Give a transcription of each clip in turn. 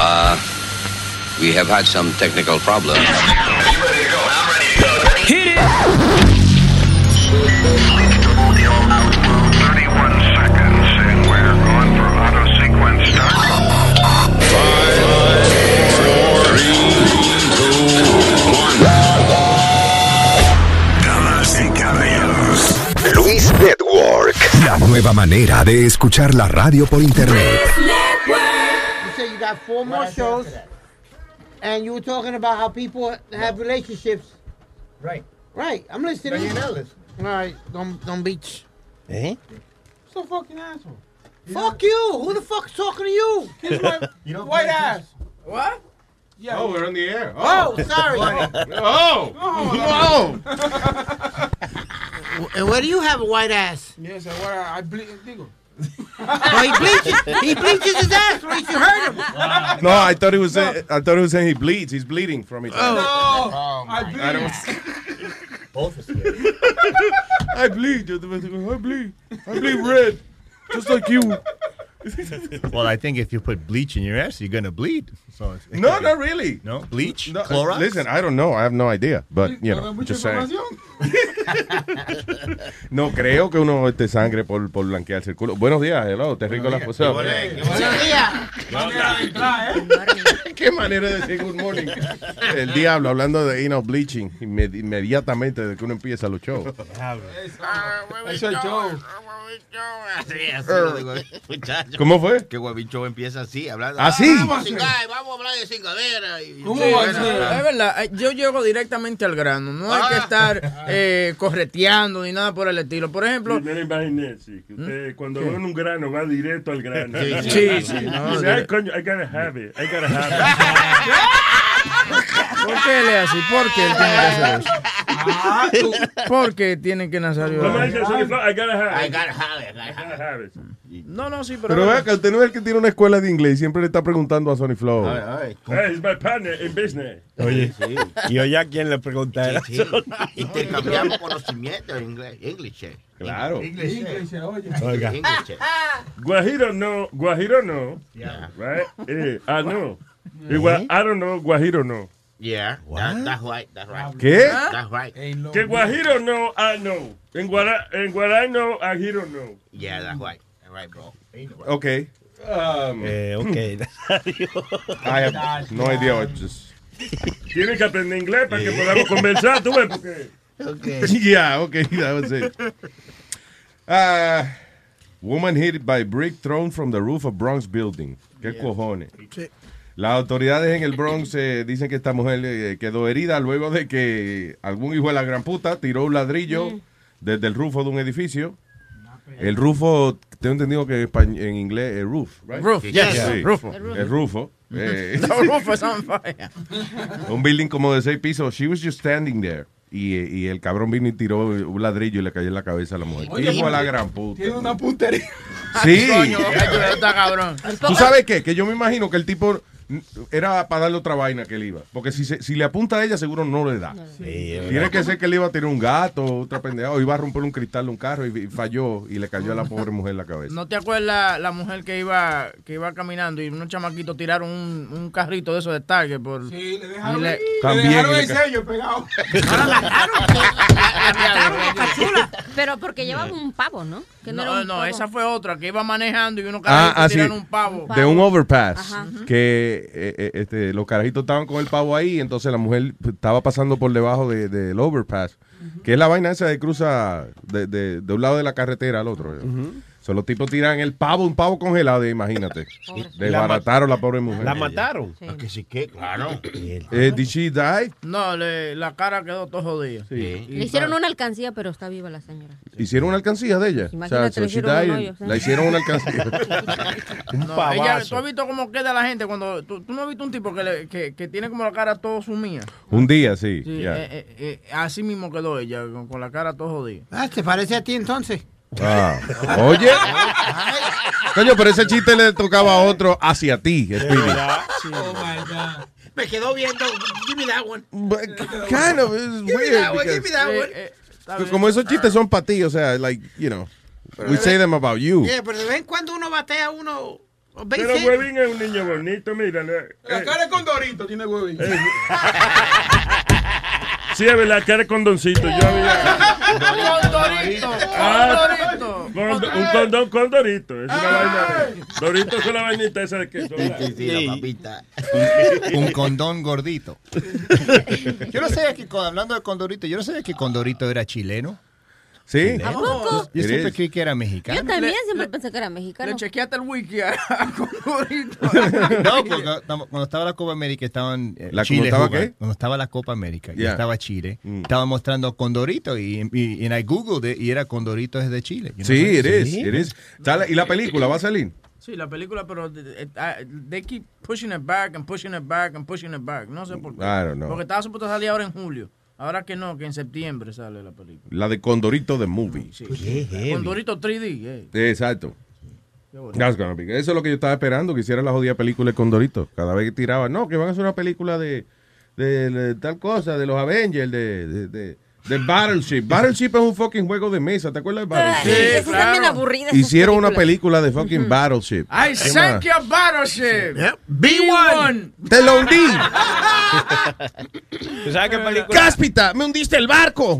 Uh, we have had some technical problems. Hit it! Damas y caballeros. Luis Network. La nueva manera de escuchar la radio por internet. You got four more shows, and you were talking about how people have relationships. Right. Right. I'm listening. But you're not listening. All right. Don't don't beach. Eh? So fucking asshole. Fuck you. Who the fuck's talking to you? Kiss my You don't white pay ass. What? Yeah. Oh, we're on the air. Oh, sorry. Oh! Oh. And where do you have a white ass? Yes, I, what I, I ble- digo. Oh, he bleaches. He bleaches his ass. Or you should hurt him. No, I thought he was saying, I thought he was saying he bleeds. He's bleeding from it. Oh. No, I oh, bleed. I don't. Both of us. I bleed. I bleed. I bleed red, just like you. Well, I think if you put bleach in your ass, you're gonna bleed. So it's, No, not really. no bleach, No, uh, Clorox. listen, I don't know. I have no idea, but you know, just saying. información. No creo que uno este sangre por, por blanquearse el culo. Buenos días, hello, te rico la cosa. Buenos días. Qué manera de decir good morning. El diablo hablando de you know, bleaching inme- inmediatamente desde que uno empieza los shows. Eso es show. Así, así lo digo. ¿Cómo fue? Que Guabicho empieza así, hablando. ¿Ah, sí? Vamos a vamos a hablar de cingadera. Y, ¿Cómo Sí, va a bueno, ser? bueno. Es verdad, eh, yo llego directamente al grano. No hay que estar eh, correteando ni nada por el estilo. Por ejemplo, Primero imagínese que usted cuando ve un grano va directo al grano. Sí, sí, sí, no, Dice, "Ay, coño, I gotta have it, I gotta have it. ¿por qué él es así? ¿Por qué él tiene que hacer eso? ¿Por qué tiene que Nazario? ¿Cómo dice Sonny Flow? I gotta have I it. gotta have it, I gotta have it. it. No, no, sí, pero. Pero vea que usted no es el que tiene una escuela de inglés y siempre le está preguntando a Sony Flow. Ay, ay, Hey, he's my partner in business. Oye, sí, y oye a quién le pregunta sí, sí. Intercambiamos conocimiento en inglés. English. eh. Claro. Oye. Oiga, English. eh. Guajiro no, Guajiro no. Yeah. Right? Eh, I know. Igual, I don't know, Guajiro no. Yeah, that, that's right, that's right. ¿Qué? That's right. No- Que Guajiro no, I know. En Guara, en Guarano, Ajiro no. Yeah, that's right. That's right, bro. Okay. Um, eh, ok, I have no idea what just... Tiene que aprender inglés para que podamos conversar, tú ves, porque... Okay. yeah, okay, that was it. Uh, woman hit by brick thrown from the roof of Bronx building. ¿Qué cojones? Las autoridades en el Bronx eh, dicen que esta mujer eh, quedó herida luego de que algún hijo de la gran puta tiró un ladrillo desde el rufo de un edificio. El rufo, tengo entendido que en inglés es roof, right? Roof, yes, Sí. rufo. El rufo. Eh, The roof is on fire. un building como de seis pisos. She was just standing there. Y, y el cabrón vino y tiró un ladrillo y le cayó en la cabeza a la mujer. Oye, Hijo de la gran puta. Tiene una puntería. Sí. Coño, cabrón. ¿Tú sabes qué? Que yo me imagino que el tipo mm, era para darle otra vaina que él iba. Porque si, se- si le apunta a ella, seguro no le da. Tiene que ser que él iba a tirar un gato, otra pendeja, o iba a romper un cristal de un carro y, y falló y le cayó a la pobre mujer en la cabeza. ¿No te acuerdas la mujer que iba que iba caminando y unos chamaquitos tiraron un, un carrito de esos de Target por... Sí, le dejaron, le- dejaron el sello pegado. Pero porque llevan un pavo, ¿no? Que no, era No, un no, pavo. esa fue otra, que iba manejando y unos Ah, carajitos ah, sí. tiraron un pavo. De un overpass. Ajá. Que eh, eh, este, los carajitos estaban con el pavo ahí, entonces la mujer estaba pasando por debajo de- del overpass. Que es la vaina esa de cruza de, de- de un lado de la carretera al otro. So, los tipos tiran el pavo, un pavo congelado, imagínate. Desbarataron la pobre mujer. ¿La mataron? Sí. Ah, que sí que, claro. Eh, did she die? No, le- la cara quedó todo jodida. Sí. Le hicieron una alcancía, pero está viva la señora. ¿Hicieron una alcancía de ella? Imagínate, so le she hicieron un died, hoyo, sí. La hicieron una alcancía. Un No, pavazo. ella, ¿Tú has visto cómo queda la gente cuando... Tú, tú no has visto un tipo que, le- que, que tiene como la cara todo sumida? un día, sí. Sí, ya. eh, eh, eh, así mismo quedó ella, con, con la cara todo jodida. Ah, ¿te parece a ti entonces? Ah. Oye. Coño, pero ese chiste le tocaba a otro hacia ti, Speedy. Oh my God. Me quedó viendo. Give me that one. But Kind of, Give me weird. that one. Give me because- that Eh, one. eh, como esos chistes son para ti, o sea, like, you know, we say them about you. Yeah, pero de vez en cuando uno batea a uno Pero Huevín es un niño bonito, mira. La cara de condorito tiene huevín. Sí, es verdad, que eres condoncito. Yo había... Condorito, Ah, condorito. Condo- un condón con Dorito. Es una vaina. Dorito es la vainita esa de queso. ¿verdad? Sí, sí, la papita. Un condón gordito. Yo no sabía que, hablando de Condorito, yo no sabía que Condorito era chileno. Sí. ¿A poco? Yo siempre creí que era mexicano. Yo también siempre pensé que era mexicano. Le chequeaste el wiki a. No, porque cuando estaba la Copa América estaban eh, ¿La- Chile cuando estaba qué? Cuando estaba la Copa América y Yeah. estaba Chile, Mm. estaban mostrando Condorito y, y, y I googled it y era Condorito es de Chile. Sí, sabía. it is, it is. Sale- ¿Y la película va a salir? Sí, la película, pero eh, eh, they keep pushing it back and pushing it back and pushing it back. No sé por qué. Porque estaba supuesto salir ahora en julio. Ahora que no, que en septiembre sale la película. La de Condorito the Movie. Con Dorito 3D. eh. Exacto. That's gonna be- Eso es lo que yo estaba esperando, que hicieran la jodida película de Condorito. Cada vez que tiraba, no, que van a hacer una película de, de, de tal cosa, de los Avengers, de, de, de Battleship. Battleship es un fucking juego de mesa, ¿te acuerdas de Battleship? son bien aburridas. esas Hicieron una película de fucking Battleship. I ¿Qué sank your battleship. B1. ¡Te lo hundí! ¿Tú sabes qué película? ¡Cáspita! ¡Me hundiste el barco!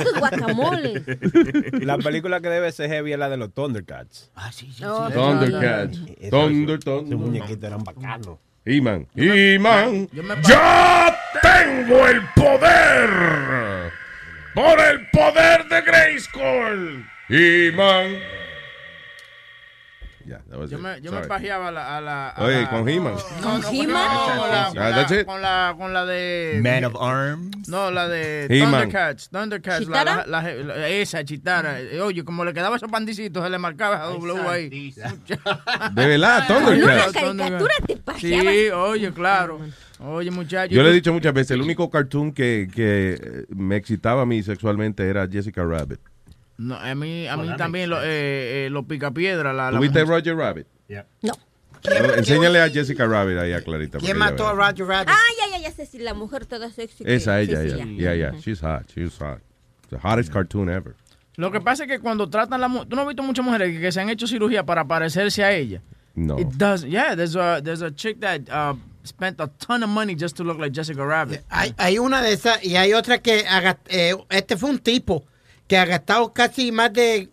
Esos guacamoles. La película que debe ser heavy es la de los Thundercats. Ah, sí, sí. No, Thundercats. Esos- Thunder, Esos Thunder. muñequitos eran bacanos. He-Man. He-Man. Yo me- ¡Ya tengo el poder! ¡Por el poder de Grayskull! He-Man. Was Yo it. me, yo me pajeaba a la, a la- a Oye, con He-Man. No, no, ¿Con He-Man? no, con la, con Ah, la- that's it. con la, con la de... Man of Arms. No, la de. Thundercats. Thundercats. La, la- la- la- esa, Chitara. Oye, como le quedaba esos pandicitos, se le marcaba esa W ahí. De verdad, Thundercats. caricatura te pajeabas. Sí, oye, claro. Oye, muchachos. Yo le he dicho muchas veces, el único cartoon que, que me excitaba a mí sexualmente era Jessica Rabbit. No, a mí, a mí también lo, eh, eh, los picapiedra. La, la ¿Tuviste mujer- Roger Rabbit? No. No, enséñale a Jessica Rabbit ahí a Clarita. ¿Quién mató a. Roger Rabbit? Ah, ya, ya, ya sé si la mujer toda sexy. Esa, ella, sí, ella. ya. Yeah, yeah. She's hot. She's hot. The hottest cartoon ever. Lo que pasa es que cuando tratan la mu- Tú no has visto muchas mujeres que, que se han hecho cirugía para parecerse a ella. No. It does. Yeah, there's a, there's a chick that uh, spent a ton of money just to look like Jessica Rabbit. Hay, hay una de esas y hay otra que eh, este fue un tipo que ha gastado casi más de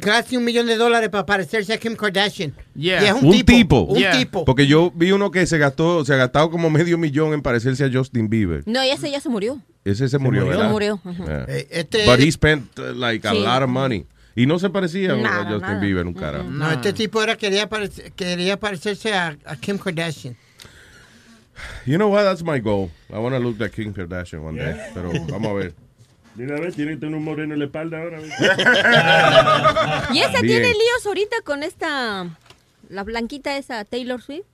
casi un millón de dólares para parecerse a Kim Kardashian. Yeah. Y es un, Un tipo, tipo. Un Yeah. tipo. Porque yo vi uno que se gastó, se ha gastado como medio millón en parecerse a Justin Bieber. No, ese ya se murió. Ese se murió, murió. ¿verdad? Se murió, ajá. Yeah. Eh, este, But he spent uh, like a Sí. lot of money. Y no se parecía a Justin nada. Bieber, un carajo. no, este tipo era quería, parece- quería parecerse a, a Kim Kardashian. You know what? That's my goal. I want to look like Kim Kardashian one day. Pero vamos a ver. Mira, a ver, tiene que tener un moreno en la espalda ahora. Y esa Bien. tiene líos ahorita con esta. La blanquita esa, Taylor Swift.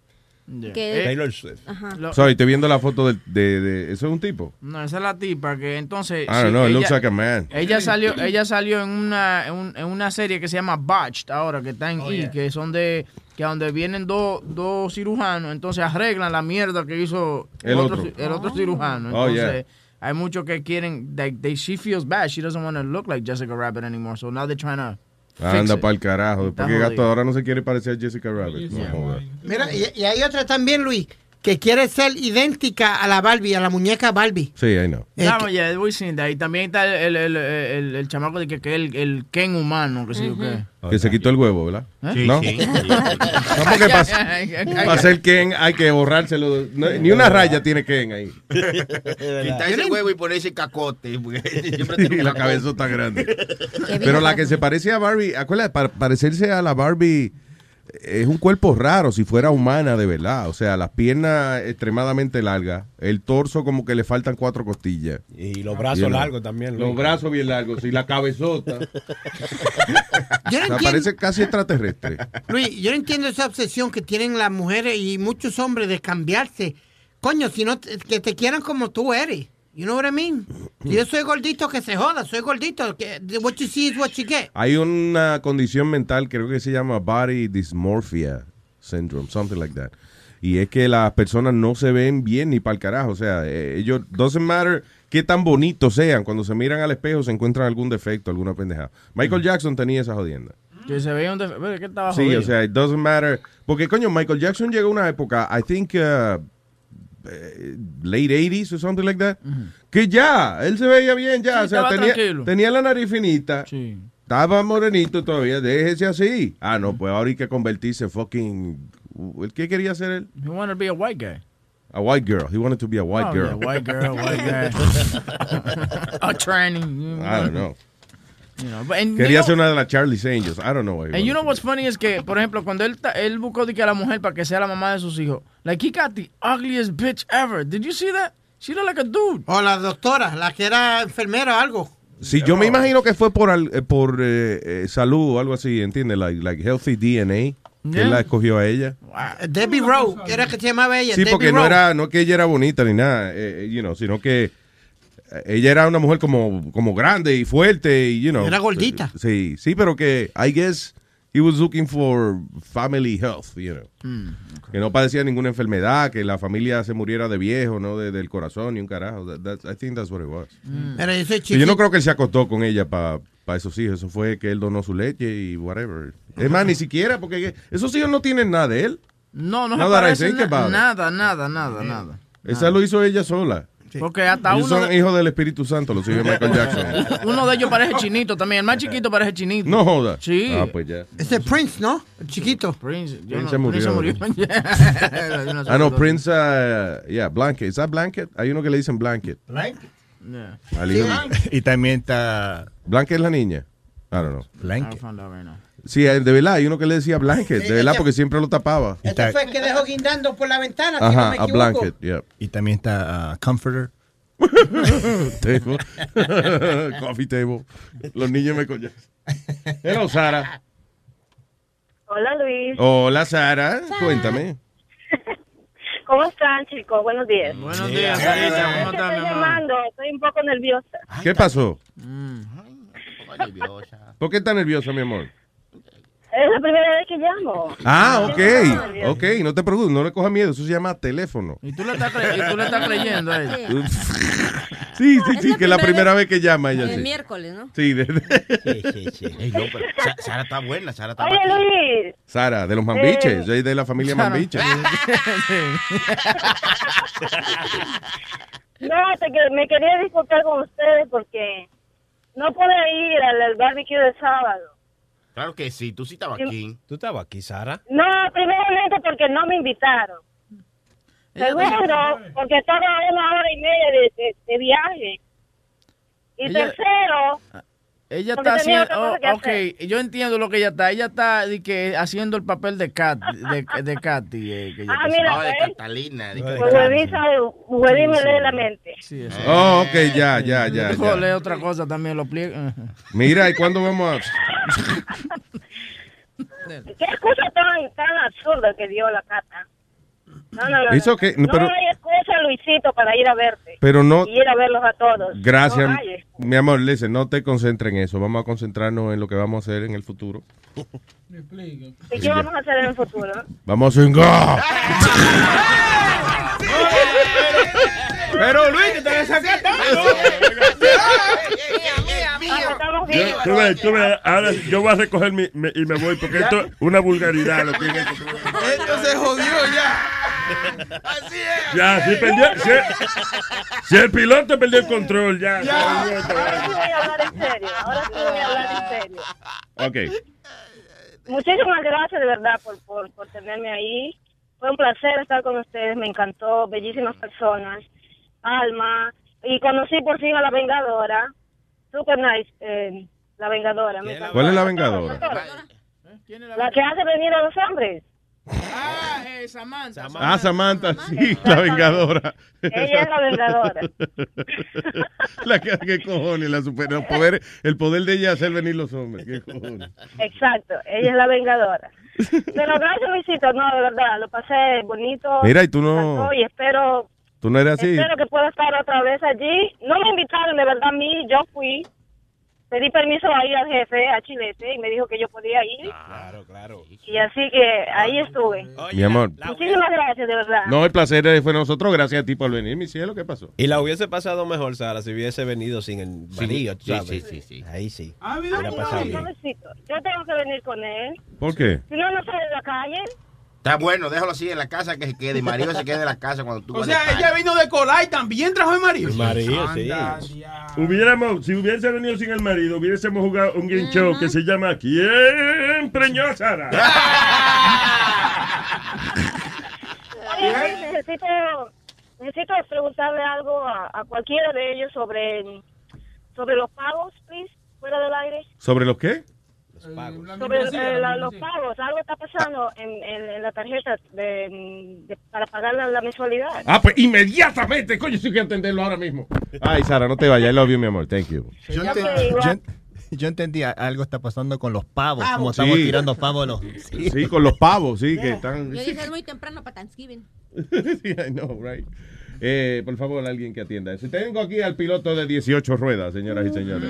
Yeah. Que- Eh, Taylor Swift. Ajá. lo- Sorry, estoy viendo la foto de, de, ¿Eso es un tipo? no, esa es la tipa que entonces. Don't sí, know. It ella- looks like a man. Ella salió, ella salió en una, en, un- en una serie que se llama Botched ahora, que está en Oh, E, que son de, que donde vienen dos dos cirujanos, entonces arreglan la mierda que hizo El otro. el otro cirujano. Oh, Entonces, yeah. Hay muchos que quieren, like, they, she feels bad, she doesn't want to look like Jessica Rabbit anymore, so now they're trying to Anda para el carajo. Está Porque gato ahora no se quiere parecer a Jessica Rabbit. No joda. Mira, y, y hay otra también, Luis, que quiere ser idéntica a la Barbie, a la muñeca Barbie. Sí, I know. Eh, seen that. Y también está el, el, el, el, el chamaco de que, que el, el Ken humano, que sé yo qué. Que se quitó el huevo, ¿verdad? ¿Eh? ¿No? Sí. No, porque para, para ser Ken hay que borrárselo. No, ni una raya tiene Ken ahí. Quitar ese huevo y ponerse cacote. siempre la cabeza tan grande. Pero la que se parece a Barbie, acuérdate, para parecerse a la Barbie es un cuerpo raro si fuera humana de verdad. O sea, las piernas extremadamente largas, el torso como que le faltan cuatro costillas. Y los brazos largos también. Los brazos bien largos y la cabezota. yo no O sea, entiendo, parece casi extraterrestre. Luis, yo no entiendo esa obsesión que tienen las mujeres y muchos hombres de cambiarse. Coño, si no, te- que te quieran como tú eres. You know what I mean? Yo soy gordito, que se joda. Soy gordito. Que, what you see is what you get. Hay una condición mental, creo que se llama Body Dysmorphia Syndrome, something like that. Y es que las personas no se ven bien ni para el carajo. O sea, eh, ellos, doesn't matter qué tan bonitos sean, cuando se miran al espejo se encuentran algún defecto, alguna pendejada. Michael Jackson tenía esa jodienda. Que se veía un... def- ¿Qué estaba Sí, jodido? o sea, it doesn't matter. Porque, coño, Michael Jackson llegó a una época, I think, uh, late 80s or something like that, que ya, él se veía bien ya. Sí, o sea, tenía, tenía la nariz finita. Estaba morenito todavía, déjese así. Ah, no, pues ahora hay que convertirse en fucking... ¿El qué quería ser él? He wanted to be a white guy. A white girl. He wanted to be a white Oh, girl. yeah, white girl, white guy. a tranny. I don't know. You know, you Quería know- ser una de las Charlie's Angels. I don't know And you know what's funny es que, por ejemplo, cuando él, él buscó de que a la mujer para que sea la mamá de sus hijos, like he got the ugliest bitch ever. Did you see that? She looked like a dude. O la doctora, la que era enfermera o algo. Sí, yo me imagino que fue por, al- eh, por eh, eh, salud o algo así, ¿entiendes? Like, like healthy DNA, que él la escogió a ella. Debbie Rowe, que era que se llamaba ella. Sí, Debbie porque no era, no que ella era bonita ni nada, eh, you know, sino que ella era una mujer como, como grande y fuerte y, you know. Era gordita. Sí, sí, pero que I guess he was looking for family health, you know. Mm, Que no padecía ninguna enfermedad, que la familia se muriera de viejo, no de- del corazón ni un carajo. That- I think that's what it was. Pero yo soy Y yo no creo que él se acostó con ella para esos hijos. Eso fue que él donó su leche y whatever. Es más, ni siquiera, porque esos hijos no tienen nada de él. No, no it. nada, nada, nada, nada. Esa lo hizo ella sola. Porque hasta Ellos uno son de, hijos del Espíritu Santo, los hijos de Michael Jackson. uno de ellos parece chinito también. El más chiquito parece chinito. No joda. Sí. Ah, pues ya. Ese es Prince, ¿no? El chiquito. Prince, Prince no- se murió. Prince se murió. Ah, no, Prince, uh, yeah, Blanket. ¿Es that Blanket? Hay uno que le dicen Blanket. Yeah. Al hijo- Y también está Blanket es la niña. I don't know. I Blanket. right now. Sí, eh, de verdad, hay uno que le decía Blanket. Sí, De verdad, porque siempre lo tapaba. Este fue el que dejó guindando por la ventana, si no Ajá, me a equivoco. Blanket, yeah. Y también está uh, Comforter. table. Coffee table. Los niños me coñan. Hello, Sara. Hola Luis, Hola, Sara. Cuéntame. ¿cómo están chicos? Buenos días. Buenos días, Sarita. ¿Cómo estás, mi Estoy llamando, estoy un poco nerviosa. ¿Qué pasó? Mm. ¿Por qué estás nerviosa, mi amor? Es la primera vez que llamo. Ah, ok. Ok, no te preocupes, no le cojas miedo. Eso se llama teléfono. ¿Y tú le estás, cre- y tú le estás creyendo a él? Sí, sí, sí, la que es la primera vez que llama ella. El Sí, miércoles, ¿no? sí de- Sí, sí, sí. Ey, no, pero Sa- Sara está buena, Sara está Oye. Luis, Sara, de los mambiches. Eh. Soy de la familia Sara. mambiches. no, te me quería disculpar con ustedes porque no pude ir al, al barbecue de sábado. Claro que sí, tú sí estabas aquí. ¿Tú estabas aquí, Sara? No, primeramente porque no me invitaron. Segundo, porque estaba a una hora y media de, de- de viaje. Y Ella- tercero, Ella Porque está haciendo, cosa oh, ok, yo entiendo lo que ella está, ella está de que, haciendo el papel de Kat, de, de Katy. eh, que ella Ah, está mira, Ah, de pues. Catalina. de Catalina. Sabe, Huevín me lee la mente. Sí, eso. Oh, ok, ya, ya, ya. Ya. leer otra cosa también, lo pliego. Mira, ¿y cuándo vamos a...? ¿Qué excusa tan, tan absurda que dio la cata? No, no, no. Hizo no. que- no pero- hay excusa, Luisito, para ir a verte. Pero no... Y ir a verlos a todos. Gracias, No mi amor. Listen, no te concentres en eso. Vamos a concentrarnos en lo que vamos a hacer en el futuro. ¿Y qué vamos a hacer en el futuro? Vamos a cingar. Pero Luis, te estamos Yo, bien. tú ves, tú ves, ahora yo voy a recoger mi, me- y me voy porque esto es una vulgaridad lo que es esto. Esto se jodió ya. Así es. Ya, si, perdió, si, si el piloto perdió el control, ya. esta Ahora sí voy a hablar en serio. Ahora sí voy a hablar en serio. Ok. Muchísimas gracias de verdad por, por, por tenerme ahí. Fue un placer estar con ustedes, me encantó, bellísimas personas, Alma, y conocí por fin a la Vengadora, super nice, eh, la Vengadora. me encantó. ¿Cuál es la vengadora? La que hace venir a los hombres. Ah, eh, Samantha. Ah, Samantha, sí, la vengadora. Ella es la vengadora. La que, ¿Qué cojones? La super, el, poder, el poder de ella hacer venir los hombres. ¿Qué cojones? Exacto, ella es la Vengadora. Pero gracias, Luisito, no, de verdad, lo pasé bonito. Mira, y tú no- Y espero, Tú no eres así. espero que pueda estar otra vez allí. No me invitaron, de verdad, a mí, yo fui. Pedí permiso ahí al jefe, a Chilete, y me dijo que yo podía ir. Claro, claro. Y así que ahí estuve. Mi amor. Muchísimas gracias, de verdad. No, el placer fue nosotros. Gracias a ti por venir, mi cielo. ¿Qué pasó? Y la hubiese pasado mejor, Sara, si hubiese venido sin el marido, sí, ¿sabes? sí, sí, sí. Ahí sí. No, bien. suavecito. Yo tengo que venir con él. ¿Por qué? Si no, no sale de la calle. Está bueno, déjalo así en la casa que se quede. Y marido se quede en la casa cuando tú O sea, ella vino de colar y también trajo el marido. El marido, sí. Hubiéramos, si hubiese venido sin el marido, hubiésemos jugado un game show que se llama ¿Quién preñó a Sara? Oye, necesito, necesito preguntarle algo a, a cualquiera de ellos sobre, sobre los pagos, please, fuera del aire. ¿Sobre los qué? Sobre eh, la- los pagos, algo está pasando en, en- en la tarjeta de, de- para pagar la, la mensualidad. Ah, pues inmediatamente, coño, sí que entenderlo ahora mismo. Ay, Sara, no te vayas. I love you, mi amor. Thank you. Yo, te yo, yo entendí, algo está pasando con los pavos, Pavos. como estamos Sí. tirando pavos. Los, Sí, con los pavos, sí, que están. Yo dije es muy temprano para Thanksgiving. Sí, I know, right. Eh, por favor, alguien que atienda eso. Tengo aquí al piloto de 18 ruedas, señoras y señores.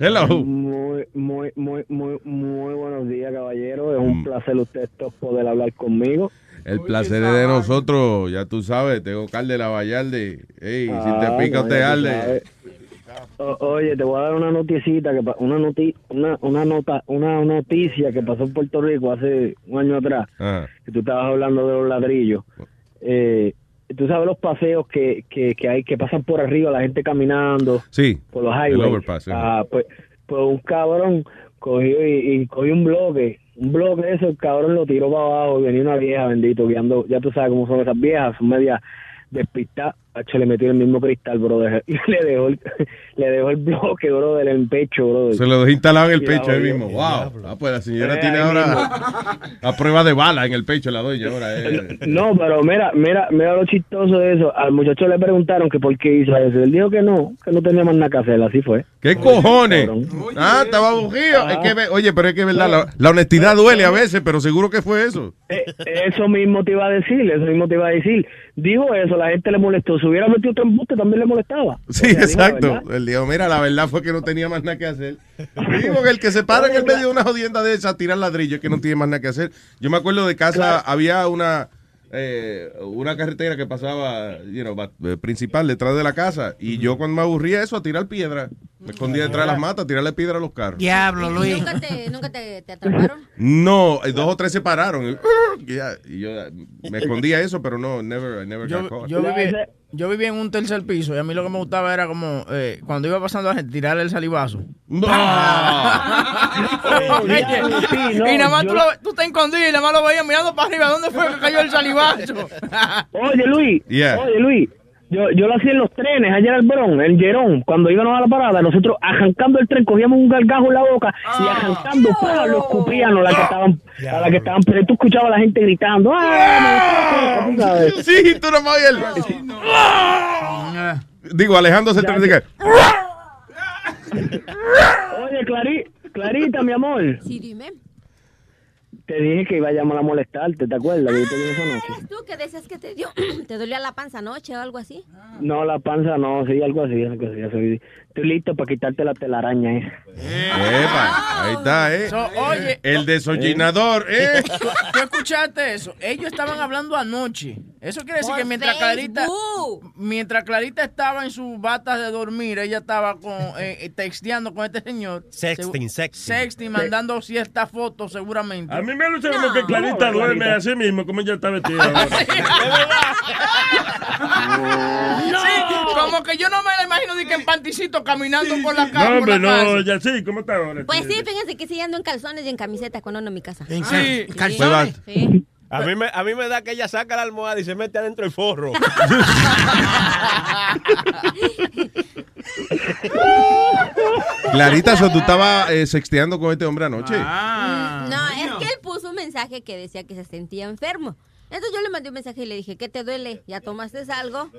Hello. Muy, muy, muy, muy, muy buenos días, caballero. Es un placer usted poder hablar conmigo. El placer es de nosotros, ya tú sabes, tengo calde la Vallarde. Ey, si te Ah, pica, no, te arde. O- oye, te voy a dar una noticita que una noti una una nota una noticia que pasó en Puerto Rico hace un año atrás. Ah. Que tú estabas hablando de los ladrillos. Eh, tú sabes los paseos que, que, que hay que pasan por arriba la gente caminando Sí, por los highways. Ah, pues, pues un cabrón cogió y, y cogió un bloque, un bloque de eso, el cabrón lo tiró para abajo y venía una vieja, bendito, guiando, ya tú sabes cómo son esas viejas, son medias despistadas, Hacho, le metió el mismo cristal, brother, y le dejó el, le dejó el bloque, brother, en el pecho, brother. Se lo dejó instalado en el pecho ahí mismo. Wow. Ah, pues la señora Eh, tiene ahora a prueba de bala en el pecho la doña ahora. eh. No, pero mira, mira, mira lo chistoso de eso. Al muchacho le preguntaron que por qué hizo eso. Él dijo que no, que no tenía más nada que hacer, así fue. ¿Qué cojones? Ah, estaba aburrido. Es que, ve- oye, pero es que es verdad, la, la honestidad duele a veces, pero seguro que fue eso. Eh, eso mismo te iba a decir, eso mismo te iba a decir. Digo eso, la gente le molestó. Si hubiera metido otro embuste, también le molestaba. Sí, O sea, exacto. Él dijo, mira, la verdad fue que no tenía más nada que hacer. Digo que el que se para en el medio de una jodienda de esa a tirar ladrillo es que no tiene más nada que hacer. Yo me acuerdo de casa, había una eh, una carretera que pasaba, you know, eh, principal detrás de la casa. Y yo cuando me aburría eso, a tirar piedra. Me escondía detrás de las matas, a tirarle piedra a los carros. Diablo, ¿Y Luis. ¿Nunca te, nunca te, te atraparon? No, eh, dos o tres se pararon. Y, yo eh, me escondía eso, pero no, never, I never got Yo, caught. yo, yo vivía en un tercer piso y a mí lo que me gustaba era como eh, cuando iba pasando a gente tirarle el salivazo. Oye, sí, no, y nada más yo tú, lo- tú te escondías y nada más lo veías mirando para arriba. ¿Dónde fue que cayó el salivazo? Oye, Luis, Yeah. oye, Luis, yo, yo lo hacía en los trenes, allá en el Bron, en Gerón, cuando íbamos a la parada, nosotros arrancando el tren, cogíamos un gargajo en la boca y arrancando, ¡pah! lo escupían a la que estaban, a la que estaban, pero tú escuchabas a la gente gritando, ¡ah! sabes. Sí, tú no me oyes el- Digo, alejándose el tren. diga, Oye, Clari, Clarita, mi amor, Sí, dime. Te dije que iba a llamar a molestarte, ¿te acuerdas? Que yo te esa noche. ¿Eres tú que decías que te dio, te dolía la panza anoche o algo así? No, la panza no, sí, algo así, algo así. Estoy, listo para quitarte la telaraña, eh. Epa, ahí está, ¿eh? So, oye, El desollinador, ¿eh? ¿tú escuchaste eso? Ellos estaban hablando anoche. Eso quiere decir Por que mientras Clarita, mientras Clarita estaba en sus batas de dormir, ella estaba con, eh, eh, texteando con este señor. Sexting, Segu- sexting. Sexting, mandando ciertas fotos seguramente. A mí me luce como que Clarita No, duerme Clarita. así mismo, como ella está vestida ahora. Sí, como que yo no me la imagino de que en panticito caminando por la calle. No, hombre, no, ya sí, ¿cómo está ahora? Pues sí, fíjense que sí ando en calzones y en camiseta cuando ando en mi casa. ¿En Sí, Sí. calzones. Sí. A mí, me, a mí me da que ella saca la almohada y se mete adentro del forro. Clarita, so, tú estabas eh, sexteando con este hombre anoche. Ah. No, es que él puso un mensaje que decía que se sentía enfermo. Entonces yo le mandé un mensaje y le dije, ¿qué te duele? ¿Ya tomaste algo?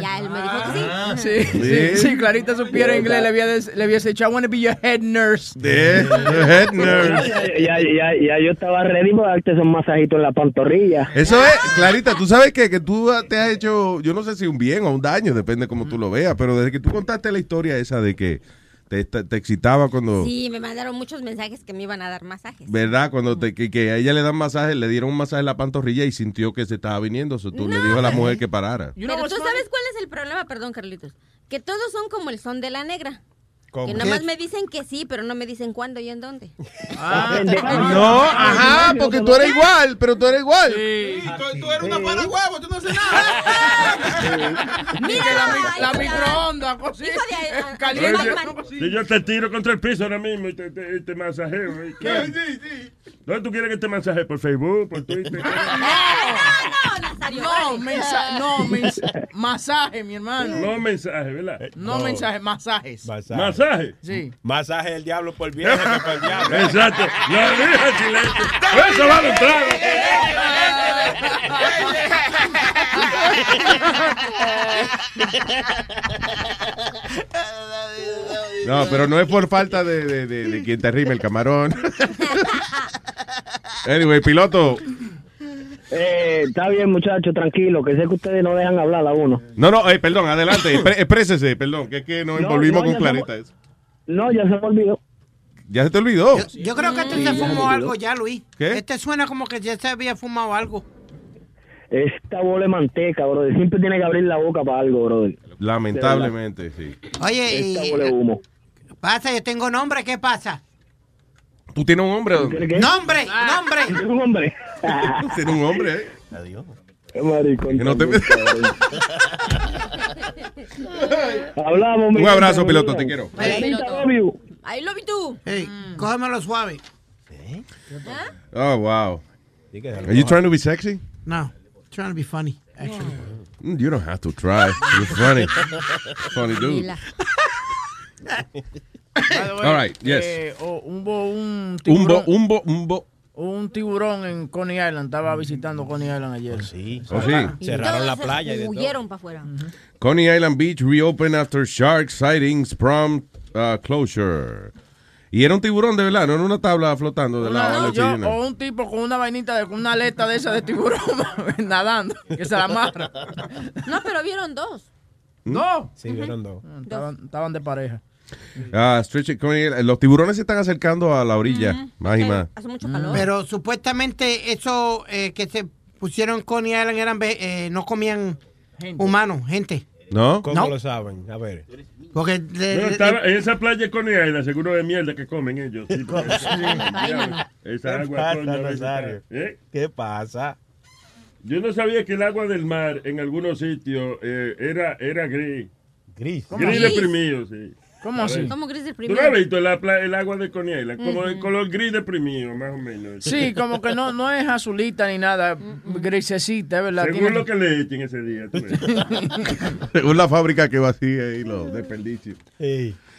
Ya él me dijo que sí. Ah, Sí, sí, sí, Clarita supiera inglés, le había, des- le había dicho, I want to be your head nurse. De head nurse. Ya, ya, ya, ya yo estaba ready para darte esos masajitos en la pantorrilla. Eso es, Clarita, tú sabes que, que tú te has hecho, yo no sé si un bien o un daño, depende cómo tú lo veas, pero desde que tú contaste la historia esa de que te, te- excitaba cuando, Sí, me mandaron muchos mensajes que me iban a dar masajes. ¿verdad? Cuando te, que, que a ella le dan masaje, le dieron un masaje en la pantorrilla y sintió que se estaba viniendo. So, tú le dijo a la mujer que parara. Pero tú sabes cuál es el problema, perdón, Carlitos. Que todos son como el son de la negra. ¿Cómo? Que nada más me dicen que sí, pero no me dicen cuándo y en dónde. No, ajá, porque tú eres igual, pero tú eres igual. Tú, tú eres una para huevo, tú no haces nada. Mira, la, la microondas, cosita. Caliente. Si yo te tiro contra el piso ahora mismo y te, te, te masajeo. ¿y qué? ¿Dónde tú quieres que te masaje? ¿Por Facebook? ¿Por Twitter? No, no, mens- masaje, mi hermano. No mensaje, ¿verdad? No, mensaje, masajes. ¿Masaje? Sí. Masaje del diablo por viejo que por diablo. Exacto. La vieja chilena. Eso va a entrar. No, pero no es por falta de, de, de- de quien te rime el camarón. anyway, piloto. Eh, está bien, muchachos, tranquilo, que sé que ustedes no dejan hablar a uno. No, no, eh, perdón, adelante. Exprésese, perdón, que es que nos No, envolvimos no, con Clarita. se No, ya se me olvidó. ¿Ya se te olvidó? Yo creo que este Sí, se fumó algo ya, Luis. ¿Qué? Este suena como que ya se había fumado algo. Esta bola de manteca, brother. Siempre tiene que abrir la boca para algo, brother. Lamentablemente, sí. Oye, Esta y, bola de humo. pasa, yo tengo nombre, ¿qué pasa? ¿Tú tienes un hombre? ¡Nombre! ¡Nombre! un hombre? Tienes un hombre, ¿eh? Adiós. Maricón. Que no te- Hablamos, Un abrazo, piloto, te quiero. Hey, Mamita, love you. Ahí lo vi tú. Hey, cógemelo suave. Oh, wow. Are you trying to be sexy? No, trying to be funny, actually. Mm, You don't have to try. You're funny. Funny dude. All right, yes. eh, oh, un, bo- un Un tiburón, bo, un bo, un bo. Un tiburón en Coney Island. Estaba visitando Coney Island ayer. Sí. Oh, sí. Cerraron la playa y de todo. Huyeron para afuera. Coney Island Beach reopened after shark sightings prompt uh, closure. Y era un tiburón de verdad, no era una tabla flotando de la No, ola yo- chilena. o un tipo con una vainita, de, con una aleta de esa de tiburón nadando, que se la amarra. No, pero vieron dos. No. Sí, vieron dos. Estaban, estaban de pareja. Ah, Stretch- Coney Island- los tiburones se están acercando a la orilla, más y más. Hace mucho calor. Pero supuestamente eso eh, que se pusieron en Coney Island eran eh, no comían humanos, gente. ¿No? ¿Cómo No. lo saben? A ver. Porque No, en esa playa de Coney Island, seguro de mierda que comen ellos. sí, Esa ¿Qué agua, pasa, ¿Eh? ¿Qué pasa? Yo no sabía que el agua del mar en algunos sitios eh, era, era gris. Gris. Gris Gris? deprimido, sí. ¿Cómo así? ¿Cómo gris del ¿Tú no has visto la el agua de Coney Island? Como el Ujú. color gris deprimido, más o menos. Sí, como que no, no es azulita ni nada, grisecita, verdad. Según Tiene- lo que le echen ese día. tú. Según la fábrica que vacía y los desperdicios.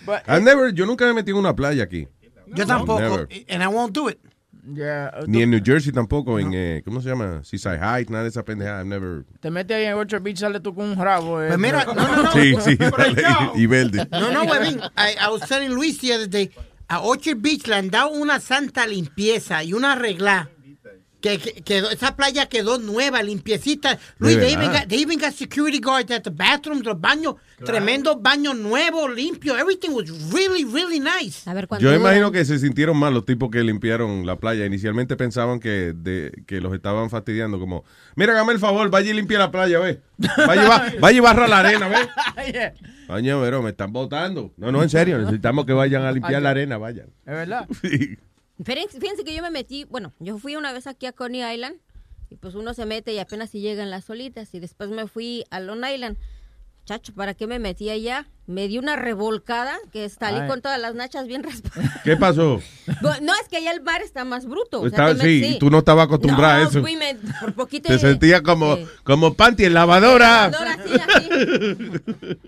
But- I've never- yo nunca me he metido en una playa aquí. yo tampoco, Never. and I won't do it. Ya, Ni en New Jersey tampoco, en, eh, ¿cómo se llama? Seaside Heights, nada de esa pendeja. I've never... Te metes ahí en Orchard Beach, sale tú con un rabo. eh. Pues mira, no, no, no. Sí, sí, dale, y, y verde. No, no, huevín. I, I was telling Luis the other day, a Orchard Beach le han dado una santa limpieza y una regla. Que, que- quedó, esa playa quedó nueva, limpiecita. Luis, De they even, got, they even got security guards at the bathrooms, los baños, tremendos baños nuevos, limpios. Everything was really, really nice. A ver Yo imagino que se sintieron mal los tipos que limpiaron la playa. Inicialmente pensaban que, de, que los estaban fastidiando, como, mira, hágame el favor, vaya y limpia la playa, ve. Vaya vaya y barra la arena, ve. Yeah, pero me están botando. No, no, en serio, necesitamos que vayan a limpiar la arena, vayan. Es verdad. Fíjense, fíjense que yo me metí, bueno, yo fui una vez aquí a Coney Island y pues uno se mete y apenas si llegan las solitas y después me fui a Long Island. Chacho, ¿para qué me metí allá? Me di una revolcada que salí Ay. con todas las nachas bien raspadas. ¿Qué pasó? No, es que allá el mar está más bruto. o sea, sí, tú no estabas acostumbrada a eso. fui, me- por poquito Te sentías como, como panty en lavadora. Lavadora, sí, así.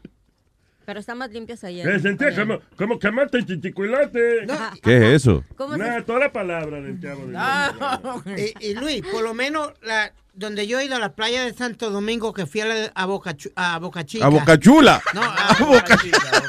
Pero está más limpias allá. Me sentía como, como quemarte el chichicuilote. ¿Qué es eso? ¿Cómo se- Nada, toda la palabra del chavo. del- y, y Luis, por lo menos la, donde yo he ido a la playa de Santo Domingo, que fui a, la- a Boca, a Boca Chica. A Boca Chula. No, a, Boca-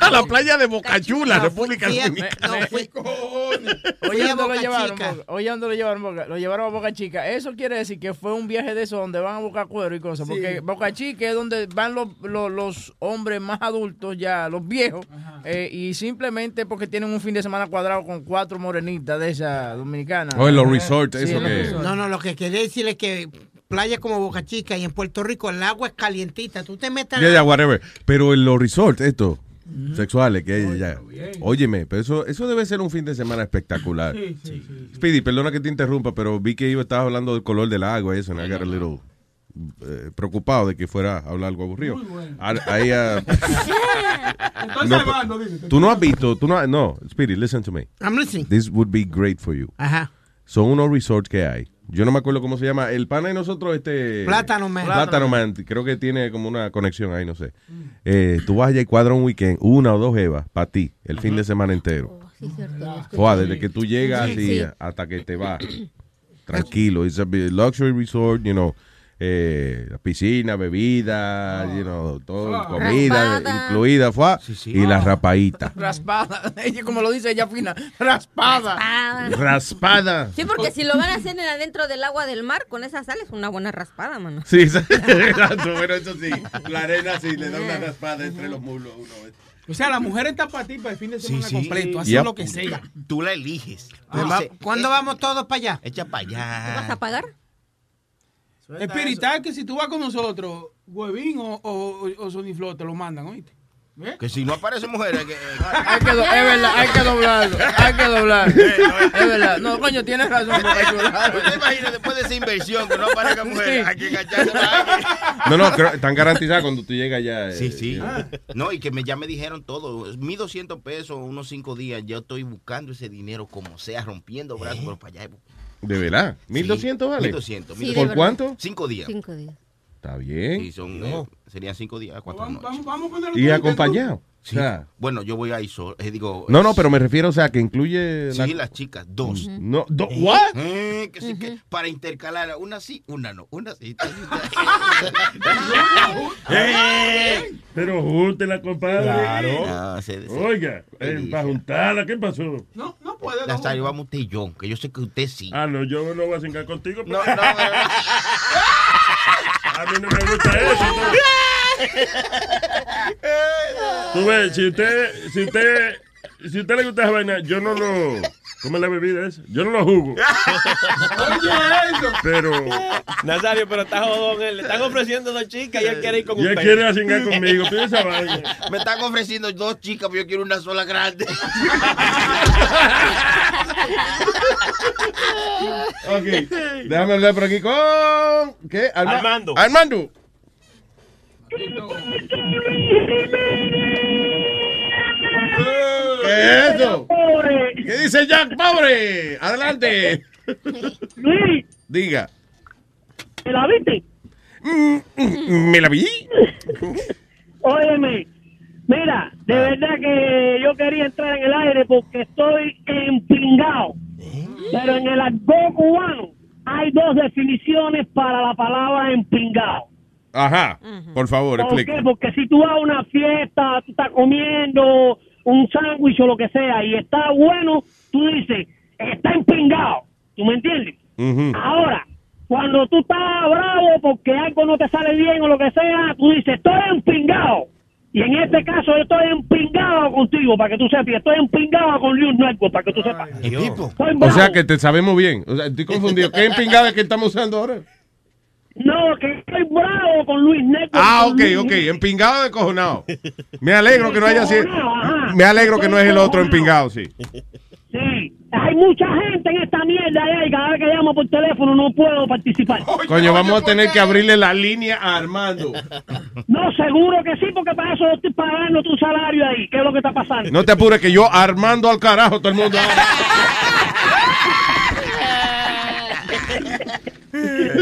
a la playa de Boca Chula, No, República a- Dominicana. no, fui- Oye, a ¿dónde lo llevaron? Oye, ¿dónde lo llevaron? Lo llevaron a Boca Chica. Eso quiere decir que fue un viaje de eso donde van a buscar cuero y cosas. Porque Boca Chica es donde van los, los, los hombres más adultos ya, los viejos. eh, y simplemente porque tienen un fin de semana cuadrado con cuatro morenitas de esa dominicana. Oh, en los resorts, Sí, eso que-. No, no, lo que quería decir es que playa como Boca Chica y en Puerto Rico el agua es calientita. Tú te metes ya, whatever. Pero en los resorts, esto, sexuales, que ya. Óyeme, pero eso, eso debe ser un fin de semana espectacular. Speedy, perdona que te interrumpa, pero vi que iba, estabas hablando del color del agua y eso, and I got a little eh, preocupado de que fuera a hablar algo aburrido. Ah, ahí, ah, Estoy no, salvando, dice. tú no has visto, tú no, has- no, Speedy, listen to me. I'm listening. This would be great for you. Ajá. Son unos resorts que hay. Yo no me acuerdo cómo se llama. El pana y nosotros, este. Plátano Man. Plátano Man. Creo que tiene como una conexión ahí, no sé. Eh, tú vas allá y cuadras un weekend, una o dos evas, para ti, el fin de semana entero. Sí, cierto. Fua, desde que tú llegas Sí, y hasta que te vas. Tranquilo. It's a luxury resort, you know. Eh, piscina, bebida, you know, todo, comida Raspada. incluida, fue, y la rapadita. Raspada. Ella, como lo dice ella fina, raspada. Raspada. Sí, porque si lo van a hacer en adentro del agua del mar, con esa sal es una buena raspada, mano. Sí, exacto, pero eso sí, la arena sí le da una raspada entre los muslos a uno. O sea, la mujer está para ti para el fin de semana sí. completo. Haz Yep. lo que sea. Tú la eliges. Ah, va- ¿Cuándo vamos todos para allá? Echa para allá. ¿Vas a pagar? Espirital que si tú vas con nosotros, Huevín o, o, o Sony Flow te lo mandan, ¿oíste? Que si no aparece mujer, hay que. Hay que do- es verdad, hay que doblarlo. Hay que doblar. Es verdad. No, coño, tienes razón. ¿Usted imagina después de esa inversión que no aparezca mujer? Sí. Hay que. No, no, creo- están garantizadas cuando tú llegas ya. eh, Sí, sí. ya. No, y que me, ya me dijeron todo. 1.200 pesos, unos cinco días. Yo estoy buscando ese dinero como sea, rompiendo brazos, pero para allá. ¿De verdad? ¿1200 vale? 1.200. Sí, de ¿Por cuánto? Cinco días. Cinco días. Está bien. Sí, son, eh, serían cinco días, cuatro Vamos, noches. vamos, vamos Y acompañado. Sí. O sea, Bueno, yo voy ahí solo. eh, digo, no, no, pero me refiero, o sea, que incluye. Sí, las chicas, dos. No, do- ¿what? Eh, que sí, que para intercalar, una sí, una no, una sí. ¡Eh! Pero júntela, compadre. Claro. Ah, se- se- Oiga, eh, para juntarla, ¿qué pasó? No, no puede. Nazario, vamos usted y yo, que yo sé que usted sí. Ah, no, yo no voy a cingar contigo. No, pero- no, no, no. A mí no me gusta eso. ¿no? Tú ves, si usted, si usted, si usted le gusta esa vaina, yo no lo, ¿cómo es la bebida esa? Yo no lo jugo. Pero, Nazario, pero está jodón. él. Le están ofreciendo dos chicas y él quiere ir con y él usted. quiere ir a cingar conmigo, pide esa vaina. Me están ofreciendo dos chicas, pero yo quiero una sola grande. Ok, déjame hablar por aquí con. ¿Qué? Arma- Armando. Armando. ¿Qué es eso? ¿Qué dice Jack Pobre? Adelante. Luis, Diga. ¿te la viste? Mm, ¿Me la vi? Óyeme, mira, de verdad que yo quería entrar en el aire porque estoy empingado. Pero en el argot cubano hay dos definiciones para la palabra empingado. Ajá. Por favor, ¿Por explica. qué? Porque si tú vas a una fiesta, tú estás comiendo un sándwich o lo que sea y está bueno, tú dices, está empingado. ¿Tú me entiendes? Ahora, cuando tú estás bravo porque algo no te sale bien o lo que sea, tú dices, estoy empingado. Y en este caso yo estoy empingado contigo, para que tú sepas. y Estoy empingado con News Network, para que tú sepas. O sea que te sabemos bien. O sea, estoy confundido. ¿Qué empingada que estamos usando ahora? No, que estoy bravo con Luis Network. Ah, ok, Luis- ok. Empingado de cojonado. Me alegro que no haya sido. Me alegro que no es el otro empingado, sí. Sí, hay mucha gente en esta mierda allá y cada vez que llamo por teléfono no puedo participar. Coño, vamos a tener que abrirle la línea a Armando. No, seguro que sí, porque para eso estoy pagando tu salario ahí. ¿Qué es lo que está pasando? No te apures que yo Armando al carajo todo el mundo.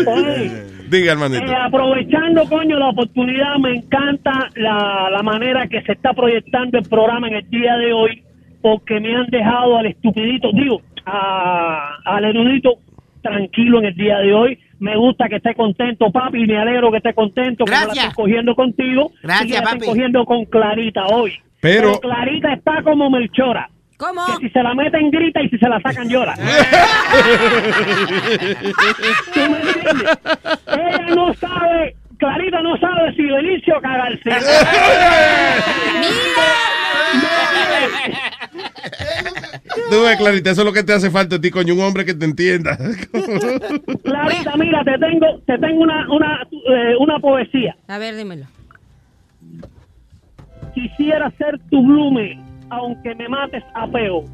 Oye, Diga, Armandito. Eh, aprovechando, coño, la oportunidad, me encanta la, la manera que se está proyectando el programa en el día de hoy, porque me han dejado al estupidito, digo, a- al erudito tranquilo en el día de hoy, Me gusta que esté contento, papi, y me alegro que esté contento, que no la Gracias. estén cogiendo contigo. Gracias, y que la papi. cogiendo con Clarita hoy. Pero- Clarita está como Melchora. ¿Cómo? Que si se la meten grita y si se la sacan llora. ¿Tú me entiendes? Ella no sabe, Clarita no sabe si venirse o cagarse. Tú ves, Clarita, eso es lo que te hace falta a ti, coño, un hombre que te entienda. Clarita, mira, te tengo, te tengo una, una, eh, una poesía. A ver, dímelo. Quisiera ser tu blume, aunque me mates a peo,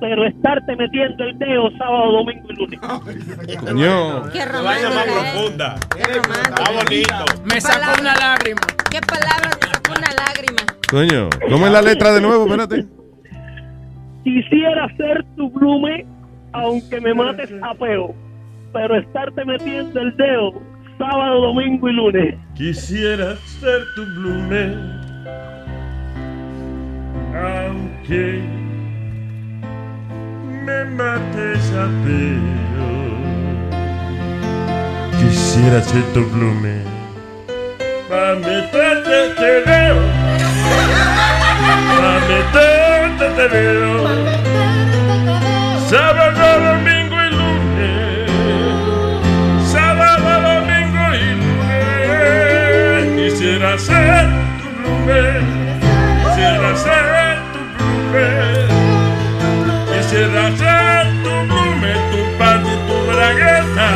pero estarte metiendo el dedo sábado, domingo y lunes. Coño. Qué romántica, ¿eh? profunda. Qué romántica. bonito. Me sacó una lágrima. Qué palabras, me sacó una lágrima. Coño, ¿cómo es la letra de nuevo? Espérate. Quisiera ser tu blume, aunque me mates a peo, pero estarte metiendo el dedo sábado, domingo y lunes. Quisiera ser tu blume, aunque me mates a pelo. Quisiera ser tu blume, para meterte te veo, para meterte te veo. Sábado, domingo y lunes. Sábado, domingo y lunes. Quisiera ser tu blume. Quisiera ser tu blume. Quisiera ser tu blume, tu pan y tu bragueta.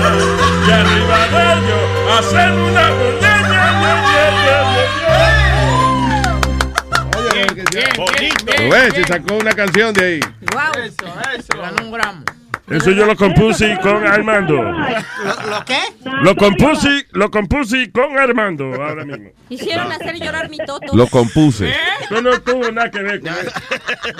Y arriba de ello hacer una Tú ves, se sacó una canción de ahí. Wow. Eso, eso. Ganó un gramo. Eso yo lo compuse con Armando. ¿Lo, lo qué? Lo compuse, lo compuse con Armando ahora mismo. Hicieron hacer llorar mi toto. Lo compuse. Eso no tuvo nada que ver con eso.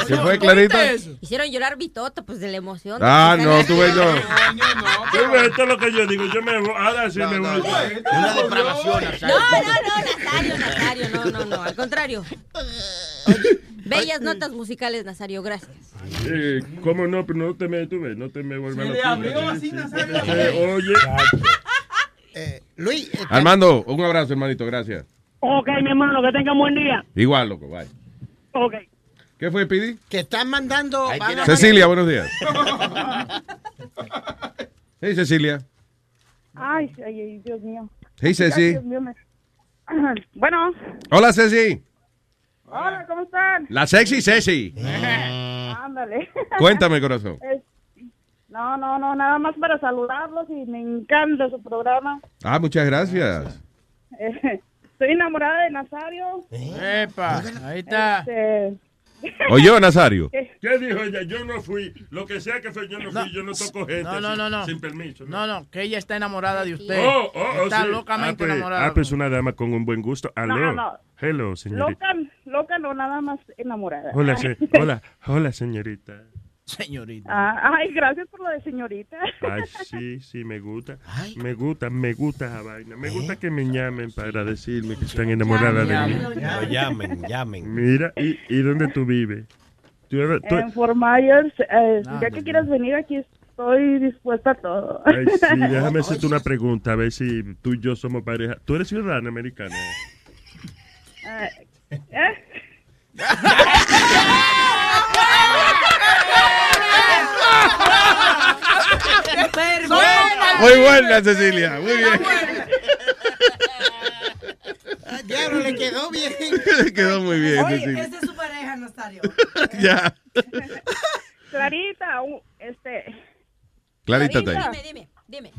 ¿Se fue, Clarita? Hicieron llorar mi toto, pues de la emoción. Ah, no, tú ves, no. Tú ves, Esto es lo que yo digo. Yo me voy. Ahora sí me voy. Una depravación, No, no, no, Nazario, Nazario, no, no, no, al contrario. Bellas notas musicales, Nazario, gracias. Eh, ¿Cómo no? Pero no te me, ves, no te me vuelvas Se loco. le abrió así, Sí, Nazario. sí, sí, Oye. Eh, Luis, eh, Armando, un abrazo, hermanito, gracias. Ok, mi hermano, que tengan buen día. Igual, loco, bye. Ok. ¿Qué fue, Pidi? que están mandando. a- Cecilia, buenos días. Hey, Cecilia. Ay, ay, ay, Dios mío. Hey, Ceci. Ay, Dios mío, me- Bueno, Hola, Ceci. Hola, ¿cómo están? La sexy Ceci. Ándale. Cuéntame, corazón. No, no, no, nada más para saludarlos y me encanta su programa. Ah, muchas gracias. Eh, estoy enamorada de Nazario. Epa, ahí está. Este, Oye, Nazario. ¿Qué dijo ella? Yo no fui. Lo que sea que fue, yo no fui. Yo no toco gente. No, no, sin- no, no. Sin permiso. No, no, que ella está enamorada de usted. Oh, oh, oh, está sí. locamente ah, pues, enamorada. Ah, pues una dama con un buen gusto. Aló. No, no. Hello, señorita. loca, loca, no, nada más enamorada. Hola, se- hola, hola, señorita. Señorita. Ah, ay, gracias por lo de señorita. Ay, sí, sí, me gusta. Me gusta, me gusta esa vaina. Me gusta que me llamen para decirme que están enamoradas de mí. No, llamen, llamen. Mira, ¿y, y dónde tú vives? Tú eres- tú- En Fort Myers, eh, Ah, ya que quieras venir aquí, estoy dispuesta a todo. Ay, sí, déjame hacerte una pregunta, a ver si tú y yo somos pareja. ¿Tú eres ciudadana americana? Eh, Muy buena, Cecilia. Muy bien. Ah, Diablo, le quedó bien. Quedó muy bien, Oye, Cecilia. esa es su pareja, Nazario. Ya. Clarita, este, Clarita está Clarita. ahí. Dime, dime.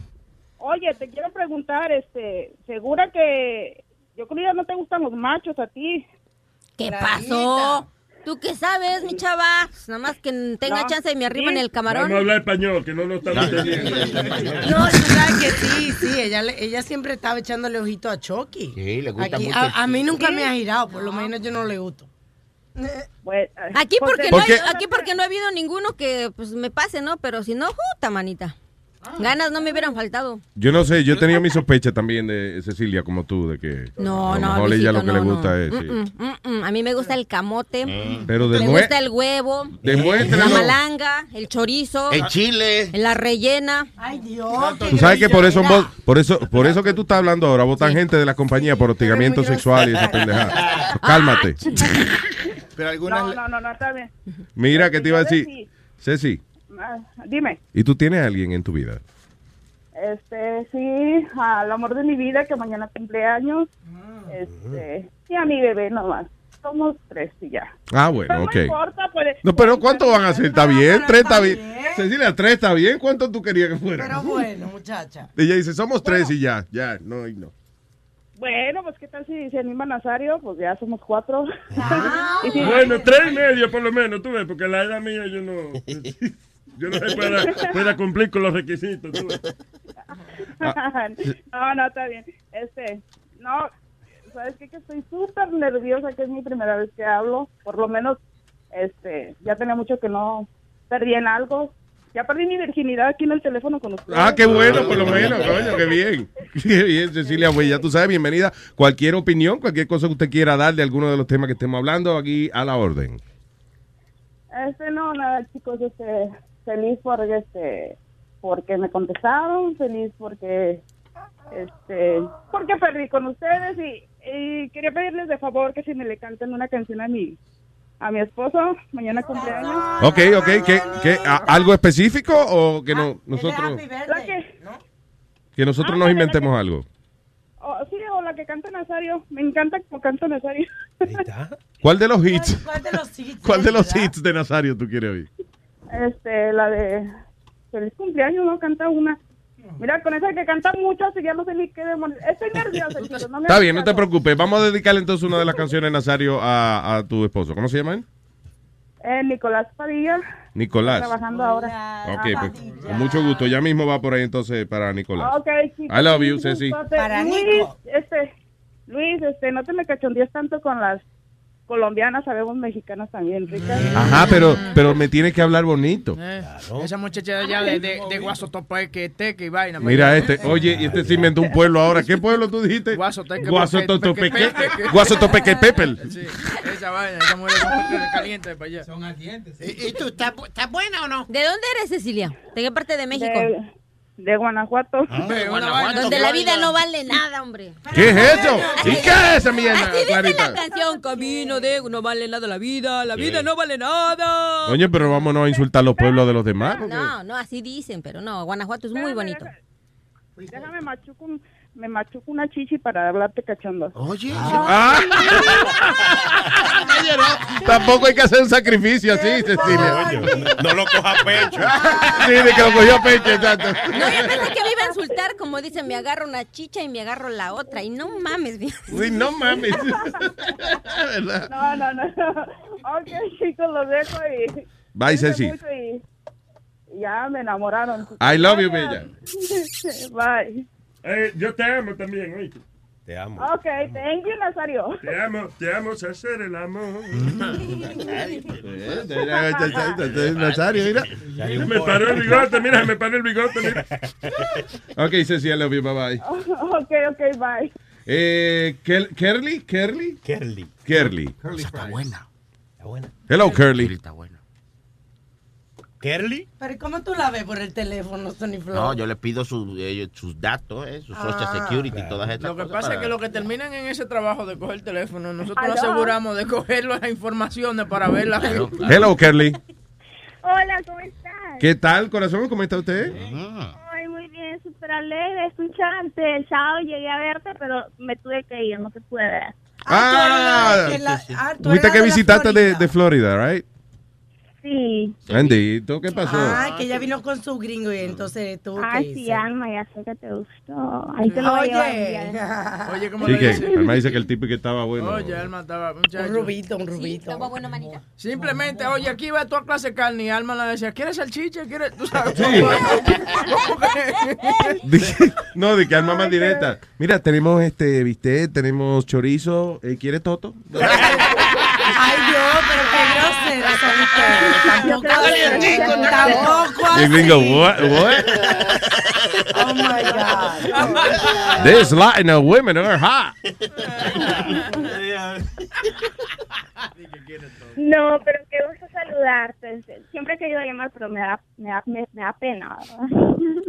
oye, te quiero preguntar, este, segura que yo creo que ya no te gustan los machos a ti. ¿Qué pasó? ¿Tú qué sabes, mi chava? Pues nada más que tenga No. chance y me arriba en el Vamos a camarón. hablar español, que no lo estamos entendiendo. No, tú sabes que sí, sí, ella, le- ella siempre estaba echándole ojito a Chucky. Sí, le gusta Aquí- mucho. a, a mí nunca Sí. me ha girado, por lo menos yo no le gusto. Pues, Aquí porque, ¿Por no hay, aquí porque no ha habido ninguno que pues me pase, ¿no? Pero si no, juta, manita. Ganas no me hubieran faltado. Yo no sé, yo tenía mi sospecha también de Cecilia, como tú, de que No, a lo no, mejor ella lo que no, le no. gusta es. sí. Mm, mm, mm. A mí me gusta el camote. Pero me demue- gusta el huevo. La malanga, el chorizo. El chile. La rellena. Ay, Dios. Tú sabes que por eso, vos- por eso, por eso que tú estás hablando ahora, votan gente de la compañía por hostigamiento sexual y esa pendejada. Cálmate. Pero algunas. No, no, no, no, está bien. Mira que te iba a decir, Sí. Ceci, Ah, Dime. ¿y tú tienes a alguien en tu vida? Este, sí, al amor de mi vida que mañana cumpleaños. Este, y a mi bebé nomás. Somos tres y ya. Ah, bueno, Pero ok. No importa, puede- No, pero ¿cuánto van a ser? ¿Está bien? ¿Tres está bien? Cecilia, tres está bien. ¿Cuánto tú querías que fuera? Pero bueno, muchacha. Ella dice, somos tres y ya, ya, no, y no. Bueno, pues qué tal si se anima Nazario, pues ya somos cuatro. Y si- Bueno, tres y medio por lo menos, tú ves, porque la edad mía yo no... Yo no sé pueda, pueda cumplir con los requisitos. tú no, no, está bien. Este, no, ¿sabes qué? Que estoy súper nerviosa, que es mi primera vez que hablo. Por lo menos, este, ya tenía mucho que no perdí en algo. Ya perdí mi virginidad aquí en el teléfono con ustedes. Ah, qué bueno, por lo menos, coño, qué bien. Qué bien, Cecilia, pues ya tú sabes, bienvenida. Cualquier opinión, cualquier cosa que usted quiera dar de alguno de los temas que estemos hablando, aquí a la orden. Este, no, nada, chicos, este, feliz por, este, porque me contestaron, feliz porque, este, porque perdí con ustedes y, y quería pedirles de favor que si me le canten una canción a mi, a mi esposo, mañana cumpleaños. Ok, ok, ¿qué, qué, a- ¿algo específico o que no, nosotros, La que, que nosotros nos inventemos algo? o, sí, o la que canta Nazario, me encanta como canta Nazario. ¿Cuál de los hits? ¿Cuál de los hits? ¿Cuál de los hits de Nazario tú quieres oír? Este, la de feliz cumpleaños, no canta una. Mira, con esa que canta mucho, así ya no sé ni qué demonios. Estoy nerviosa, chicos. No me Está bien, no te preocupes. Vamos a dedicarle entonces una de las canciones, Nazario, a, a tu esposo. ¿Cómo se llama él? Eh, Nicolás Padilla. Nicolás. Trabajando ahora. Ok, pues con mucho gusto. Ya mismo va por ahí entonces para Nicolás. Ok, chicos. I love you, Ceci. Para Luis, Nico. este, Luis, este, no te me cachondees tanto con las colombianas, sabemos mexicanas también, ricas. Ajá, pero, pero me tienes que hablar bonito. Eh, Esa muchacha de allá de, de, de Guasotopeque, Teque y vaina. Mira este, oye, y este se inventó un pueblo ahora. ¿Qué pueblo tú dijiste? Guasotopeque. Peque. Guasotopeque Pepel. Sí, esa vaina, esa mujer es caliente de para allá. Son ardientes. ¿Y, y tú, ¿estás bu- estás buena o no? ¿De dónde eres, Cecilia? ¿De qué parte de México? De, de Guanajuato. Donde la vida no vale nada, hombre. ¿Qué es eso? ¿Y qué es esa mierda, Así dice la canción, camino de no vale nada la vida, la vida no vale nada. Oye, pero vámonos a insultar los pueblos de los demás. No, no, así dicen, pero no, Guanajuato es muy bonito. Déjame machuco, un- me machuco una chichi para hablarte cachondo. Oye. Ah. Tampoco hay que hacer un sacrificio así, Cecilia. No lo coja a pecho. Sí, de que lo cogió a pecho, exacto. No, yo pensé que me iba a insultar, como dicen, me agarro una chicha y me agarro la otra. Y no mames, bien. Sí, no mames. ¿Verdad? No, no, no. Ok, chicos, los dejo y... Bye, Ceci. y Ya me enamoraron. I love you, bella. Bye. Eh, yo te amo también, oíste. Te amo. Ok, thank you, Nazario. Te amo, te amo hacer el amor. Nazario, mira. Me paró el bigote, mira, me paró el bigote, mira. Ok, Ceci, I love you, bye bye. ok, ok, bye. Eh, Kerly, Kerly, Kerly. Kerly. Está buena. Está buena. Hello, Curly. Está buena. Kerly. Pero ¿cómo tú la ves por el teléfono, Tony Flow? No, yo le pido su- eh, sus datos, eh, su social Ah. security y todas estas Lo que cosas pasa para- es que los que terminan en ese trabajo de coger el teléfono, nosotros Aló. aseguramos de coger las informaciones para verlas. Hello, Kerly. Hola, ¿cómo estás? ¿Qué tal, corazón? ¿Cómo está usted? Ay, muy bien, súper alegre, escuchante. El sábado llegué a verte, pero me tuve que ir, no te pude ver. Ah, ah, que la visitaste de, Florida. de Florida, right? Sí. Bendito, ¿qué pasó? Ah, que ella vino con su gringo y entonces que Ay, sí, Alma, ya sé que te gustó. Ahí te lo voy a. Oye, Oye, ¿cómo Sí, le que dice? Alma dice que el tipo que estaba bueno. Oye, Alma estaba, muchacho. un rubito, un rubito. Estaba buena manita. Simplemente, oye, aquí va toda clase de carne y Alma le decía, ¿quieres salchicha? ¿Quieres? Tú sabes. Sí. Dice- no, de que Alma más directa. Mira, tenemos este bistec, tenemos chorizo. eh, ¿Quieres toto? Ay, Dios, pero ustedes. Tampoco. Tampoco. Gringo, what, what? Oh my God. These Latino women are hot. No, pero qué gusto saludarte. Siempre he querido llamar, pero me da, me da, me, me da pena.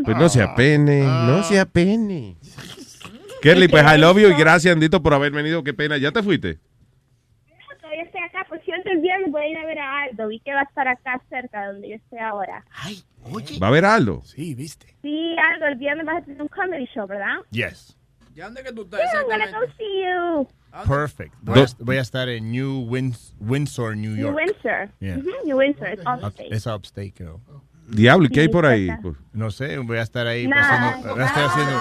Pues no se apene, no se apene. Kelly, pues I love you y gracias, Andito, por haber venido. Qué pena. ¿Ya te fuiste? El viernes voy a ir a ver a Aldo. Vi que va a estar acá cerca de donde yo estoy ahora. ¿Va a haber Aldo? Sí, viste. Sí, Aldo, el viernes vas a tener un comedy show, ¿verdad? Yes. ¿Ya dónde que tú Yeah, I'm gonna go see you. Perfect. Voy a, voy a estar en New Wins- Windsor, New New York. Windsor. Yeah. Ujú, New Windsor, it's Up- upstate. Es upstate, creo. Diablo, ¿y qué hay por ahí? No sé, voy a estar ahí pasando- voy a estar haciendo,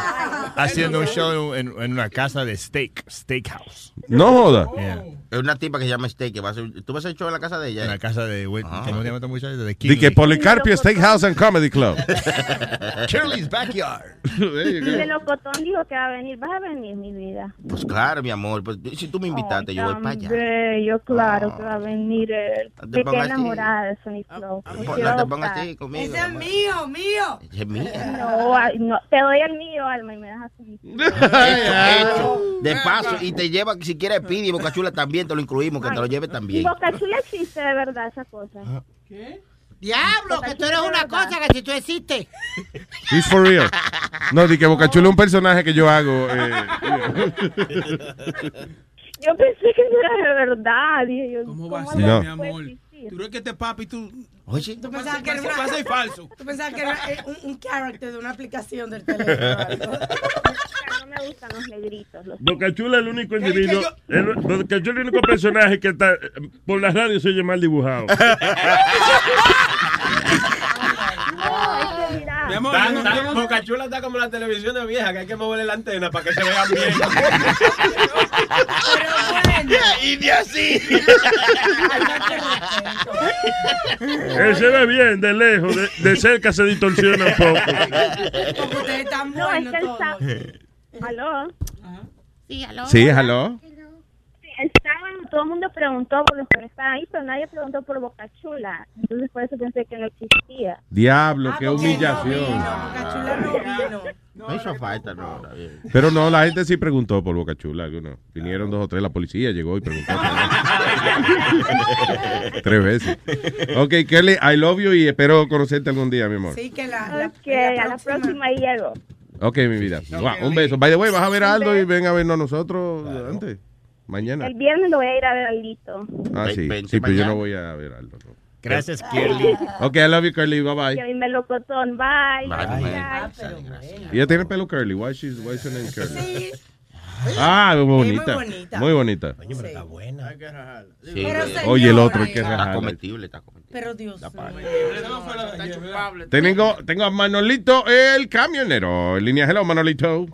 haciendo un show en, en una casa de steak, steakhouse. No joda. Yeah. Es una tipa que se llama Steak. Que va a hacer, ¿Tú vas a hacer show en la casa de ella? En la casa de, Win- ¿cómo se llama esta muchacha? De Di Kinley. que Policarpio Steakhouse and Comedy Club. Shirley's Backyard. Y de Locotón dijo que va a venir. ¿Vas a venir, mi vida? Pues claro, mi amor. Pues, si tú me invitaste, yo voy para allá. Bello, claro que va a venir él. te así. enamorada de Sony Flow. Me Pues, quiero no te pongas así conmigo. Ese es mío, mío. Es mía. No, no, te doy el mío, Alma, y me das a Sony Flow. Hecho, hecho. De paso, y te lleva, si quieres, pide y Boca Chula también, te lo incluimos, que te lo lleve Y también. Boca Chula existe de verdad esa cosa. Diablo, que tú eres una cosa que si tú existes. He's for real. No, di que Bocachula es un personaje que yo hago. eh, Yo pensé que no era de verdad. Dije yo, ¿Cómo va a ser, No. mi amor? Tú crees que este papi, tú... Oye, Tú pensabas que era una- ser falso. Tú pensabas que era un, un character de una aplicación del teléfono. no me gustan los negritos. Los... Bocachula es el único individuo, el, Bocachula es el único personaje que está, eh, por la radio se oye mal dibujado. No, es que mira. Mi amor, yo no- Boca Chula está como la televisión de vieja, que hay que moverle la antena para que se vean bien. Y de así. Él se ve bien de lejos, de, de cerca se distorsiona un poco. Porque ustedes están No, es buenos que sabe. ¿Aló? Sí, aló. Sí, hello. Todo el mundo preguntó por los que estaban ahí, pero nadie preguntó por Boca Chula. Entonces por eso pensé que no existía. Diablo, qué humillación. No hizo falta, no. Pero no, la gente sí preguntó por Bocachula. algunos. Vinieron dos o tres, la policía llegó y preguntó. tres veces. Ok, Kelly, I love you y espero conocerte algún día, mi amor. Sí, que la, la, Ok, a la próxima ahí llego. Ok, mi vida. Un beso. By the way, vas a ver a Aldo y ven a vernos nosotros antes. Mañana. El viernes lo voy a ir a ver al Lito. Ah, sí. Sí, pero yo mañana. no voy a ver a Aldo. no. Gracias, Kelly. Ok, I love you, Curly. Bye bye. Mi melocotón. Bye. Bye, Bye. mujer. Y ella tiene pelo curly. Why she's why is her name curly? Ah, muy bonita. bonita. Muy bonita. Sí. Pero, Oye, el otro hay que Está rajarla. comestible, está comestible. Pero Dios Está chupable. Tengo, tengo a Manolito, el camionero. En línea, hello, Manolito.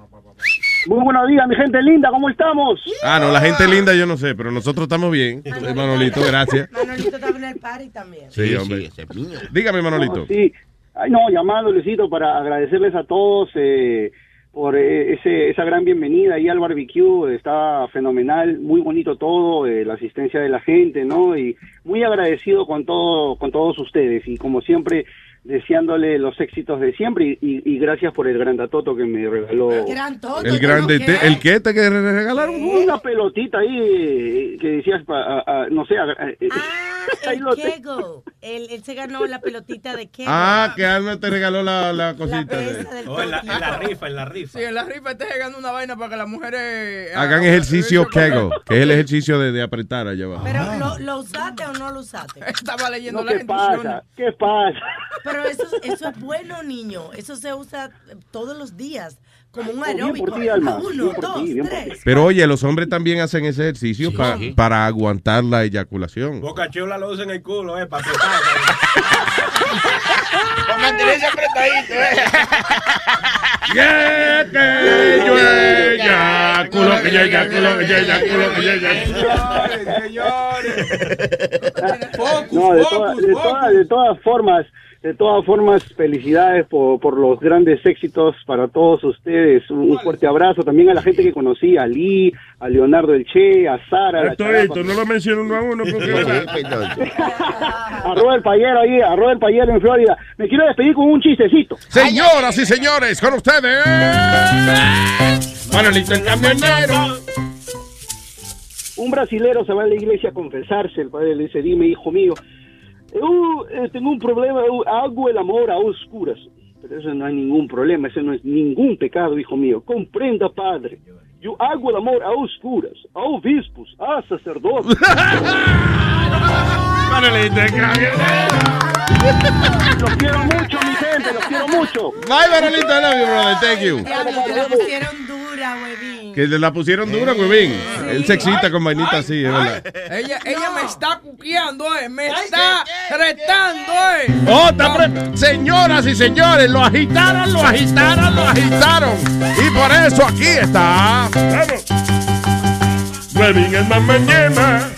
Muy buenos días, mi gente linda, ¿cómo estamos? Ah, no, la gente linda yo no sé, pero nosotros estamos bien. Eh, Manolito, gracias. Manolito estaba en el party también. Sí, Sí, hombre. sí, ese es mío. Dígame, Manolito. No, sí. Ay, no, llamando, Luisito, para agradecerles a todos eh, por eh, ese, esa gran bienvenida ahí al barbecue. Está fenomenal, muy bonito todo, eh, la asistencia de la gente, ¿no? Y muy agradecido con, todo, con todos ustedes. Y como siempre, deseándole los éxitos de siempre. Y, y- y gracias por el gran datoto que me regaló. Gran toto. El grande, te- el que te que re- regalaron. Una pelotita ahí eh, que decías, pa- a- a- no sé, a- eh, Ah, ahí el te- Kego. Él, él se ganó la pelotita de Kego. Ah, que Alma te regaló la, la cosita. del Oh, en, la, en la rifa, en la rifa. Sí, en la rifa está llegando una vaina para que las mujeres Hagan ejercicio Kegel, que es el ejercicio de, de apretar allá abajo. Pero, ¿lo, ¿lo usaste o no lo usaste? Estaba leyendo No, las ¿qué pasa? ¿Qué pasa? Pero eso, eso es bueno, niño. Eso se usa todos los días. Como un aeróbico. ti. Uno, dos, ti, tres. Pero oye, los hombres también hacen ese ejercicio pa- sí. para aguantar la eyaculación. Boca Chula lo usa en el culo, eh, para apretar. Para mantenerse apretadito, eh. ¡Qué bello culo, que yaya, culo, que yaya, culo, que yaya. No, de, toda- de toda- de todas formas, de todas formas, felicidades por, por los grandes éxitos para todos ustedes. Un, fuerte abrazo también a la gente que conocí, a Lee, a Leonardo El Che, a Sara, esto, no lo menciono uno a uno porque... a Robert Payero ahí, a Robert Payero en Florida. Me quiero despedir con un chistecito. Señoras y señores, con ustedes. Manolito el camionero. Un brasilero se va a la iglesia a confesarse. El padre le dice, dime, hijo mío, yo eh, tengo un problema, yo hago el amor a oscuras. Pero eso no hay ningún problema, eso no es ningún pecado, hijo mío. Comprenda, padre. Yo hago el amor a oscuras, a obispos, a sacerdotes. Manolito el Los quiero mucho, mi gente, los quiero mucho. Bye, Manolito, I love you, brother. Thank you. La pusieron dura, huevín. Que le la pusieron dura, huevín. Él se excita con vainita así, es verdad. Ella, ella me está cuqueando, eh. Me está retando, eh. Oh, está pre- Señoras y señores, lo agitaron, lo agitaron, lo agitaron. Y por eso aquí está. Huevín el mañana.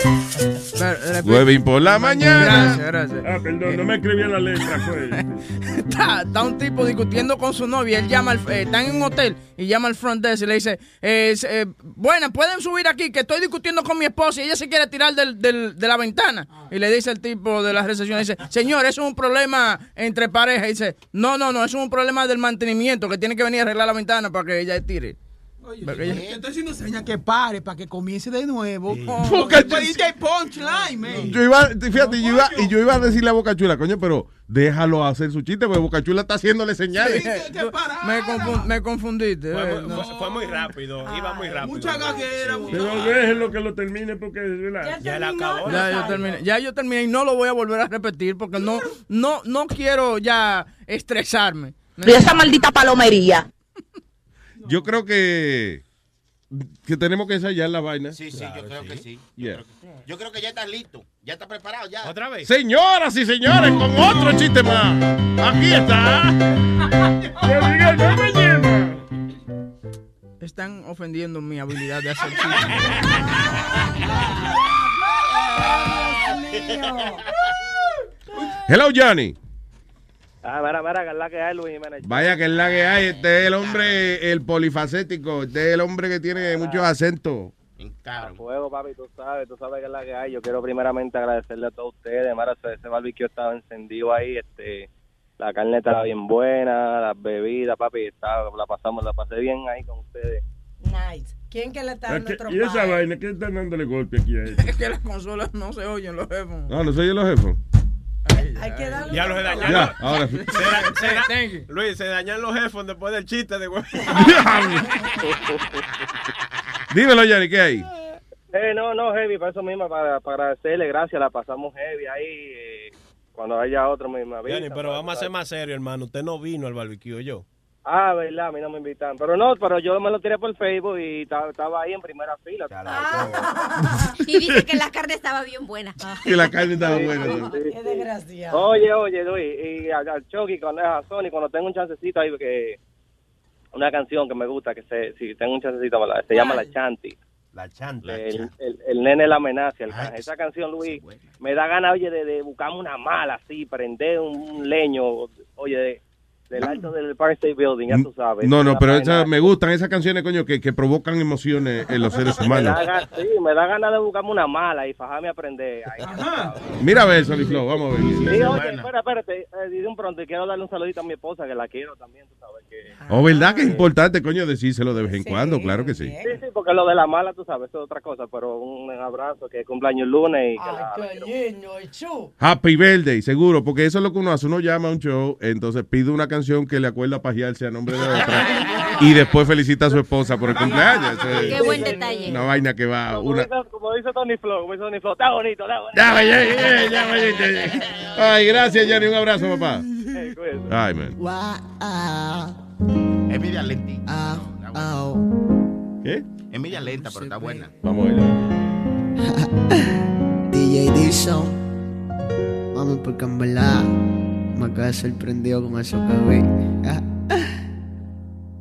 Huevín por la mañana. Gracias, gracias. Ah, perdón, no me escribí en la letra, pues. Está, está un tipo discutiendo con su novia. Él llama, al, eh, está en un hotel y llama al front desk y le dice: eh, eh, Bueno, pueden subir aquí que estoy discutiendo con mi esposa y ella se quiere tirar del, del- de la ventana. Y le dice el tipo de la recepción: dice, Señor, eso es un problema entre parejas. Y dice: No, no, no, eso es un problema del mantenimiento que tiene que venir a arreglar la ventana para que ella tire. Te estoy señas que pare para que comience de nuevo. Porque- Porque dice punchline, man. Yo iba, fíjate, yo iba, y yo iba a decirle a Boca Chula, coño, pero déjalo hacer su chiste, porque Boca Chula está haciéndole señales. me, confun- me confundiste. Fue, eh, no. fue- muy rápido, iba muy rápido. Mucha gaguera, Pero déjenlo que lo termine porque. Ya la acabó. Ya yo terminé, ya yo terminé y no lo voy a volver a repetir porque no, no, no quiero ya estresarme. Y esa maldita palomería. Yo creo que, que tenemos que ensayar la vaina. Sí, sí, yo creo que sí. Yeah. Yo creo que ya estás listo. Ya estás preparado ya. ¿Otra vez? Señoras y señores, con otro chiste más. Aquí está. Están ofendiendo mi habilidad de hacer chistes. Hello, Johnny. Ah, mira, mira, que es la que hay, Luis Jiménez. Vaya que es la que hay. Este es el hombre, el polifacético. Este es el hombre que tiene muchos acentos. A fuego, papi, tú sabes, tú sabes que es la que hay. Yo quiero primeramente agradecerle a todos ustedes. Mira, ese, barbecue estaba encendido ahí, este, la carne estaba bien buena, las bebidas, papi, estaba, la pasamos, la pasé bien ahí con ustedes. Nice. ¿Quién que le está Ah, dando ¿qué- otro ¿Y esa vaina? ¿Qué están dándole golpe aquí a él? Es que las consolas no se oyen los jefes. No, no soy yo los jefes. Hay que darle. Ya los he dañado. Ya, ahora sí. Se da- se da- Thank you. Luis, se dañan los headphones después del chiste de. Dímelo, Johnny, ¿qué hay? Eh, no, no, Heavy, para eso mismo, para, para agradecerle, gracias, la pasamos Heavy ahí. eh, cuando haya otro, me, me avisa, Johnny, pero vamos a ser más serios, hermano. Usted no vino al barbecue, yo. Ah, verdad, a mí no me invitan. Pero no, pero yo me lo tiré por Facebook y ta- estaba ahí en primera fila. Y dice que la carne estaba bien buena. Que la carne estaba Sí, buena. sí. Qué desgraciado. Oye, oye, Luis, y al, al Chucky, cuando es a Sony, cuando tengo un chancecito ahí, que una canción que me gusta, que se, si tengo un chancecito, se llama La Chanti. La chanta. El, el, el nene la amenaza, el can- esa canción, Luis, me da ganas, oye, de, de buscarme una mala así, prender un, un leño, oye, de- del alto del Park State Building, ya tú sabes. No, no, pero esa- me gustan esas canciones, coño, que, que provocan emociones en los seres me humanos. da, ga- sí, me da ganas de buscarme una mala y fajarme a aprender. Ahí, Mira a ver, Sony Flow, vamos a ver. Sí, oye, espera, espérate, eh, de un pronto, y quiero darle un saludito a mi esposa, que la quiero también, tú sabes que... Oh, ¿verdad que es importante, coño, decírselo de vez en cuando? Claro que sí. Sí, sí, porque lo de la mala, tú sabes, eso es otra cosa, pero un abrazo, que cumpleaños el lunes y que la... Ay, el chu. Happy Birthday, seguro, porque eso es lo que uno hace. Uno llama a un show, entonces pide una canción que le acuerda a pajearse a nombre de otra y después felicita a su esposa por el cumpleaños. Es Qué buen detalle. Una vaina que va. Como, Una... dice, como dice Tony Flow, como dice Tony Flow, está bonito, está bonito. Ya, ya, ya, ya, ya, ya. Ay, gracias, Jenny. Un abrazo, papá. Ay, man. Es media lentita. ¿Qué? Es media lenta, pero está buena. Vamos a ver. DJ Dixon. Mami, porque en verdad me quedé sorprendido con eso que vi.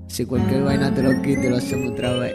Si cualquier vaina te lo quito, lo hacemos otra vez.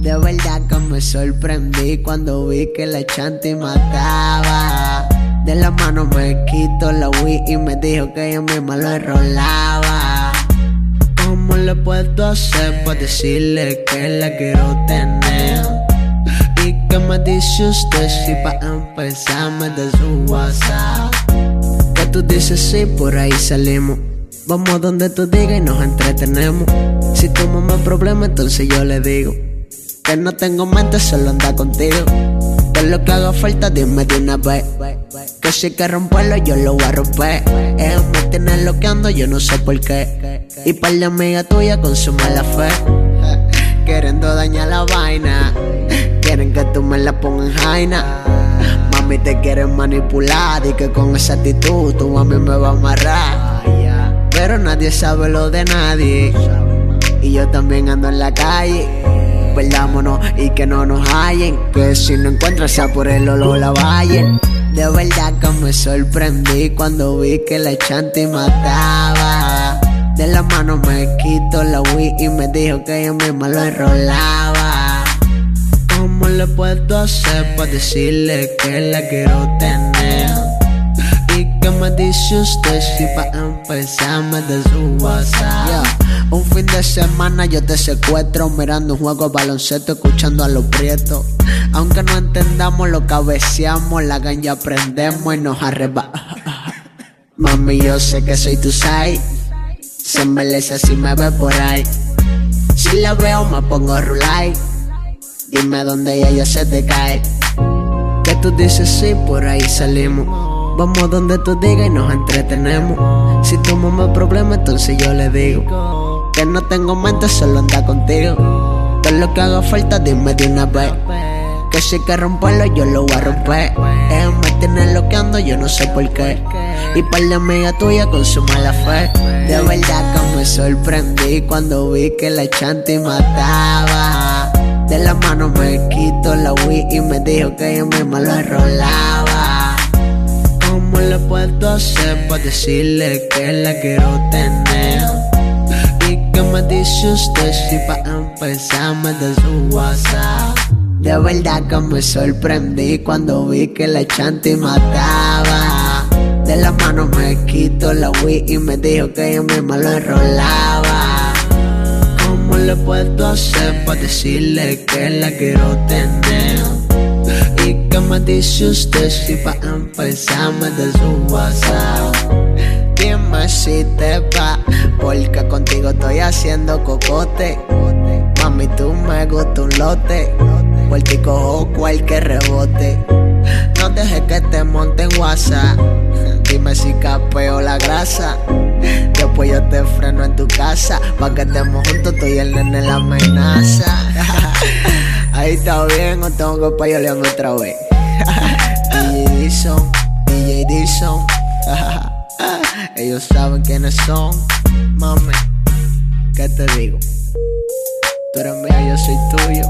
De verdad que me sorprendí cuando vi que la chanti mataba. De la mano me quito la Wii y me dijo que ella misma lo enrolaba. ¿Cómo le puedo hacer para decirle que la quiero tener? ¿Y qué me dice usted si para empezar me da su WhatsApp? Que tú dices sí, por ahí salimos. Vamos donde tú digas y nos entretenemos. Si tu mamá problema, entonces yo le digo que no tengo mente, solo anda contigo. Que lo que haga falta, dime de una vez. Que si que romperlo, yo lo voy a romper. Ellos me tienen loqueando, yo no sé por qué. Y para la amiga tuya con su mala fe. Queriendo dañar la vaina. Quieren que tú me la pongas en jaina. Mami te quieren manipular y que con esa actitud tu mami me va a amarrar. Pero nadie sabe lo de nadie. Y yo también ando en la calle. Perdámonos y que no nos hallen. Que si no encuentras sea por el olor la valle. De verdad que me sorprendí cuando vi que la chanti mataba. De la mano me quito la Wii y me dijo que ella misma lo enrolaba. ¿Cómo le puedo hacer para decirle que la quiero tener? ¿Y qué me dice usted si para empezar me? Yeah. Un fin de semana yo te secuestro mirando un juego de baloncesto escuchando a los prietos. Aunque no entendamos lo cabeceamos, la ganja aprendemos y nos arreba. Mami, yo sé que soy tu side. Se embeleza si me ve por ahí. Si la veo me pongo rulay. Dime dónde ella se te cae. Que tú dices sí, por ahí salimos. Vamos donde tú digas y nos entretenemos. Si tu mamá problema, entonces yo le digo que no tengo mente, solo anda contigo. Que lo que haga falta, dime de una vez. Que si hay que romperlo, yo lo voy a romper. Ellos me tienen loqueando, yo no sé por qué. Y para la amiga tuya con su mala fe. De verdad que me sorprendí cuando vi que la chanti mataba. De la mano me quito la Wii y me dijo que ella misma lo enrolaba. ¿Cómo le puedo hacer para decirle que la quiero tener? ¿Y qué me dice usted si para empezar me da su WhatsApp? De verdad que me sorprendí cuando vi que la chanti mataba. De la mano me quito la Wii y me dijo que ella misma lo enrolaba. ¿Cómo le puedo hacer para decirle que la quiero tener? ¿Y qué me dice usted si me da su WhatsApp? Dime si te va, porque contigo estoy haciendo cocote. Mami, tú me gusta un lote, porque y cojo cualquier rebote. No dejes que te monte en WhatsApp. Dime si capeo la grasa. Después yo te freno en tu casa. Pa' que estemos juntos, tú y el nene la amenaza. Ahí está bien, o tengo que payolearme otra vez. DJ Dixon, DJ Dixon. Ellos saben quiénes son. Mami, ¿qué te digo? Tú eres mía, yo soy tuyo.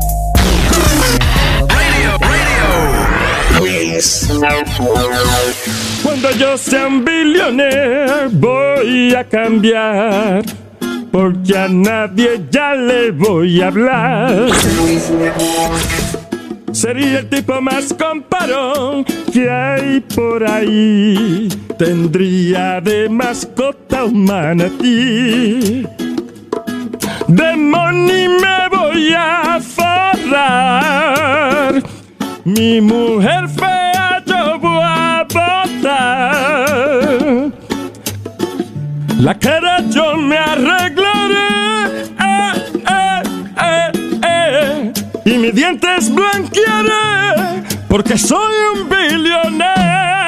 Cuando yo sea un billionaire voy a cambiar porque a nadie ya le voy a hablar. Sería el tipo más comparón que hay por ahí. Tendría de mascota un manatí. De money me voy a forrar. Mi mujer fea yo voy a botar. La cara yo me arreglaré. Eh, eh, eh. Y mis dientes blanquearé. Porque soy un billonero.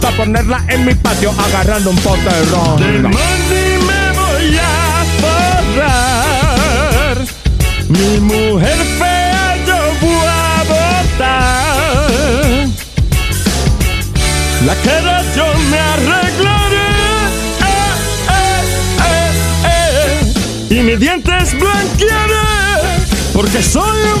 para ponerla en mi patio agarrando un pote de ron. De money me voy a forrar. Mi mujer fea yo voy a botar. La cara yo me arreglaré. Eh, eh, eh. Y mis dientes blanquearé. Porque soy un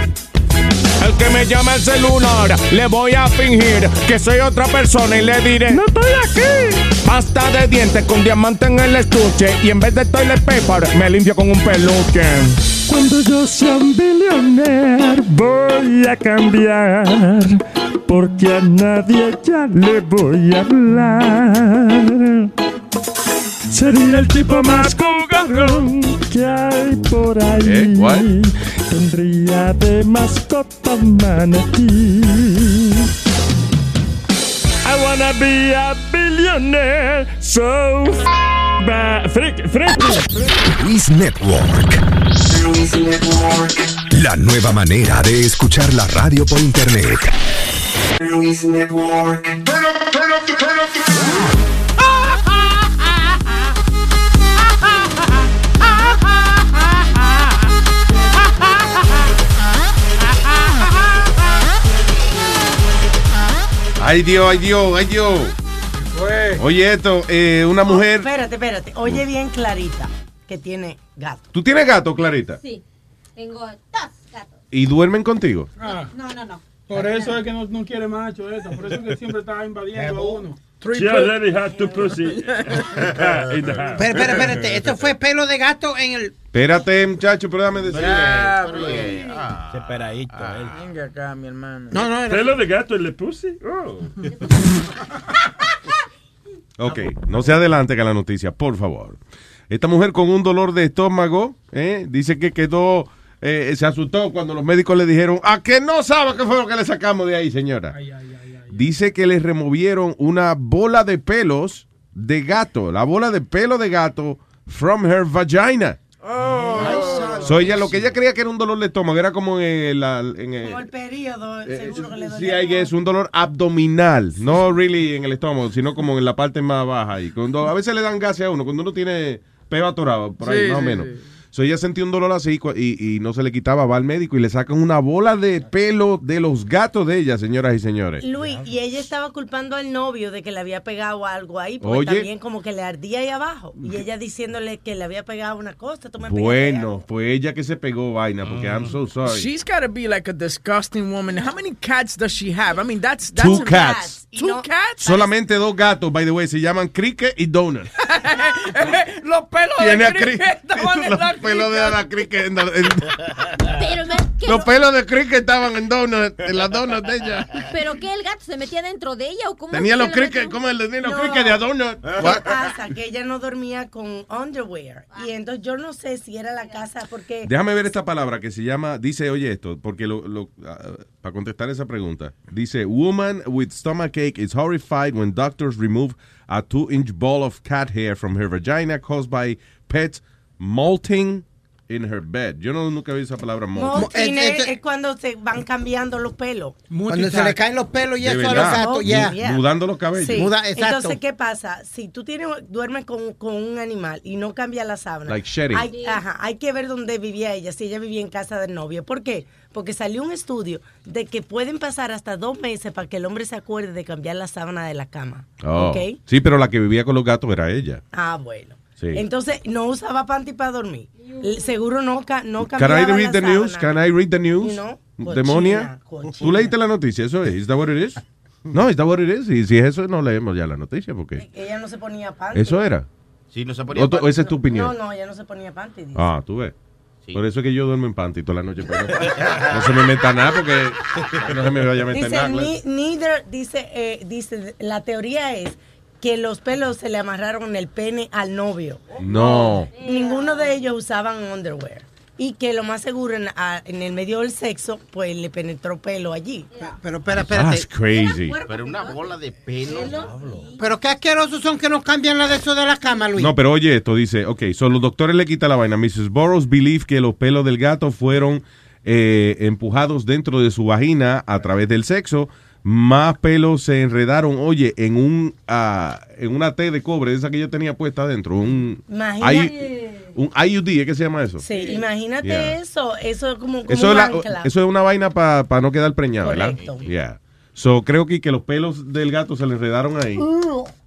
Que me llame el celular, le voy a fingir que soy otra persona y le diré: ¡No estoy aquí! Pasta de dientes con diamante en el estuche. Y en vez de toilet paper, me limpio con un peluche. Cuando yo sea un billonero voy a cambiar. Porque a nadie ya le voy a hablar. Sería el tipo más cugarrón que hay por ahí. ¿Eh? What? Tendría de mascota manatí. I wanna be a billionaire, so freak, freak. Luis Network. La nueva manera de escuchar la radio por internet. Luis Network. Ay Dios, ay Dios, ay Dios. Oye esto, eh, una mujer... Espérate, espérate. Oye bien clarita que tiene gato. ¿Tú tienes gato, Clarita? Sí, tengo dos gatos. ¿Y duermen contigo? Ah, No, no, no. por eso es que no, no quiere macho esta. Por eso es que siempre está invadiendo a uno. She already had two pussy. Pero, espera, espérate, esto fue pelo de gato en el. Espérate, muchacho, pero déjame decir. Separadito, él. Venga acá, mi hermano. No, no, era- ¿Pelo de gato en la pussy? Oh. Ok, no se adelante con la noticia, por favor. Esta mujer con un dolor de estómago, ¿eh? dice que quedó, eh, se asustó cuando los médicos le dijeron, ¿a que no sabe qué fue lo que le sacamos de ahí, señora? Dice que le removieron una bola de pelos de gato, la bola de pelo de gato from her vagina. So ella, lo que ella creía que era un dolor de estómago era como en, la- en el, Como el periodo, seguro que le Sí, dolía. es un dolor abdominal, no really en el estómago, sino como en la parte más baja. Y cuando a veces le dan gases a uno, cuando uno tiene peo atorado, por ahí Sí, más o sí, menos. So ella sentía un dolor así y, y no se le quitaba, va al médico y le sacan una bola de pelo de los gatos de ella, señoras y señores. Luis, y ella estaba culpando al novio de que le había pegado algo ahí, porque Oye. también como que le ardía ahí abajo. Y ella diciéndole que le había pegado una cosa, tú me Bueno, fue ella que se pegó vaina, porque I'm so sorry. She's got to be like a disgusting woman. How many cats does she have? I mean, that's that's Two cats. Two cats. Solamente dos gatos, by the way, se llaman Cricket y Donut. Los pelos Tiene de cricket estaban en los la pelos de la Cricket. en la- en- Pero más que Los pelos de cricket estaban en, donut, en las donuts de ella. ¿Pero qué? ¿El gato se metía dentro de ella o cómo? Tenía los le cricket? ¿cómo el de los No. cricket de donut? ¿Qué pasa? Que ella no dormía con underwear. Y entonces yo no sé si era la casa porque... Déjame ver esta palabra que se llama, dice, oye esto, porque lo, lo- ah, para contestar esa pregunta, dice, woman with stomachache is horrified when doctors remove a two-inch ball of cat hair from her vagina caused by pets molting in her bed. Yo no nunca vi esa palabra molting. Molting es, es cuando se van cambiando los pelos. Cuando se le caen los pelos y eso a los gatos, ya. Mudando los cabellos. Sí. Muda- exacto. Entonces, ¿qué pasa? Si tú tienes, duermes con, con un animal y no cambia la sábana, Like shedding. hay, ajá, hay que ver dónde vivía ella, si ella vivía en casa del novio. ¿Por qué? Porque salió un estudio de que pueden pasar hasta dos meses para que el hombre se acuerde de cambiar la sábana de la cama. Oh. ¿Ok? Sí, pero la que vivía con los gatos era ella. Ah, bueno. Sí. Entonces, no usaba panty para dormir. Seguro no, ca- no Can cambiaba I read la the news? Can I read the news? Know, Demonia. cochina, ¿Tú leíste la noticia? ¿Eso es? ¿Is that what it is? No, ¿is that what it is? Y si es eso, no leemos ya la noticia porque... Ella no se ponía panty. ¿Eso era? Sí, no se ¿O tú- esa es tu opinión? No, no, ella no se ponía panty. dice. Ah, tú ves. Por eso es que yo duermo en panty toda la noche. pero no, no se me meta nada porque que no se me vaya a meter Dice, nada. ni- neither, dice, eh, dice, la teoría es que los pelos se le amarraron en el pene al novio. No. Ninguno de ellos usaban underwear. Y que lo más seguro en, a- en el medio del sexo, pues le penetró pelo allí. Pero espera, That's crazy. Pero una bola de pelo. Pero qué asquerosos son que nos cambian la de eso de la cama, Luis. No, pero oye esto, dice, ok, so los doctores le quitan la vaina. Mrs. Burroughs believe que los pelos del gato fueron eh, empujados dentro de su vagina a través del sexo. Más pelos se enredaron, oye, en un ah, en una T de cobre, esa que yo tenía puesta adentro. Un, Imagínate. I- un IUD, ¿es que se llama eso? Sí, imagínate Yeah. eso. Eso es como, como Eso un es, la- eso es una vaina para no quedar preñado, ¿verdad? Correcto. Yeah. So, creo que, que los pelos del gato se le enredaron ahí.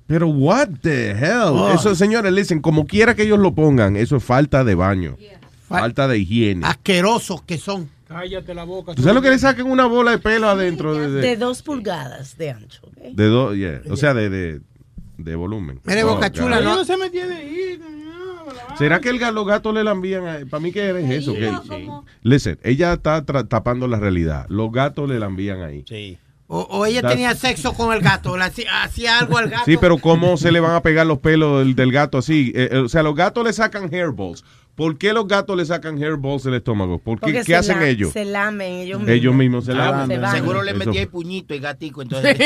Pero what the hell? Oh. Eso, señores, listen, como quiera que ellos lo pongan, eso es falta de baño. Falta de higiene. Asquerosos que son. Cállate la boca. ¿Tú sabes lo que le sacan una bola de pelo adentro de, de de, dos pulgadas de ancho. de do- yeah, o sea, de, de, de volumen? Mire, Oh, Boca. Chula, no. se me tiene ahí. ¿Será que el los gatos le lambían? Para mí que es eso. que, Listen, ella está tapando la realidad. Los gatos le lambían ahí. Sí. O, o ella That's- tenía sexo con el gato, le hacía, hacía algo al gato. Sí, pero ¿cómo se le van a pegar los pelos del, del gato así? Eh, eh, o sea, los gatos le sacan hairballs. ¿Por qué los gatos le sacan hairballs del estómago? ¿Por qué, Porque ¿Qué se hacen la- ellos? Se lamen ellos mismos. Ellos mismos se. Se van. Seguro le metía el puñito y gatico, entonces.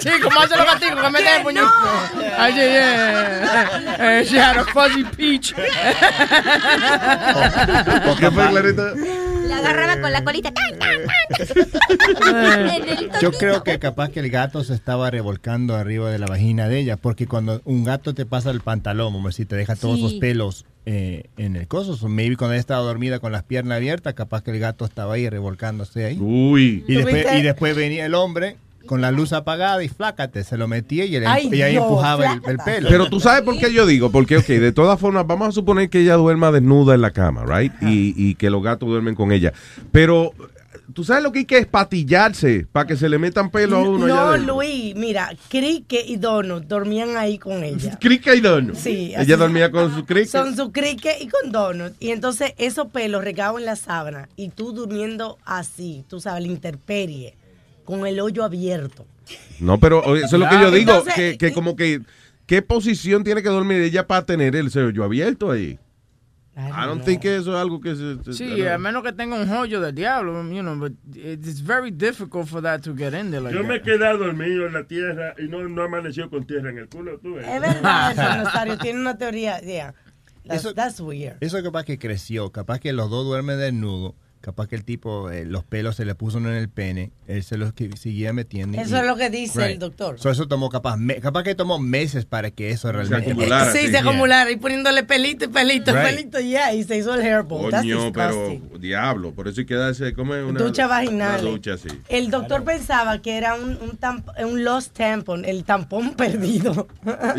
Sí, ¿cómo hacen los gaticos que meten el puñito? Ay, yeah, yeah. Eh, she had a fuzzy peach. ¿Qué fue, Clarita? La agarraba con la colita. ¡tan, tan, tan! En el Yo creo que capaz que el gato se estaba revolcando arriba de la vagina de ella, porque cuando un gato te pasa el pantalón, como si te deja todos Sí. esos pelos eh, en el coso, so maybe cuando ella estaba dormida con las piernas abiertas, capaz que el gato estaba ahí revolcándose ahí. Uy. Y después, y después venía el hombre con la luz apagada y flácate, se lo metía y, Ay, y ahí Dios, empujaba el, el pelo. Pero tú sabes por qué yo digo, porque, ok, de todas formas, vamos a suponer que ella duerma desnuda en la cama, right? Y, y que los gatos duermen con ella. Pero, ¿tú sabes lo que hay que espatillarse para que se le metan pelo a uno? No? Luis, mira, Crique y Donut dormían ahí con ella. Crica y Donut. Sí, Ella dormía con su crica. Son su crique y con Donut. Y entonces esos pelos regados en la sábana y tú durmiendo así, tú sabes, la intemperie, con el hoyo abierto. No, pero eso es lo que yo digo, Entonces, que, que como que, ¿qué posición tiene que dormir ella para tener el sello abierto ahí? I don't think que eso es algo que se... se- Sí, a menos que tenga un hoyo del diablo, you know, but it's very difficult for that to get in there like Yo me he quedado dormido en la tierra y no, no amaneció con tierra en el culo. ¿tú ves? Es verdad eso, Nazario. Tiene una teoría. Yeah. That's, Eso- that's weird. Eso capaz que creció, capaz que los dos duermen desnudo, capaz que el tipo, eh, los pelos se le puso en el pene, él se los que seguía metiendo. y- Eso es lo que dice el doctor. So, eso tomó capaz, me- capaz que tomó meses para que eso realmente acumulara, sí, sí. se acumulara y poniéndole pelito y pelito, Right. pelito, ya, y se hizo el hairball. Coño, pero diablo, por eso hay que darse, como una Ducha vaginal. Una ducha así. El doctor pensaba que era un, un, tamp- un lost tampon, el tampón perdido.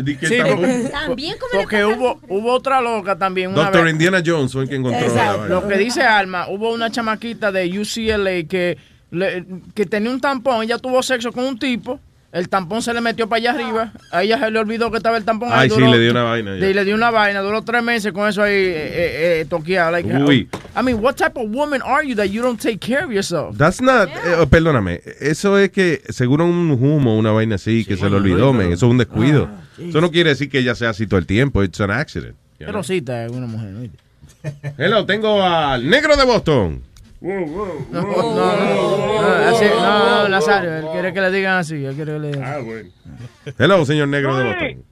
Sí, estamos- porque, También como porque hubo, hubo otra loca también. Una Doctor vez. Indiana Jones fue el que encontró la. Lo que dice Alma, hubo una chamaquita de UCLA que, le- que tenía un tampón, ella tuvo sexo con un tipo, el tampón se le metió para allá arriba, a ella se le olvidó que estaba el tampón ahí. Ay, sí, le dio una vaina ya. Y le dio una vaina, duró tres meses con eso ahí eh, eh, eh, toqueado. like, Uy, I mean, what type of woman are you that you don't take care of yourself? That's not, eh, oh, perdóname, eso es que seguro un humo, una vaina así, que se le olvidó, men, eso es un descuido. eso no quiere decir que ella sea así todo el tiempo, it's an accident. you know. Pero cita es una mujer. ¿oíste? Hello, tengo al negro de Boston. No, no, no, así- no, no, Nazario, él quiere que le digan así, él quiere que le digan. Ah, bueno. Hello, señor negro de Boston.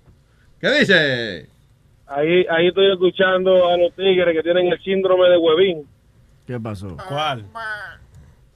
¿Qué dice? Ahí, ahí estoy escuchando a los tigres que tienen el síndrome de huevín. ¿Qué pasó? ¿Cuál?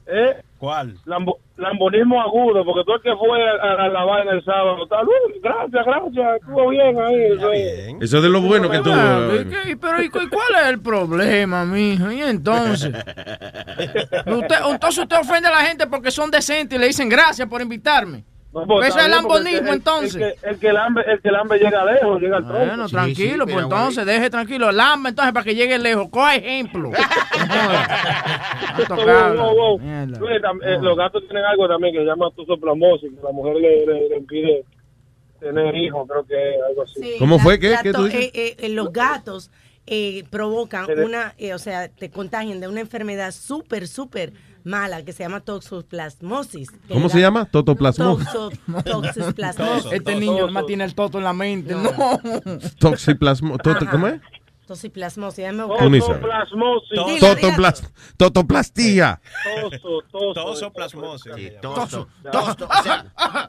¿Eh? ¿Cuál? Lambo- lambonismo agudo, porque tú el que fue a, la vaina el sábado, tal, "Uh, gracias, gracias, estuvo bien ahí. eso es". Eso es de lo bueno que. Ah, ¿y qué- y pero ¿y cu- y cuál es el problema, mijo? ¿Y entonces? Usted, entonces usted ofende a la gente porque son decentes y le dicen gracias por invitarme. No, Pues eso está es porque lambonismo, el- entonces. El, que, el, que el hambre, el que el hambre llega lejos, llega al tronco. Bueno, tranquilo, pues entonces deje tranquilo. Lamba entonces para que llegue lejos. Coja ejemplo. Wow, wow, eh, los gatos tienen algo también que se llama tusoplamosis, que la mujer le, le- le impide tener hijos, creo que es algo así. Sí, ¿Cómo la- fue? ¿Qué? ¿Qué tú to- dices? eh, eh, los gatos eh, provocan una, eh, o sea, te contagian de una enfermedad súper, súper mala que se llama toxoplasmosis. ¿Cómo se llama? Totoplasmo. Toxo- Toxoplasmosis. Este niño más tiene el toto en la mente. No. Toxiplasmo. toto- ¿Cómo es? Toxoplasmosis. Toxoplasmosis. Totoplas- Totoplastía. Toso, toso. Tosoplasmosis. Toso.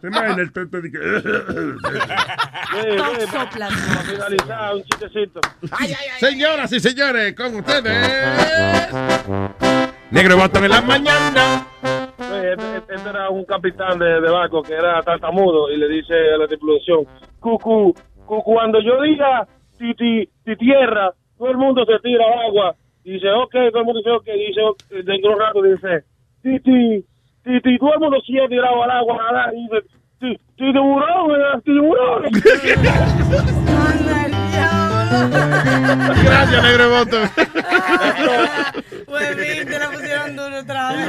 ¿Te imaginas el tonto de que... Para finalizar, un chistecito. Señoras y señores, con ustedes. Negro Boston en la mañana. Oye, Este, este- era un capitán de, de barco que era tartamudo y le dice a la tripulación, cucu, cu- cuando yo diga ti, ti, ti tierra, todo el mundo se tira al agua. Y dice, ok, todo el mundo dice, ok, dice, ok, dentro de un rato dice, ti, ti, ti, ti, todo el mundo se ha tirado al agua a nadar. Y dice, ti, ti, tiburón, tiburón. Gracias, Negro Boston. Pues bien, te la pusieron duro otra vez.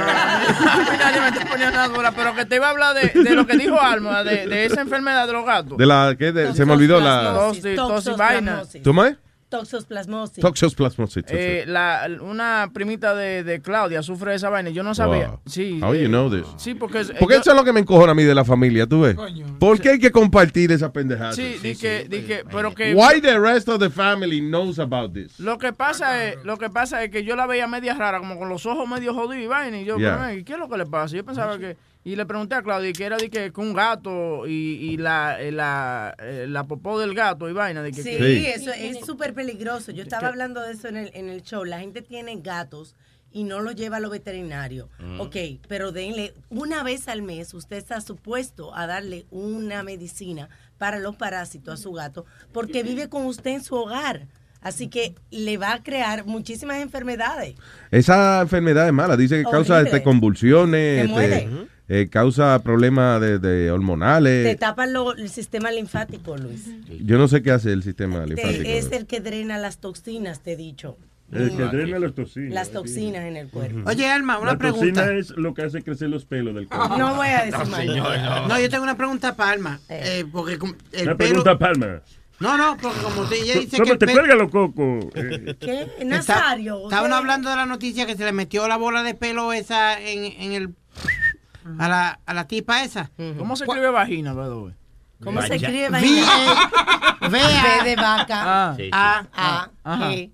Yo me estoy poniendo una dura, pero que te iba a hablar de, de lo que dijo Alma, de, de esa enfermedad de los gatos. De la, ¿qué? De- se me olvidó la. Tos y- tos y vaina. ¿Cómo es? Toxoplasmosis. Toxoplasmosis. Eh, la, una primita de, de Claudia sufre de esa vaina. Yo no sabía. Wow. Sí. How eh, you know this? Sí, porque. es- Porque yo- eso es lo que me encojona a mí de la familia, tú ves. ¿Por qué hay que compartir esa pendejada? Sí, di que, di que, pero que. Why the rest of the family knows about this? Lo que pasa es, lo que pasa es que yo la veía media rara, como con los ojos medio jodidos y vaina, y yo, Yeah. ¿qué es lo que le pasa? Yo pensaba que, y le pregunté a Claudia que era de que, que un gato y, y la, eh, la, eh, la popó del gato y vaina, de que, Sí, que- eso es súper peligroso. Yo estaba hablando de eso en el, en el show. La gente tiene gatos y no los lleva a los veterinarios. Mm. Ok, pero denle una vez al mes, usted está supuesto a darle una medicina para los parásitos a su gato porque vive con usted en su hogar. Así que le va a crear muchísimas enfermedades. Esa enfermedad es mala. Dice que causa este, convulsiones, este, eh, causa problemas de, de Te hormonales. tapa lo- el sistema linfático, Luis. Yo no sé qué hace el sistema Te- linfático. es el que drena las toxinas, te he dicho. El que drena las toxinas. Las toxinas en el cuerpo. Oye, Alma, una la pregunta. toxina es lo que hace crecer los pelos del cuerpo. No voy a decir más. No, yo tengo una pregunta para Alma. Eh, porque com- el Una pelo... pregunta, Palma. No, no, porque como te, ella dice que ¿Cómo el te los cocos? Eh, ¿Qué? Está- Nazario. Estaban usted- hablando de la noticia que se le metió la bola de pelo esa en, en el... A la, a la tipa esa. ¿Cómo se escribe vagina, by? ¿Cómo se escribe V- vaina? V- V de vaca. Ah. A, A. G.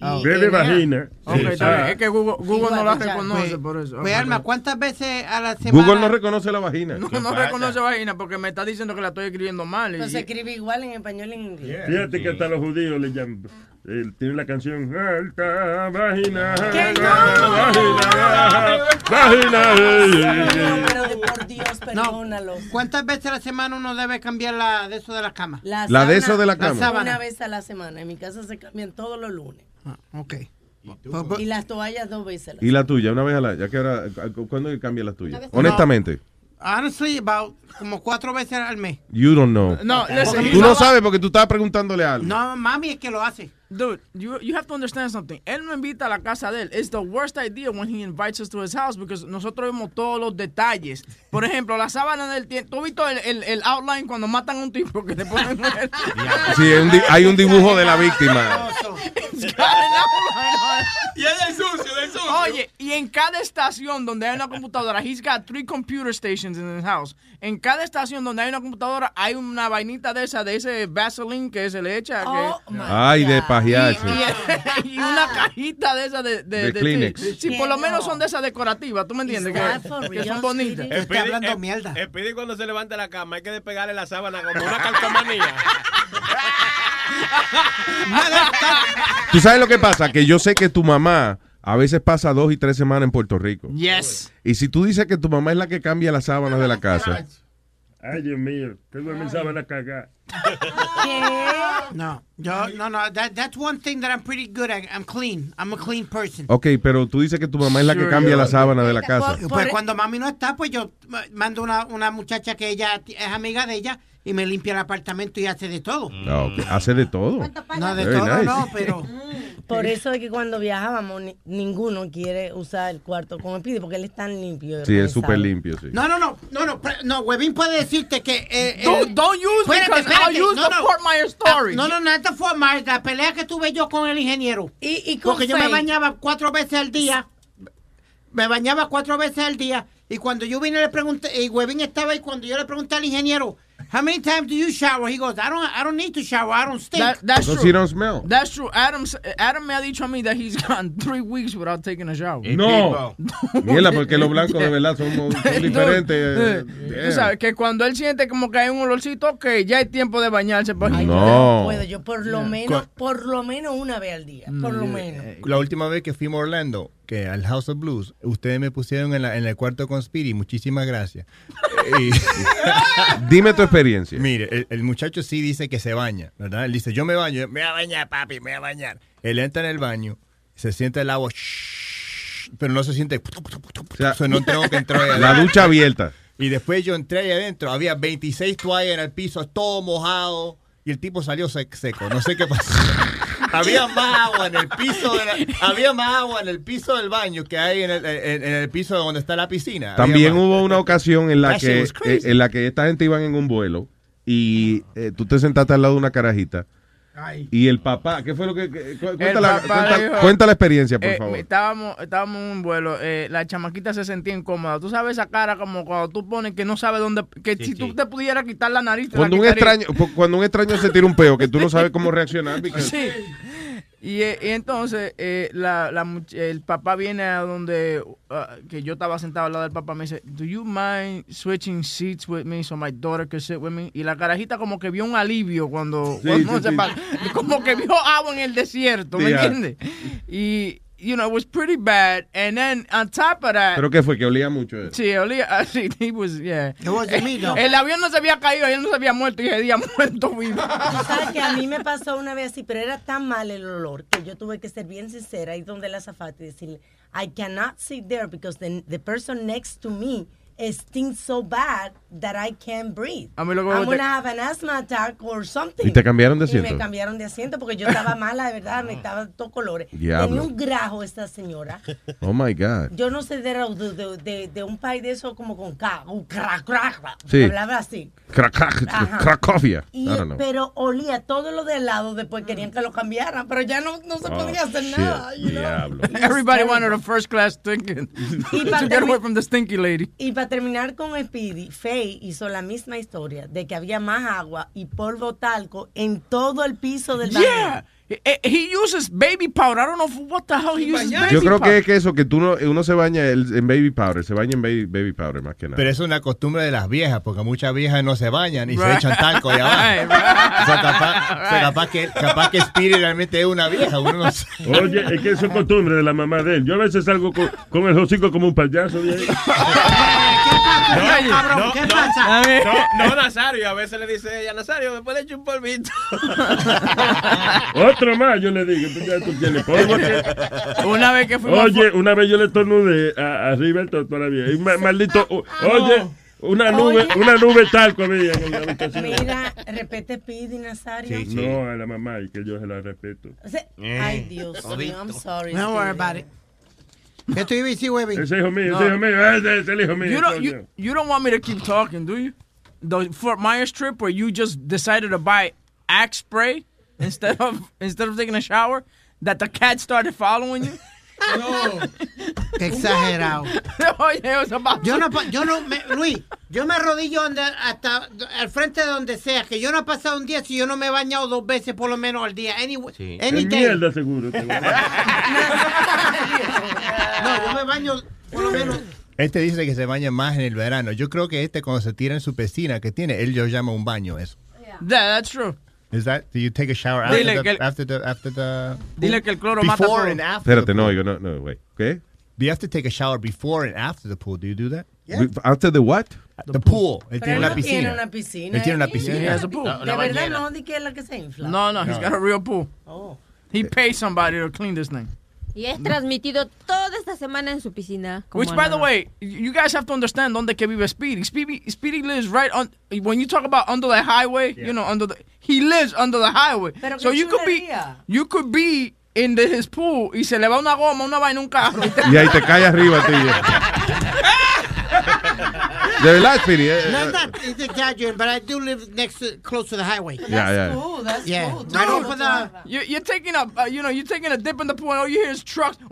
ah, Ve de N, A. vagina. Ok, Sí. está bien. Ah. Es que Google, Google no la reconoce por eso. Pues. Alma, ¿cuántas veces a la semana... Google no reconoce la vagina. No, no reconoce vagina porque me está diciendo que la estoy escribiendo mal. y- No se escribe igual en español y en inglés. Fíjate que hasta los judíos le llaman. Él tiene la canción Alta Vagina. ¡Que no! Vagina, vagina. No, pero de por Dios, perdónalos. ¿Cuántas veces a la semana uno debe cambiar la de eso de la cama? La, La de eso de la cama. Una vez a la semana. En mi casa se cambian todos los lunes. Ah, ok. Y las toallas dos veces Y la tuya, una vez a la. Ya que ahora. ¿Cuándo cambia la tuya? vez- Honestamente. Honestly, about como cuatro veces al mes. You don't know. No, listen, Tú no sabes porque tú estabas preguntándole algo. No, mami es que lo hace. Dude, you, you have to understand something. Él no invita a la casa de él. It's the worst idea when he invites us to his house because nosotros vemos todos los detalles. Por ejemplo, la sábana del tiempo. ¿Tú has visto el, el, el outline cuando matan a un tipo que le ponen el- Sí, hay un di- hay un dibujo de la víctima. It's got an outline on it. Y ella Oye, y en cada estación donde hay una computadora, he's got three computer stations in his house. En cada estación donde hay una computadora hay una vainita de esa, de ese Vaseline que se le echa. Oh, que, Ay, de y, y una cajita de esa de, de, De Kleenex. Sí, sí, por lo menos son de esas decorativas, ¿tú me entiendes? Que, que son bonitas. mierda. El Pidi cuando se levanta de la cama hay que despegarle la sábana como una calcomanía. ¿Tú sabes lo que pasa? Que yo sé que tu mamá a veces pasa dos y tres semanas en Puerto Rico. Yes. Y si tú dices que tu mamá es la que cambia las sábanas de la casa, Ay, Dios mío, te duermes sábana cagar. No, yo, no, no, that, that's one thing that I'm pretty good at. I'm clean. I'm a clean person. ok, pero tú dices que tu mamá es la que Sure. cambia la sábana de la casa. Pues cuando mami no está, pues yo ma- mando una, una muchacha que ella es amiga de ella y me limpia el apartamento y hace de todo. Ok. Hace de todo. No, de Very todo nice. no, pero... Por eso es que cuando viajábamos, ni- ninguno quiere usar el cuarto con el pidi porque él es tan limpio. Sí, es súper limpio, sí. No, no, no, no, no, no, Webin puede decirte que... eh, Don't- don't use Espérate, because I'll espérate, use no, the no. Fort Myers story. Ah, No, no, no, es the Fort Myers, la pelea que tuve yo con el ingeniero. Y, y con Porque yo me bañaba cuatro veces al día. Me bañaba cuatro veces al día. Y cuando yo vine le pregunté, y Webin estaba ahí, cuando yo le pregunté al ingeniero, How many times do you shower? He goes, I don't, I don't need to shower, I don't stink. That- that's Because true. you don't smell. That's true. Adam, Adam me ha dicho a mí that he's gone three weeks without taking a shower. No. Mierda, porque los blancos de verdad somos son diferentes. Eh, Tú sabes que cuando él siente como que hay un olorcito, que ya hay tiempo de bañarse. pues. Ay, No. Puedo yo por lo menos, por lo menos una vez al día, por lo menos. La última vez que fuimos a Orlando, que al House of Blues, ustedes me pusieron en, la- en el cuarto con Speedy, muchísimas gracias. Y- Dime tu experiencia. Mire, el, el muchacho sí dice que se baña, ¿verdad? Él dice, yo me baño, me voy a bañar, papi, me voy a bañar. Él entra en el baño, se siente el agua, shhh, pero no se siente... sea, o sea, no tengo que entrar ahí La ducha abierta. Y después yo entré ahí adentro, había 26 toallas en el piso, todo mojado, y el tipo salió sec- seco, no sé qué pasó. había más agua en el piso de la- había más agua en el piso del baño que hay en el, en- en el piso donde está la piscina. También hubo una ocasión en la That que eh, en la que esta gente iban en un vuelo y eh, tú te sentaste al lado de una carajita y el papá, ¿qué fue lo que, que- cu- cuenta, la, papá cuenta- dijo- cuenta la experiencia, por Eh, favor? Estábamos, estábamos en un vuelo, eh, la chamaquita se sentía incómoda. Tú sabes esa cara como cuando tú pones que no sabes dónde, que si tú te pudieras quitar la nariz, la Cuando un extraño, cuando un extraño se tira un peo que tú no sabes cómo reaccionar, because- Sí. Y, eh, y entonces eh, la, el papá viene a donde uh, que yo estaba sentado al lado del papá me dice, "Do you mind switching seats with me so my daughter can sit with me?" Y la carajita como que vio un alivio cuando, Sí, cuando sí, se sí. pa- como que vio agua en el desierto, ¿me entiendes? Y you know, it was pretty bad and then on top of that ¿Pero qué fue? Que olía mucho. eso? Sí, olía así, he was, yeah. It wasn't me, though. El avión no se había caído, él no se había muerto y día muerto vivo. Sabes que a mí me pasó una vez así, pero era tan mal el olor que yo tuve que ser bien sincera y donde la azafata y decirle, I cannot sit there because the, the person next to me stinks so bad that I can't breathe. A mí lo que I'm gonna have an asthma attack or something. ¿Y te cambiaron de Y asiento? me cambiaron de asiento porque yo estaba mala, de verdad, me estaba de todos colores. Diablo. Tenía un grajo esta señora. Oh my God. Yo no sé de, de, de, un país de eso como con K, un crack, crack, crack. Sí. Hablaba así. Crac- crac- Ajá. Cracovia. I Y, don't know. pero olía todo lo de lado, después querían que lo cambiaran, pero ya no, no se Oh, podía hacer shit. nada. you know. Diablo. Everybody wanted a first class ticket Y to para get away from the stinky lady. Y para terminar con Speedy, Faye hizo la misma historia de que había más agua y polvo talco en todo el piso del baño. Yeah. He, he uses baby powder. I don't know what the hell he uses baby Yo creo powder. que es que eso, que tú no, uno se baña el- en baby powder, se baña en baby, baby powder más que nada. Pero eso es una costumbre de las viejas, porque muchas viejas no se bañan y se echan talco allá abajo. Right, right. O sea, capaz, o sea, capaz que, capaz que Speedy realmente es una vieja. Uno no sabe. Oye, es que es costumbre de la mamá de él. Yo a veces salgo con, con el hocico como un payaso No, cabrón, ¿qué pasa? No, no, Nazario. A veces le dice ella, Nazario, me puede echar un polvito. Otro más, yo le digo, ya tú tienes polvo. Una vez que fuimos Oye, una vez yo le tornudé a, arriba el toto todavía. Y ma- maldito, o- oye, una nube, Oye. una nube talco había en la habitación. Mira, repete Speedy, Nazario. No, a la mamá y que yo se la respeto. O sea, Ay, Dios mío, I'm sorry. Don't worry about it. ¿Qué tú ibas a Webby? Ese hijo mío, No. ese hijo mío, ese es el hijo mío. You don't, you, you don't want me to keep talking, do you? The Fort Myers trip where you just decided to buy Axe spray instead of instead of taking a shower, that the cat started following you. Qué exagerado. Oye, eso pa- Yo no, pa- yo no, me- Luis, yo me arrodillo donde, hasta al frente de donde sea, que yo no he pasado un día si yo no me he bañado dos veces por lo menos al día. Anyway, any Es day. mierda, seguro. No, yo me baño por lo menos. Este dice que se baña más en el verano. Yo creo que este cuando se tira en su piscina que tiene, él lo llama un baño eso. Yeah, that's true. Is that do you take a shower after Dile the, que el- after the after the Dile que el cloro mata before todo. and after? Espérate, the no, pool? oigo, no, no, wait. ¿Qué? Do you have to take a shower before and after the pool? Do you do that? After the what? The pool. Él Pero tiene él una no piscina. tiene una piscina. Él tiene una ahí. piscina. Yeah, he has a pool. De verdad no, di que es la que se infla. No, no, he's got a real pool. Oh. He pays somebody to clean this thing. Y es transmitido toda esta semana en su piscina. como Which, by the way, you guys have to understand donde que vive Speedy. Speedy, Speedy lives right on. When you talk about under the highway, you know, under the he lives under the highway. Pero so you could be, you could be in the, his pool y se le va una goma, una vaina, un carro. Y ahí te cae arriba, tío. De verdad, Speedy. eh, No, it's not it's exaggerating, but I do live next to, close to the highway. Yeah, yeah. Cool, that's Yeah, cool. right Dude, over the. You, you're taking a, uh, you know, you're taking a dip in the pool, and all you hear is trucks.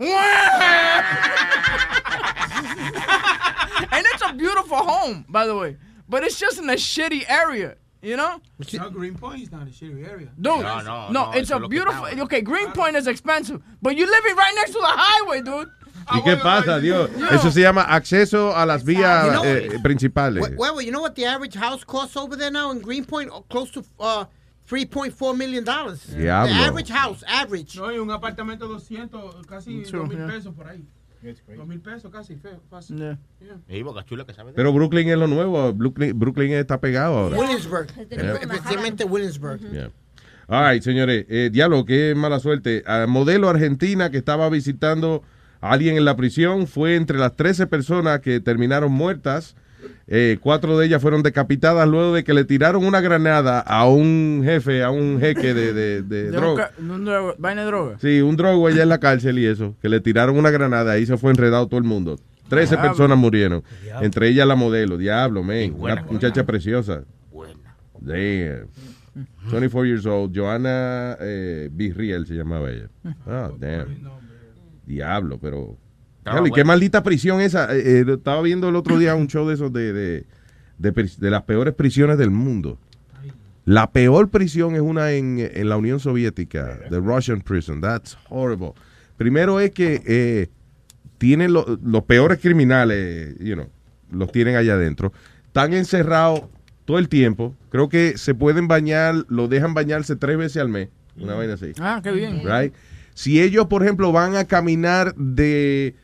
and it's a beautiful home, by the way, but it's just in a shitty area, you know. No, Greenpoint is not a shitty area. Dude, No, no, no, no, it's eso a es lo que beautiful. estaba. Okay, Greenpoint is expensive, but you're living right next to the highway, dude. ¿Y qué pasa, Dios? Eso se llama acceso a las vías You know- eh, principales. Well, well, you know what the average house costs over there now in Greenpoint? Oh, Close to uh, $3.4 million. dollars. The Diablo. average house, average. No, y un apartamento 200, casi True, 2 mil yeah. pesos por ahí. 2 mil pesos casi, feo, fácil. Yeah. Ey, Boca Chula que sabe de Pero Brooklyn es lo nuevo. Brooklyn, Brooklyn está pegado ahora. Williamsburg. Yeah. Especialmente Williamsburg. Yeah. All right, señores. Eh, diablo, qué mala suerte. A modelo argentina que estaba visitando alguien en la prisión fue entre las 13 personas que terminaron muertas. Eh, cuatro de ellas fueron decapitadas luego de que le tiraron una granada a un jefe, a un jeque de, de, de De un droga. un droga- Vaina de droga. Sí, un drogo allá en la cárcel y eso, que le tiraron una granada, ahí se fue enredado todo el mundo. Trece Diablo. personas murieron, entre ellas la modelo, diablo, man, una muchacha preciosa. Damn. 24 years old, Joanna eh, Birriel se llamaba ella. Ah, damn. Diablo, pero... Estaba Diablo, ¿y qué maldita prisión esa? Eh, eh, estaba viendo el otro día un show de esos de, de, de las peores prisiones del mundo. La peor prisión es una en, en la Unión Soviética, the Russian prison. That's horrible. Primero es que eh, tienen lo- los peores criminales, you know, los tienen allá adentro. Están encerrados todo el tiempo. Creo que se pueden bañar, lo dejan bañarse tres veces al mes. Una vaina así. Ah, qué bien. Right? Si ellos, por ejemplo, van a caminar de,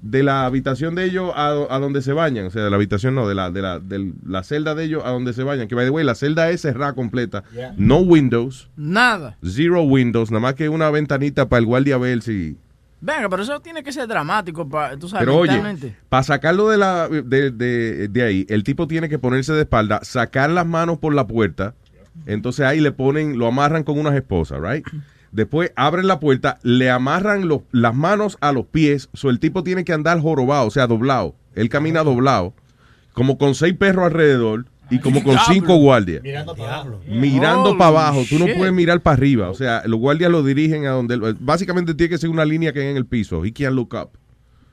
de la habitación de ellos a, a donde se bañan, o sea, de la habitación no, de la, de la, de la celda de ellos a donde se bañan, que by the way, la celda es cerrada completa, Yeah. no windows, Nada. zero windows, nada más que una ventanita para el guardia ver si... Venga, pero eso tiene que ser dramático, para, tú sabes, Pero oye, para sacarlo de, la, de, de- de ahí, el tipo tiene que ponerse de espalda, sacar las manos por la puerta, entonces ahí le ponen, lo amarran con unas esposas, right? Después abren la puerta, le amarran los- las manos a los pies, so el tipo tiene que andar jorobado, o sea, doblado. Él camina doblado, como con seis perros alrededor y como con cinco guardias. Mirando para abajo. Mirando para abajo, tú no puedes mirar para arriba. O sea, los guardias lo dirigen a donde. Básicamente tiene que ser una línea que hay en el piso. He can't look up.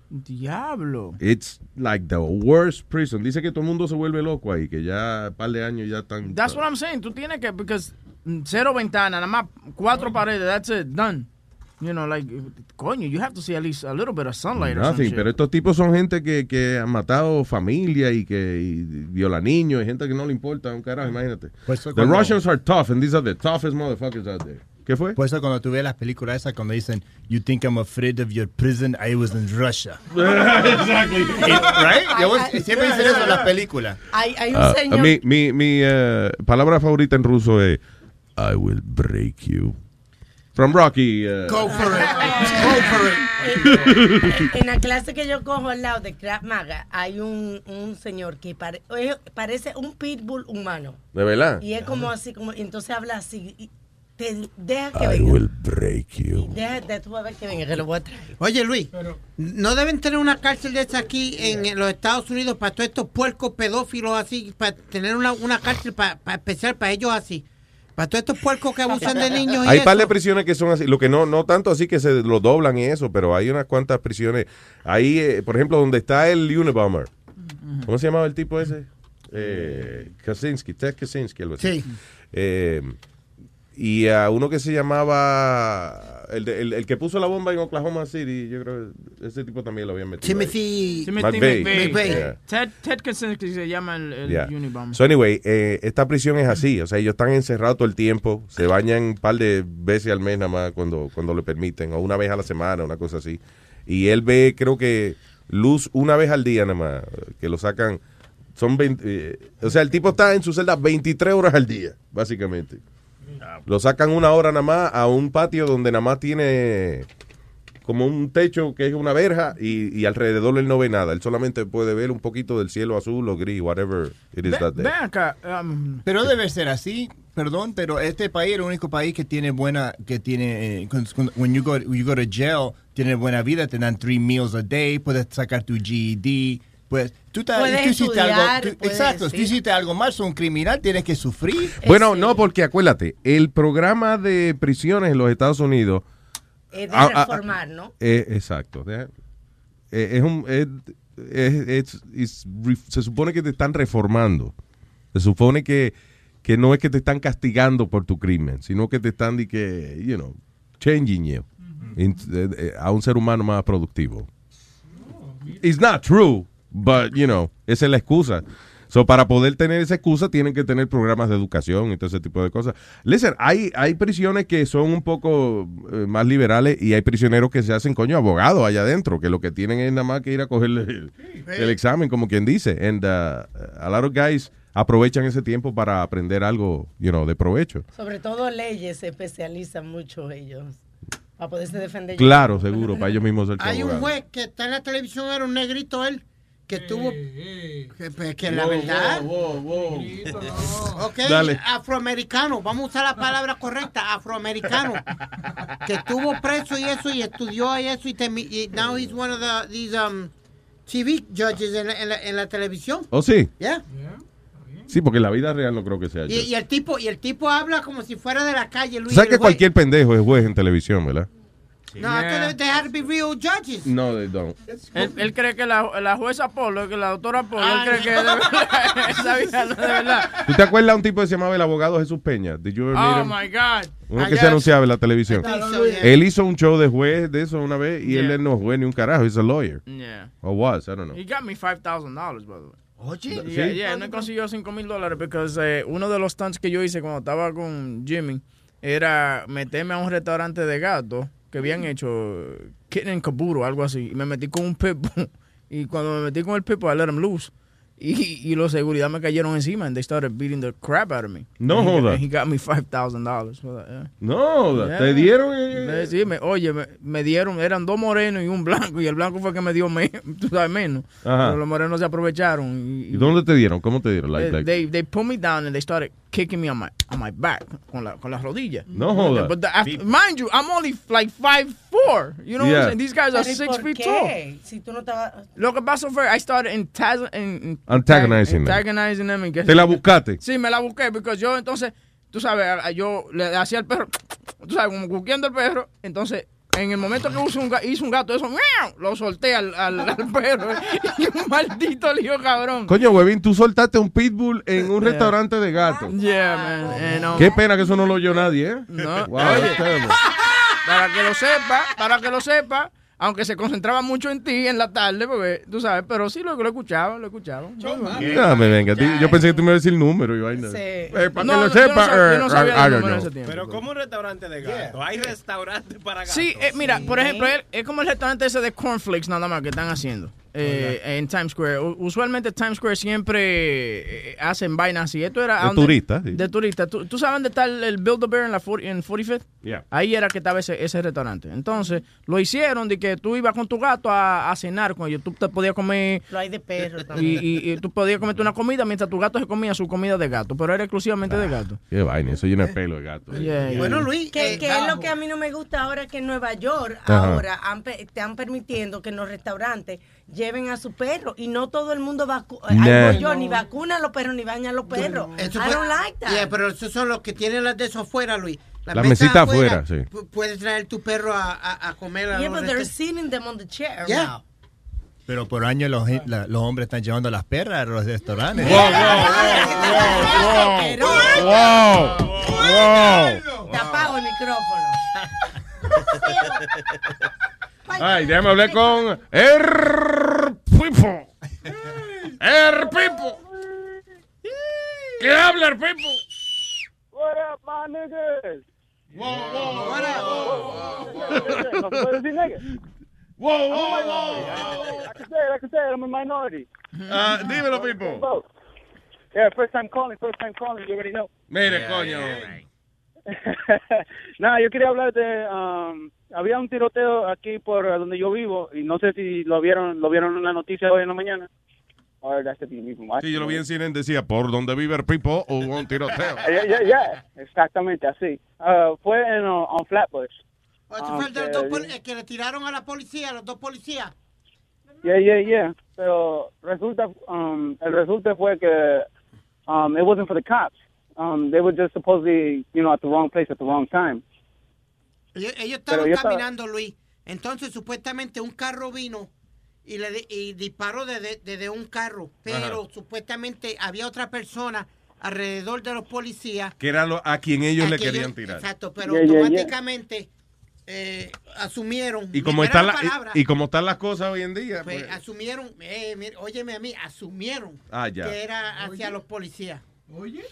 Diablo. It's like the worst prison. Dice que todo el mundo se vuelve loco ahí, que ya un par de años ya están. That's what I'm saying. Tú tienes que, because cero ventana, nada más cuatro paredes, that's it, done. You know, like, coño, you have to see at least a little bit of sunlight or some Nothing, shit. pero estos tipos son gente que, que han matado familia y que y viola niños, y gente que no le importa un carajo, imagínate. Pues the cuando- Russians are tough and these are the toughest motherfuckers out there. ¿Qué fue? Por eso cuando tú ves las películas esas, cuando dicen, you think I'm afraid of your prison, I was in Russia. exactly. right? Siempre dicen eso en las películas. Hay, hay un Ah, señor. mi mi, mi eh, palabra favorita en ruso es I will break you. From Rocky. eh, Go for it. Go for it. En la clase que yo cojo al lado de Krav Maga hay un, un señor que pare- eh, parece un pitbull humano. ¿De verdad? Y es como así, como, entonces habla así. Y te deja que I venga. will break you. Deja de tú a ver que venga, que lo voy a traer. Oye, Luis, ¿no deben tener una cárcel de esa aquí en los Estados Unidos para todos estos puercos pedófilos así? Para tener una, una cárcel pa- pa- especial para ellos así. Para todos estos puercos que abusan de niños y Hay eso. par de prisiones que son así, lo que no, no tanto así que se lo doblan y eso, pero hay unas cuantas prisiones. Ahí, eh, por ejemplo, donde está el Unabomber. ¿Cómo se llamaba el tipo ese? Eh, Kaczynski, Ted Kaczynski, algo así. Sí. Eh, y a uno que se llamaba, el, de- el, el que puso la bomba en Oklahoma City, yo creo que ese tipo también lo habían metido. Timothy, Timothy McVeigh. Yeah. Ted, Ted Kaczynski se llama el, el Yeah. Unibomber. So anyway, eh, esta prisión es así, o sea, ellos están encerrados todo el tiempo, se bañan un par de veces al mes nada más cuando, cuando le permiten, o una vez a la semana, una cosa así. Y él ve, creo que, luz una vez al día nada más, que lo sacan, son 20, eh, o sea, el tipo está en su celda 23 horas al día, básicamente. Lo sacan una hora nada más a un patio donde nada más tiene como un techo que es una verja y, y alrededor él no ve nada. Él solamente puede ver un poquito del cielo azul o gris, whatever it is Ve- that day. Acá. um, Pero debe ser así, perdón, pero este país es el único país que tiene buena, que tiene, eh, when you go, you go to jail, tiene buena vida, te dan three meals a day, puedes sacar tu GED, pues tú, ta- tú hiciste estudiar, algo, tú- exacto, tú hiciste algo mal, sos un criminal, tienes que sufrir. Bueno, no, porque acuérdate, el programa de prisiones en los Estados Unidos. Es de ah, ah, reformar, ¿no? eh, exacto. de- eh, es un, es- es- es- es re- se supone que te están reformando. Se supone que, que no es que te están castigando por tu crimen, sino que te están de que, you know, changing you in- eh, eh, a un ser humano más productivo. It's not true, but, you know, esa es la excusa. So, para poder tener esa excusa, tienen que tener programas de educación y todo ese tipo de cosas. Listen, hay, hay prisiones que son un poco eh, más liberales y hay prisioneros que se hacen, coño, abogados allá adentro, que lo que tienen es nada más que ir a coger el, el examen, como quien dice. And uh, a lot of guys aprovechan ese tiempo para aprender algo, you know, de provecho. Sobre todo leyes se especializan mucho ellos para poderse defender. Claro, seguro, para ellos mismos ser Hay un juez que está en la televisión, era un negrito él, que tuvo... Que, pues, que la Wow, verdad... wow, wow, Ok, Dale. afroamericano, vamos a usar la palabra correcta, afroamericano, que estuvo preso y eso, y estudió y eso, y, termi- y now he's one of the, these um, TV judges en la, en la- en la televisión. ¿Oh, sí? Yeah. Sí, porque en la vida real no creo que sea. Y, y el tipo, y el tipo habla como si fuera de la calle, Luis. ¿Sabes el que juez. cualquier pendejo es juez en televisión, verdad? No, yeah. they had to be real judges. No, they don't. Él, él cree que la, la jueza Polo, que la doctora Polo, Ah, él cree que de verdad, esa vieja no de verdad. ¿Tú te acuerdas de un tipo que se llamaba el abogado Jesús Peña? Did you ever meet Oh him? my God. Uno I que se anunciaba en la televisión. So, yeah. Él hizo un show de juez de eso una vez y Yeah. él no juez ni un carajo. He's a lawyer. Yeah. Or was, I don't know. He got me $5,000, by the way. Oye, Yeah, yeah, me consiguió 5 mil dólares porque eh, uno de los stunts que yo hice cuando estaba con Jimmy era meterme a un restaurante de gatos que habían hecho Kitten Caboodle, algo así. Y me metí con un pitbull. Y cuando me metí con el pitbull, I let him loose. Y, y los seguridad me cayeron encima and they started beating the crap out of me. No And he joda. and He got me $5,000 for that, yeah. No, Yeah. te dieron. eh, Sí, me, oye, me, me dieron, eran dos morenos y un blanco, y el blanco fue el que me dio me- tú sabes, menos. Ajá. Pero los morenos se aprovecharon. Y, ¿Y dónde te dieron? ¿Cómo te dieron? Like, they, like- they, they put me down and they started kicking me on my, on my back, con, la, con las rodillas. No joda. But the- after- mind you, I'm only like 5'4", you know what Yeah. I'm saying? These guys are Pero ¿y 6 por feet qué? tall. Si tú no estabas... Lo que pasó fue, I started in- in- Antagonizing them. antagonizing ¿Te la buscaste? Sí, me la busqué porque yo entonces, tú sabes, yo le hacía al perro, tú sabes, como cuqueando al perro, entonces en el momento que hizo un, ga- hizo un gato, eso, ¡miau! lo solté al, al, al perro y un maldito lío cabrón. Coño, huevín, tú soltaste un pitbull en un Yeah. restaurante de gatos. Yeah, man. eh, no. Qué pena que eso no lo oyó nadie, ¿eh? No. Wow, Oye, para que lo sepa, para que lo sepa, aunque se concentraba mucho en ti en la tarde, porque tú sabes, pero sí lo, lo escuchaba, lo escuchaba. No, me venga. Yo pensé que tú me ibas a decir el número y vaina. Sí. Eh, para No, que lo yo no sepa, yo eh, no sabía know. ese tiempo. Pero como un restaurante de gatos. Hay restaurantes para gatos. Sí, eh, mira, por ejemplo, él- es como el restaurante ese de cornflakes nada más que están haciendo eh, en Times Square. Usualmente Times Square siempre eh, hacen vainas así. Esto era De turistas, sí. De turistas. ¿Tú, tú sabes dónde está el, el Build-A-Bear en la 40 en 45th? Yeah. Ahí era que estaba ese, ese restaurante. Entonces, lo hicieron de que tú ibas con tu gato a, a cenar con ellos. Tú te podías comer Lo hay de perro y, también. y- y tú podías comerte una comida mientras tu gato se comía su comida de gato, pero era exclusivamente de gato. Qué vaina, eso llena de pelo de gato. Yeah, yeah. Bueno, Luis, Que, eh, que es lo que a mí no me gusta ahora que en Nueva York Ajá. ahora han pe- están permitiendo que en los restaurantes lleven a su perro. Y no todo el mundo vacu Nah. Ay, no, yo, ni vacuna a los perros, ni baña a los perros. Eso I don't like that. Yeah, pero esos son los que tienen las de eso afuera, Luis. Las La mesas mesita afuera, sí. pu- Puedes traer tu perro a, a, a comer a Yeah, but they're sitting them on the chair Yeah. now. Pero por años los, la- los hombres están llevando a las perras a los restaurantes. Te apago el micrófono. Ay, déjame hablar con Er Pipo. Er Pipo. ¿Qué habla Er Pipo? What up, my niggas? Whoa, whoa, what up? Whoa, whoa, whoa. I can say it, I can say it, I'm a minority. Ah, dímelo, Pipo. Yeah, first time calling, first time calling, you already know. Mire, coño. Nada, yo quería hablar de... um, había un tiroteo aquí por donde yo vivo y no sé si lo vieron lo vieron en la noticia hoy en la mañana. Or that's the thing, even watching Sí, yo lo vi it. en cine, decía, por donde vive el Pipo hubo un tiroteo. Yeah, yeah, yeah, exactamente así. Ah, fue en uh, on Flatbush. O ese Ah, fue el de los que- dos poli- el que le tiraron a la policía, a los dos policías. Yeah, yeah, yeah. Pero resulta, um, el resulta fue que um, it wasn't for the cops. Um, they were just supposedly, you know, at the wrong place at the wrong time. Ellos, estaban estaba- caminando, Luis. Entonces, supuestamente, un carro vino y le di- y disparó desde, desde un carro. Pero supuestamente había otra persona alrededor de los policías. Que era lo- a quien ellos a le que querían ellos- tirar. Exacto, pero Yeah, yeah, yeah. automáticamente eh, asumieron. Y como, era están la la- palabra, y, y como están las cosas hoy en día, pues, pues, asumieron, eh, mira, óyeme a mí, asumieron Ah, ya. que era hacia los policías. Oye,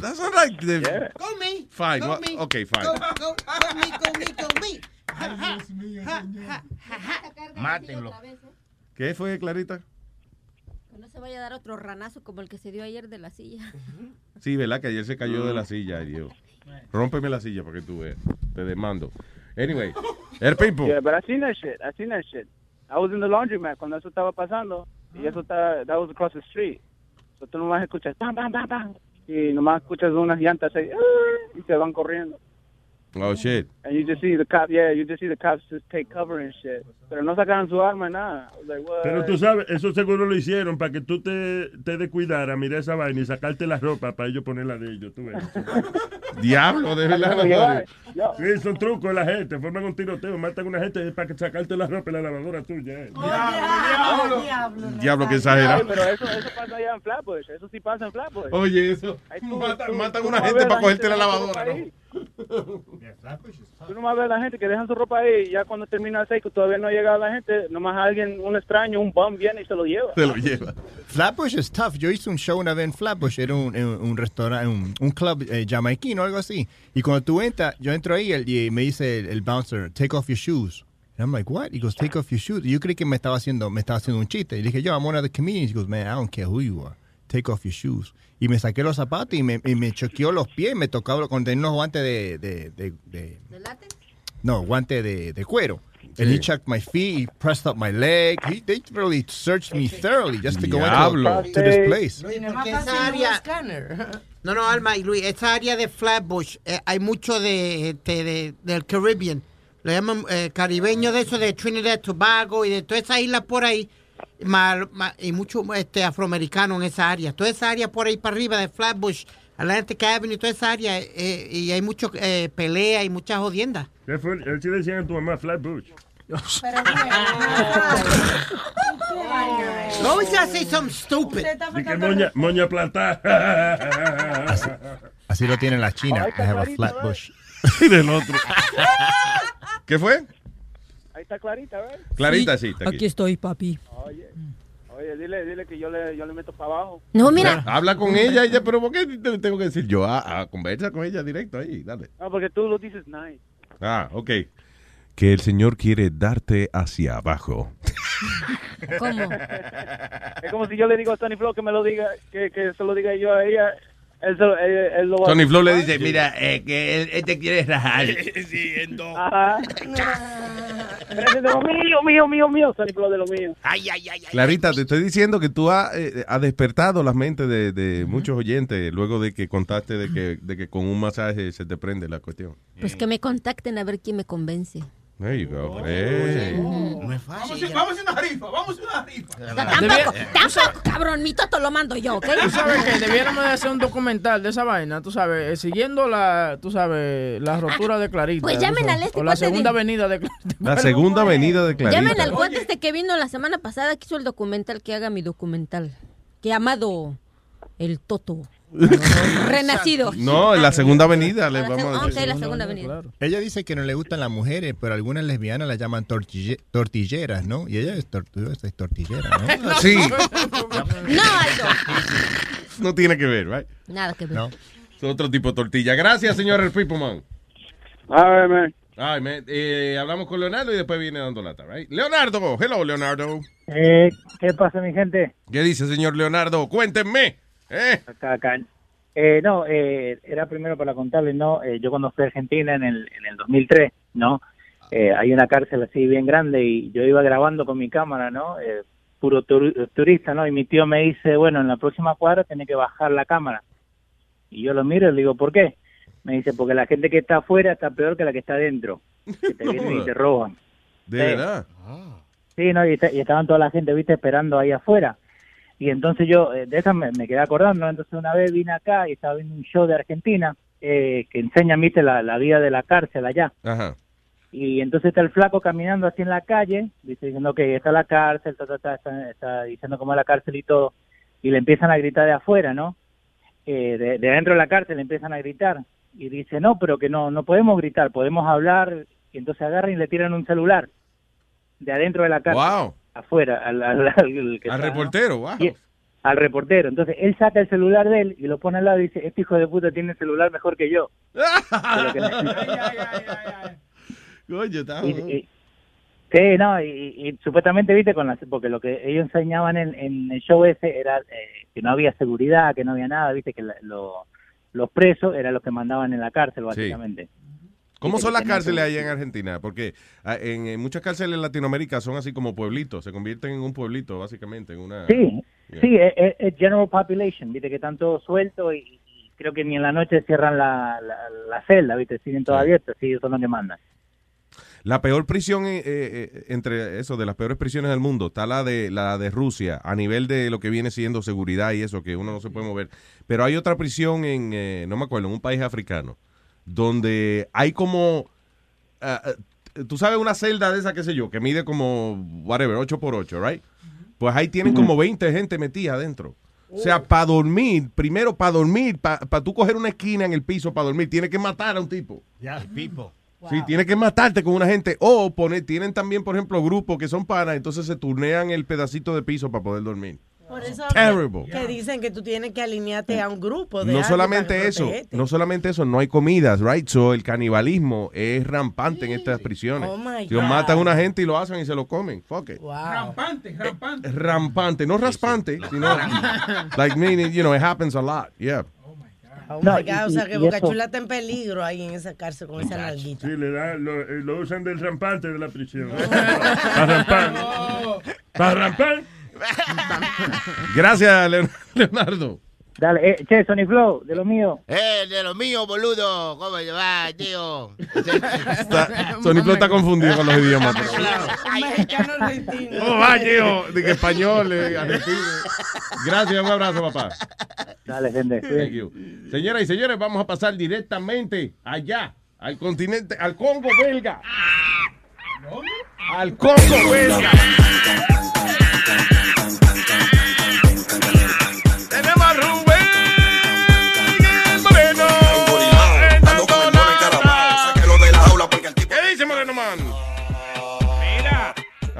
that's not like the- Go me. Fine, go what- me, okay, fine. Go, go, go me, go me, go me. Mátenlo. ¿Qué fue, Clarita? Que no se vaya a dar otro ranazo como el que se dio ayer de la silla. Sí, ¿verdad? Que ayer se cayó de la silla, ay Dios. Rómpeme la silla para que tú veas. Te demando. Anyway, El Pipo. Yeah, but I seen that shit. I seen that shit. I was in the laundromat cuando eso estaba pasando y eso está, that was across the street. Tú nomás escuchas bam, bam, bam, bam y nomás escuchas unas llantas "Ah", y se van corriendo. Oh, shit. And you just see the cop, yeah, you just see the cops just take cover and shit. Pero no sacaron su arma nada. Like? Pero tú sabes, eso seguro lo hicieron para que tú te, te descuidaras, mirar esa vaina y sacarte la ropa para ellos ponerla de ellos. Tú ves. Diablo, de Nazario. Sí, son trucos la gente. Forman un tiroteo, matan a una gente para que sacarte la ropa en la lavadora tuya. eh. Diablo, que Ay, exagerado. pero eso, eso pasa allá en Flatbush. Eso sí pasa en Flatbush. Oye, eso. Ahí tú- Matan, tú- matan tú una nomás gente para cogerte la lavadora, ¿no? Tú nomás ves a la gente que dejan su ropa ahí y ya cuando termina el seco todavía no ha llegado la gente, nomás alguien, un extraño, un bum viene y se lo lleva. Se lo lleva. Flatbush es tough. Yo hice un show una vez en Flatbush, era un, un, un restaurante, un, un club eh, jamaiquino, algo así. Y cuando tú entras, yo entro ahí y me dice el, el bouncer, take off your shoes. And I'm like, what? He goes, take off your shoes. Y yo creí que me estaba haciendo, me estaba haciendo un chiste. Y dije, yo, I'm one of the comedians. He goes, man, I don't care who you are. Take off your shoes. Y me saqué los zapatos y me, y me choqueó los pies. Me tocaba con unos guantes de, de, de, de- no, guante de, de cuero. And he checked my feet, he pressed up my leg. He, they really searched me thoroughly just to go Diablo. into to this place. Luis, esa área, no, no, Alma y Luis, esa área de Flatbush, eh, hay mucho de, este, de- del Caribbean, le llaman eh, caribeño de eso, de Trinidad, Tobago y de todas esas islas por ahí, ma- ma- y mucho este, afroamericano en esa área. Toda esa área por ahí para arriba de Flatbush, Atlantic Avenue, toda esa área, eh, y hay mucho eh, pelea y muchas jodiendas. ¿Qué fue? Sí le decían a tu mamá Flatbush. You always gotta say something stupid. Y que moña, moña plantada. Así lo tiene la China. I have a Flatbush. y del otro. ¿Qué fue? Ahí está Clarita, ¿verdad? Clarita, sí, está aquí. estoy, papi. Oye, oye, dile, dile que yo le, yo le meto para abajo. No, mira. Habla con ella, ella, pero ¿por qué te tengo que decir yo? Ah, ah, conversa con ella directo ahí, dale. No, porque tú lo dices nice. Ah, ok. Que el Señor quiere darte hacia abajo. ¿Cómo? Es como si yo le digo a Tony Flo que me lo diga, que, que se lo diga yo a ella. Se lo- él, él lo va a Tony hacer. Flo le dice, mira, eh, que él, él te quiere rajar. Sí, en dos. Ajá. De lo mío, mío, mío, mío. Tony Flo de lo mío. Ay, ay, ay, ay. Clarita, te estoy diciendo que tú has, eh, has despertado las mentes de, de muchos oyentes luego de que contaste de que, de que con un masaje se te prende la cuestión. Pues que me contacten a ver quién me convence. There you go. Hey. No es Vamos a hacer- vamos a una rifa, vamos a hacer una rifa. Tampoco, tampoco, cabrón, mi toto lo mando yo, ¿ok? Tú sabes que debiéramos de hacer un documental de esa vaina, tú sabes, eh, siguiendo la, tú sabes, la rotura de Clarita. pues llamen al este O la de- segunda avenida de Clarita. La segunda avenida de Llamen Clarita. al cuate este que vino la semana pasada que hizo el documental, que haga mi documental. Llamado El Toto. Renacido. No, en la segunda avenida le la vamos a decir. ok, la segunda avenida. Ella dice que no le gustan las mujeres, pero algunas lesbianas las llaman tortille- tortilleras, ¿no? Y ella es, tor- es tortillera, ¿no? Sí. No, Aldo. No tiene que ver, right? Nada que ver. No. Es otro tipo de tortilla. Gracias, señor El Man. Ay, man. Ay, man. Eh, hablamos con Leonardo y después viene dando lata, right? Leonardo, hello, Leonardo. Eh, ¿Qué pasa, mi gente? ¿Qué dice, señor Leonardo? Cuéntenme. ¿Eh? Acá, acá. Eh, no, eh, era primero para contarles, ¿no? Eh, yo cuando fui a Argentina en el, en el 2003, ¿no? Eh, hay una cárcel así bien grande y yo iba grabando con mi cámara, ¿no? Eh, puro turu- turista, ¿no? Y mi tío me dice, bueno, en la próxima cuadra tiene que bajar la cámara. Y yo lo miro y le digo, ¿por qué? Me dice, porque la gente que está afuera está peor que la que está adentro. Que te vienen y te roban. De Sí. verdad. Sí, no, y, y estaban toda la gente, viste, esperando ahí afuera. Y entonces yo, eh, de eso me, me quedé acordando. Entonces una vez vine acá y estaba viendo un show de Argentina eh, que enseña, viste, la, la vida de la cárcel allá. Ajá. Y entonces está el flaco caminando así en la calle, dice, diciendo que está la cárcel, ta, ta, ta, está, está diciendo cómo es la cárcel y todo. Y le empiezan a gritar de afuera, ¿no? Eh, de, de adentro de la cárcel le empiezan a gritar. Y dice, no, pero que no, no podemos gritar, podemos hablar. Y entonces agarran y le tiran un celular de adentro de la cárcel. Wow. Afuera, al, al, que Al reportero, wow. Y- al reportero. Entonces él saca el celular de él y lo pone al lado y dice, este hijo de puta tiene el celular mejor que yo. Que no- Coño, está y, y- sí, no, y, supuestamente, viste, con las, porque lo que ellos enseñaban en, en el show ese era eh, que no había seguridad, que no había nada, viste, que la- lo- los presos eran los que mandaban en la cárcel, básicamente. ¿Cómo son las cárceles allá en Argentina? Porque ah, en, en muchas cárceles en Latinoamérica son así como pueblitos, se convierten en un pueblito, básicamente, en una... Sí, Yeah. sí, es, es- es general population, viste, que están todos sueltos y, y creo que ni en la noche cierran la, la, la celda, viste, siguen todos abiertos, sí, ellos son los que mandan. La peor prisión eh, eh, entre eso de las peores prisiones del mundo está la de la de Rusia a nivel de lo que viene siendo seguridad y eso que uno no se puede mover. Pero hay otra prisión en eh, no me acuerdo en un país africano donde hay como ah, tú sabes una celda de esa qué sé yo que mide como whatever 8 por 8, right? Pues ahí tienen como 20 gente metida adentro. O sea, para dormir, primero para dormir, para tú coger una esquina en el piso para dormir, tienes que matar a un tipo. Ya, Pipo. Sí, tienes que matarte con una gente. O poner, tienen también, por ejemplo, grupos que son panas, entonces se turnean el pedacito de piso para poder dormir. Por eso Terrible. que dicen que tú tienes que alinearte a un grupo de No solamente eso, protegerte. no solamente eso, no hay comidas, right? So, el canibalismo es rampante en estas prisiones. Oh, my God. matan a una gente y lo hacen y se lo comen. Fuck it. Rampante, rampante. Es rampante, no raspante, sino like meaning, you know, it happens a lot. Yeah. Oh No, my God, o sea que y Boca eso- Chula está en peligro ahí en esa cárcel con esa nalguita. Sí, le da, lo, eh, lo usan del rampante de la prisión. Para rampar. Para rampar. Gracias, Leon- Leonardo. Dale, eh, che, Sony Flow, de lo mío. Eh, de lo mío, boludo. ¿Cómo se va, tío? Está- Sony Flow está confundido con los idiomas. Un mexicano argentino. ¿Cómo va, tío? De que español, eh, argentino. Gracias, un abrazo, papá. Dale, gente. Thank you. Señoras y señores, vamos a pasar directamente allá, al continente, al Congo belga. Al Congo belga.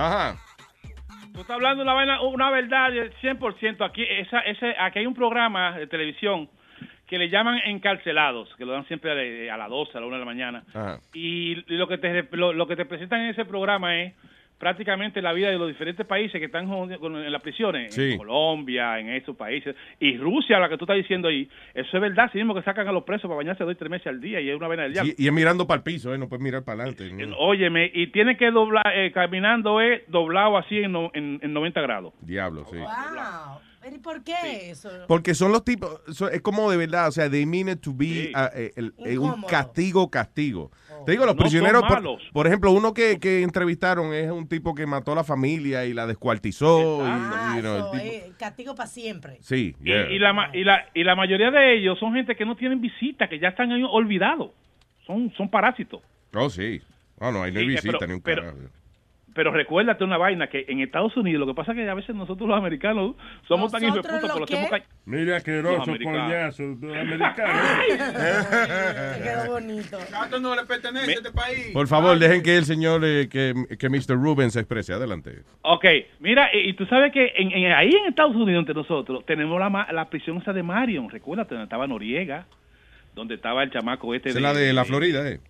Ajá. tú estás hablando una, vaina- una verdad del 100%. Aquí, esa, ese, aquí hay un programa de televisión que le llaman encarcelados, que lo dan siempre a, a las 12, a la 1 de la mañana. Ajá. Y lo que te lo, lo que te presentan en ese programa es prácticamente la vida de los diferentes países que están en las prisiones, Sí. en Colombia, en estos países, y Rusia, la que tú estás diciendo ahí, eso es verdad, sí mismo que sacan a los presos para bañarse dos y tres meses al día y es una vena del diablo. Y, y es mirando para el piso, ¿eh? No puedes mirar para adelante. Óyeme, y tiene que doblar, eh, caminando es doblado así en, no- en, en 90 grados. Diablo, sí. ¿Pero y por qué eso? Porque son los tipos, es como de verdad, o sea, they mean it to be uh, eh, el- eh, un Incómodo. castigo, castigo. Te digo, los No prisioneros, por, malos. por ejemplo, uno que, que entrevistaron es un tipo que mató a la familia y la descuartizó. y- Ah, y, you know, el eso, tipo- eh, castigo para siempre. sí, Y, yeah. y la, y, la, y la mayoría de ellos son gente que no tienen visita, que ya están olvidados. Son, son parásitos. Oh, sí. Oh, no, ahí no hay Sí, eh, visita pero- ni un pero- carajo. Pero recuérdate una vaina, que en Estados Unidos lo que pasa es que a veces nosotros los americanos somos tan de ¿Nosotros puta que lo hacemos qué? Mira, asqueroso, Los americanos. coñazo, los americanos. Quedó bonito. No le pertenece a este país. Por favor, dejen que el señor, eh, que, que Mr. Rubén se exprese. Adelante. Ok, mira, y, y tú sabes que en, en- ahí en Estados Unidos, entre nosotros, tenemos la, ma- la prisión esa de Marion, recuérdate, donde estaba Noriega, donde estaba el chamaco este es la de la Florida, ¿eh?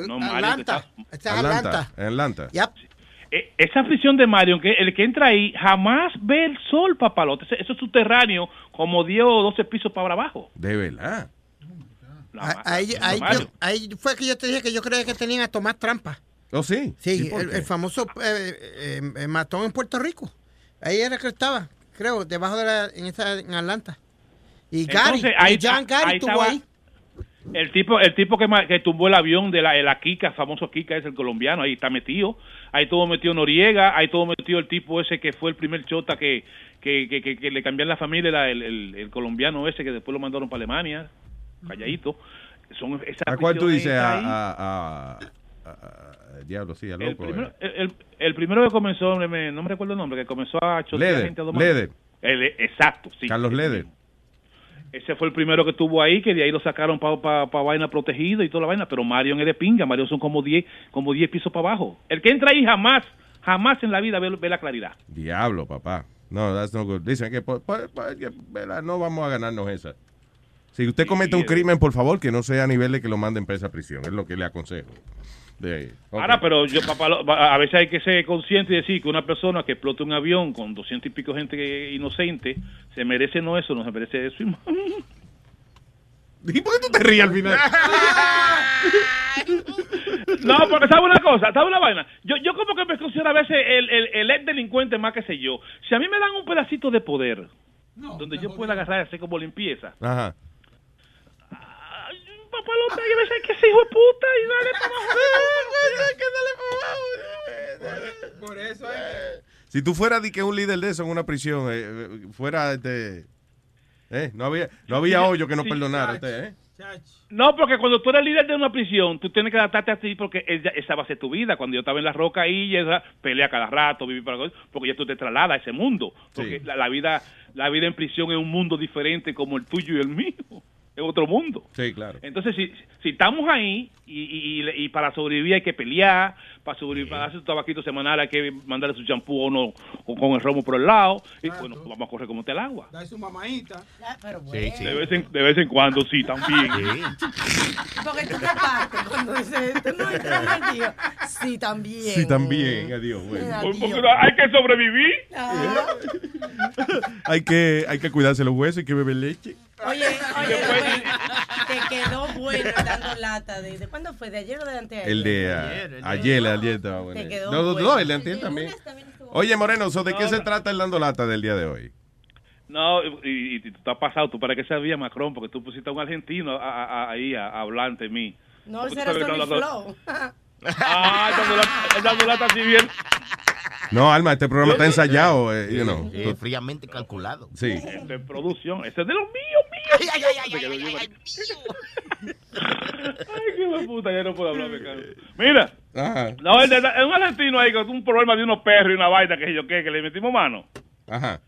No, Marion, que Atlanta. está- Esta es Atlanta. En Atlanta. Eh, esa prisión de Marion, que el que entra ahí jamás ve el sol, papalote. Eso es subterráneo, como 10 o 12 pisos para abajo. De verdad. Ah, Ahí, ahí, yo- ahí fue que yo te dije que yo creía que tenían a Tomás Trampa. ¿Oh, sí? Sí, ¿Y por el, famoso eh, eh, matón en Puerto Rico. Ahí era que estaba, creo, debajo de la, en, esa, en Atlanta. Y Gary, Entonces, ahí- y John Gary ahí estuvo estaba- ahí. El tipo, el tipo que, que tumbó el avión de la, de la Kika, famoso Kika, es el colombiano, ahí está metido. Ahí estuvo metido Noriega, ahí estuvo metido el tipo ese que fue el primer chota que, que, que, que- que le cambiaron la familia, el, el- el colombiano ese que después lo mandaron para Alemania, calladito. Son esa ¿A cuál tú dices? A, a, a- diablo, sí, a el, loco. primero, eh. el, el- el primero que comenzó, no me, no me recuerdo el nombre, que comenzó a chotear gente a. Leder. El- exacto, sí. Carlos Leder. Ese fue el primero que estuvo ahí, que de ahí lo sacaron para vaina protegida y toda la vaina, pero Marion es de pinga, Marion son como 10 como 10 pisos para abajo. El que entra ahí jamás, jamás en la vida ve, ve la claridad. Diablo, papá. No, that's no good. Dicen que, por- por- por- que, ¿verdad? no vamos a ganarnos esa. Si usted comete un eh. crimen, por favor, que no sea a nivel de que lo manden presa a prisión. Es lo que le aconsejo. Ahora, pero yo, papá, lo- a veces hay que ser consciente y decir que una persona que explota un avión con 200 y pico gente que- inocente, se merece no eso, no se merece eso. ¿Y por qué tú te ríes al final? No, porque sabe una cosa, sabe una vaina. Yo, yo como que me considero a veces el, el, el ex delincuente más que sé yo. Si a mí me dan un pedacito de poder, donde yo pueda agarrar y hacer como limpieza, Ajá. Papá lo que ese hijo de puta y dale para abajo. Por eso es. Si tú fueras de que un líder de eso en una prisión, eh, eh, fuera este. Eh, no había, no había hoyo que no Sí, perdonara usted, ¿eh? No, porque cuando tú eres líder de una prisión, tú tienes que adaptarte a ti porque esa, esa va a ser tu vida. Cuando yo estaba en la roca ahí, y esa, pelea cada rato, vivir para porque ya tú te trasladas a ese mundo. Porque la, la vida la vida en prisión es un mundo diferente como el tuyo y el mío. Es otro mundo. Sí, claro. Entonces, si, si estamos ahí y, y- y- y para sobrevivir hay que pelear, para sobrevivir, para hacer su tabaquito semanal hay que mandarle su champú o no, o con el romo por el lado, y bueno, pues vamos a correr como te el agua. Da su mamadita. pero De, vez en, de vez en cuando, sí, también. Porque tú te partes cuando dices, tú no entras al tío. Sí, también. Sí, también. Adiós. bueno. Adiós. Porque hay que sobrevivir. Ah. Hay que, hay que cuidarse los huesos, hay que beber leche. Oye, oye, te quedó bueno dando lata. ¿De, de cuándo fue? ¿De ayer o de antes? El de ah, ayer, el ayer estaba bueno. Te quedó No, no, bueno. no, el de antier también. Oye, Moreno, ¿so ¿de qué No, se no. trata el dando lata del día de hoy? No, y, y tú te has pasado, tú para que sabía Macron, porque tú pusiste a un argentino a- a- a- ahí a, a hablar ante mí. No, ese era Flow. Ah, dando lata, dando lata así bien. No, Alma, este programa está ensayado, eh, you know. Eh, fríamente calculado. Sí. De producción, ese es de los míos, míos. Ay, ay, ay, Me quedo ay, yo, ay, marico. Ay, qué puta, ya no puedo hablar, me cago. Mira, Ajá. no, es un argentino ahí con un problema de unos perros y una vaina que yo qué, que le metimos mano. Ajá.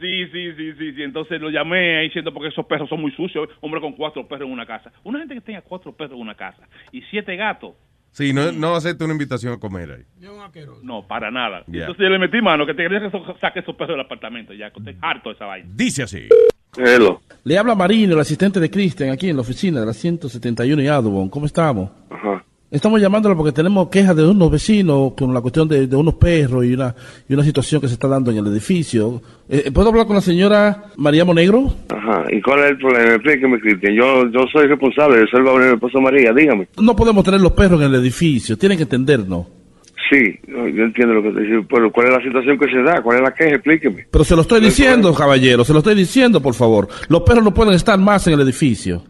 Sí, sí, sí, sí, sí. Entonces lo llamé ahí diciendo porque esos perros son muy sucios. Hombre con cuatro perros en una casa. Una gente que tenga cuatro perros en una casa y siete gatos. Sí, no, no acepte una invitación a comer ahí. No, para nada. Ya. Entonces yo le metí mano que te quería que saque esos perros del apartamento. Ya, que estoy harto de esa vaina. Dice así. Hello. Le habla Marino, el asistente de Cristian, aquí en la oficina de la 171 y Audubon. ¿Cómo estamos? Ajá. Estamos llamándolo porque tenemos quejas de unos vecinos con la cuestión de, de unos perros y una, y una situación que se está dando en el edificio. Eh, ¿Puedo hablar con la señora María Monegro? Ajá. ¿Y cuál es el problema? Explíqueme, Cristian. Yo, yo soy responsable. Yo soy el de Esposo María. Dígame. No podemos tener los perros en el edificio, tienen que entendernos. Sí, yo entiendo lo que te dice, pero ¿cuál es la situación que se da? ¿Cuál es la queja? Explíqueme. Pero se lo estoy diciendo, caballero, se lo estoy diciendo, por favor. Los perros no pueden estar más en el edificio.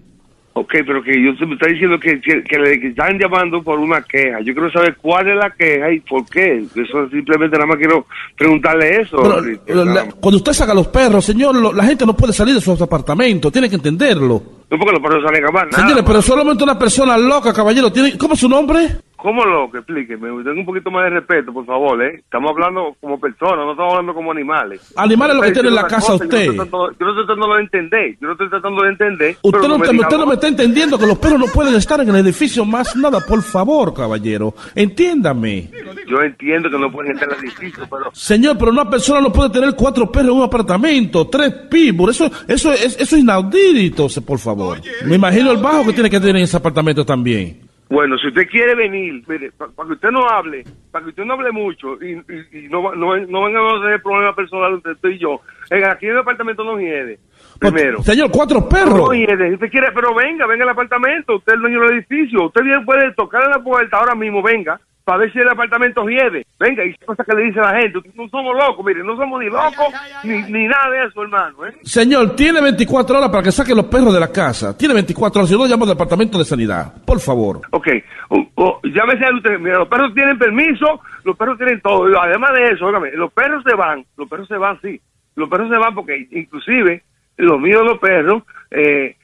Ok, pero que yo me está diciendo que, que, que le están llamando por una queja. Yo quiero saber cuál es la queja y por qué. Eso simplemente nada más quiero preguntarle eso. Pero, la- cuando usted saca los perros, señor, lo- la gente no puede salir de sus apartamentos, tiene que entenderlo. No porque los perros salen a más. Señores, pero solamente una persona loca, caballero, tiene... ¿Cómo es su nombre? ¿Cómo lo que explíqueme? Tenga un poquito más de respeto, por favor, ¿eh? Estamos hablando como personas, no estamos hablando como animales. Animales lo que tiene en la casa cosa, usted. Yo no, estoy tratando, yo no estoy tratando de entender, yo no estoy tratando de entender. Usted pero no, me usted, no me está entendiendo que los perros no pueden estar en el edificio más nada, por favor, caballero. Entiéndame. Yo entiendo que no pueden estar en el edificio, pero Señor, pero una persona no puede tener cuatro perros en un apartamento, tres pitbulls, eso, eso, es, eso es inaudito, por favor. Me imagino el bajo que tiene que tener en ese apartamento también. Bueno, si usted quiere venir, mire, para que usted no hable, para que usted no hable mucho y, y- y no, no, no vengan a tener problemas personales entre usted y yo, en aquí en el apartamento no hiede. Primero. Señor, cuatro No perros. hiede. Si usted quiere, pero venga, venga al apartamento, usted es el dueño del edificio, usted bien puede tocar en la puerta ahora mismo, venga, para ver si el apartamento hiede. Venga, y cosas que le dice la gente, no somos locos, mire, no somos ni locos ni, ni nada de eso, hermano, ¿eh? Señor, tiene 24 horas para que saque los perros de la casa. Tiene 24 horas, si no llamo al departamento de sanidad. Por favor. Ok, o- o, llámese a usted, mira, los perros tienen permiso, los perros tienen todo. Además de eso, óigame, los perros se van, los perros se van, sí. Los perros se van porque inclusive los míos, los perros, eh,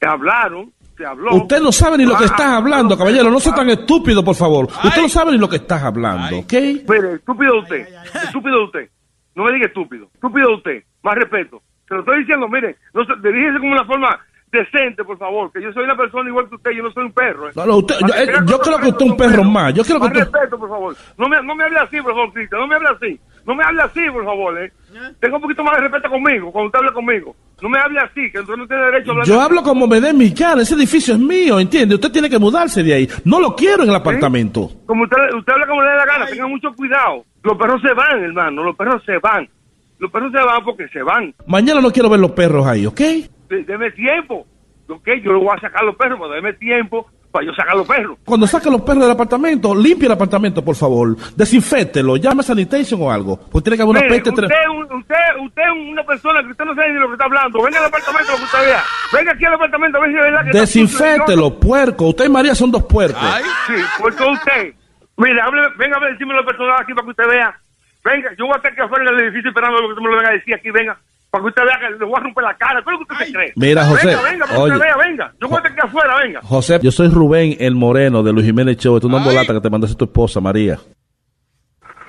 hablaron, se habló. Usted no sabe ni lo que Ah, está hablando, caballero. No sea tan estúpido, por favor. Usted no sabe ni lo que está hablando, ¿ok? Mire, estúpido usted, estúpido usted. No me diga estúpido, estúpido usted. Más respeto. Se lo estoy diciendo, mire, no se, dirígese como una forma decente, por favor, que yo soy una persona igual que usted, yo no soy un perro. ¿eh? No, no, usted- yo, eh, yo con creo que usted es un perro más. Yo creo que Más usted... respeto, por favor. No me, no me hable así, por favor, Cristian. No me hable así. No me hable así, por favor, ¿eh? Tenga un poquito más de respeto conmigo, cuando usted hable conmigo. No me hable así, que usted no tiene derecho a hablar Yo hablo como me dé mi cara. Ese edificio es mío, ¿entiende? Usted tiene que mudarse de ahí. No lo quiero en el apartamento. Como usted, usted habla como le dé la gana, tenga mucho cuidado. Los perros se van, hermano, los perros se van. Los perros se van porque se van. Mañana no quiero ver los perros ahí, ¿ok? De- Deme tiempo. Ok, yo le voy a sacar los perros, pero deme tiempo para yo sacar los perros. Cuando saque los perros del apartamento, limpie el apartamento, por favor. Desinféctelo, llame a sanitation o algo. Porque tiene que haber una peste... usted, usted, usted es una persona que usted no sabe ni lo que está hablando. Venga al apartamento lo que usted vea. Venga aquí al apartamento a ver si es verdad que está. Desinfételo, puerco. Usted y María son dos puercos. Sí, porque usted. Mire, hable, venga a decirme lo personal aquí para que usted vea. Venga, yo voy a estar aquí afuera en el edificio esperando lo que usted me lo venga a decir aquí, venga. Para que usted vea que le voy a romper la cara. ¿Qué es lo que usted se cree? Mira, José, Venga, venga, para que oye. usted vea, venga. Yo voy a estar aquí afuera, venga. José, yo soy Rubén el Moreno de Luis Jiménez Show. Es una bolata que te mandaste tu esposa, María.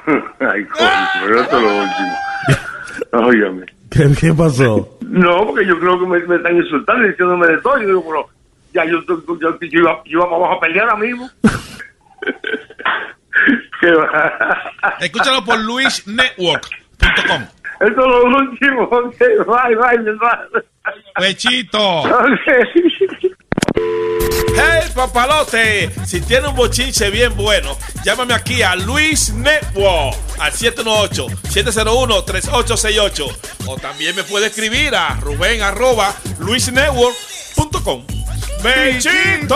Ay, coño, pero esto es lo último. Óigame. ¿Qué, qué pasó? No, porque yo creo que me, me están insultando y diciéndome de todo. Yo digo, pero ya yo, yo, yo, yo iba, yo iba para abajo a pelear ahora mismo. Escúchalo por luisnetwork.com. Esto es lo último. Ok, bye, bye, mi hermano. Pechito. Ok. Hey, papalote, si tiene un bochinche bien bueno, llámame aquí a Luis Network al 718-701-3868. O también me puede escribir a Rubén arroba luisnetwork.com. ¡Bechito!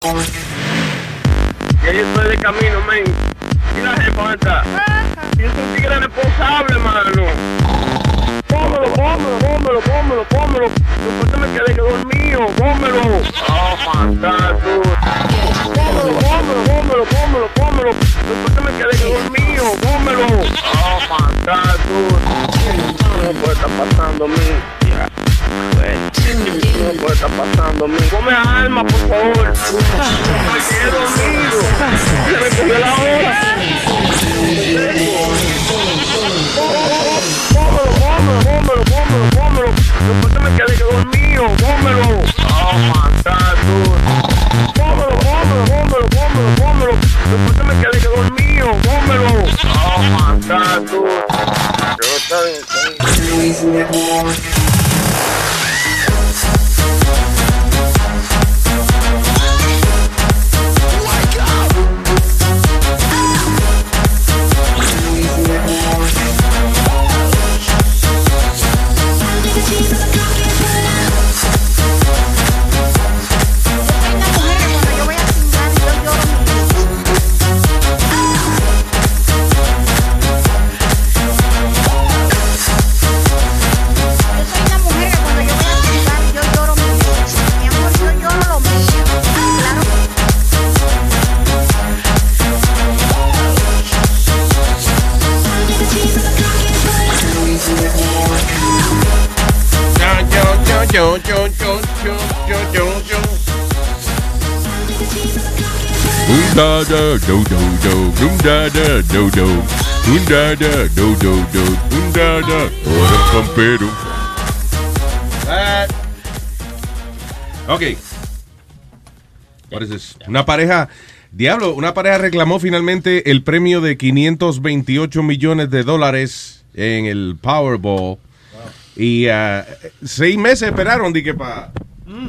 Ya yo estoy de camino, men. Y la respuesta. Yo soy un tigre responsable, mano. Pómelo, pómelo, pómelo, pómelo, pómelo. Después me quedé que dormido. Pómelo. Oh, fantástico. Pómelo, pómelo, pómelo, pómelo, pómelo. Después me quedé que dormido. Pómelo. Oh, fantástico. ¿Qué está pasando, men? Puede estar pasando mí? Come alma, por favor. Me quedé dormido. Se me cogió la hora. Pómelo, pómelo, pómelo, pómelo. Después que me quedé dormido, pómelo. Oh, my God, dude. Pómelo, pómelo, pómelo, pómelo, pómelo. Después que me quedé dormido, pómelo. Oh, my God, dude. Pero Thank you. Da da do do do, da da do do, da da do do do, da da. Ahora campero. Ok. What is this? Una pareja, diablo, una pareja reclamó finalmente el premio de 528 millones de dólares en el Powerball. Y ah, seis meses esperaron de que para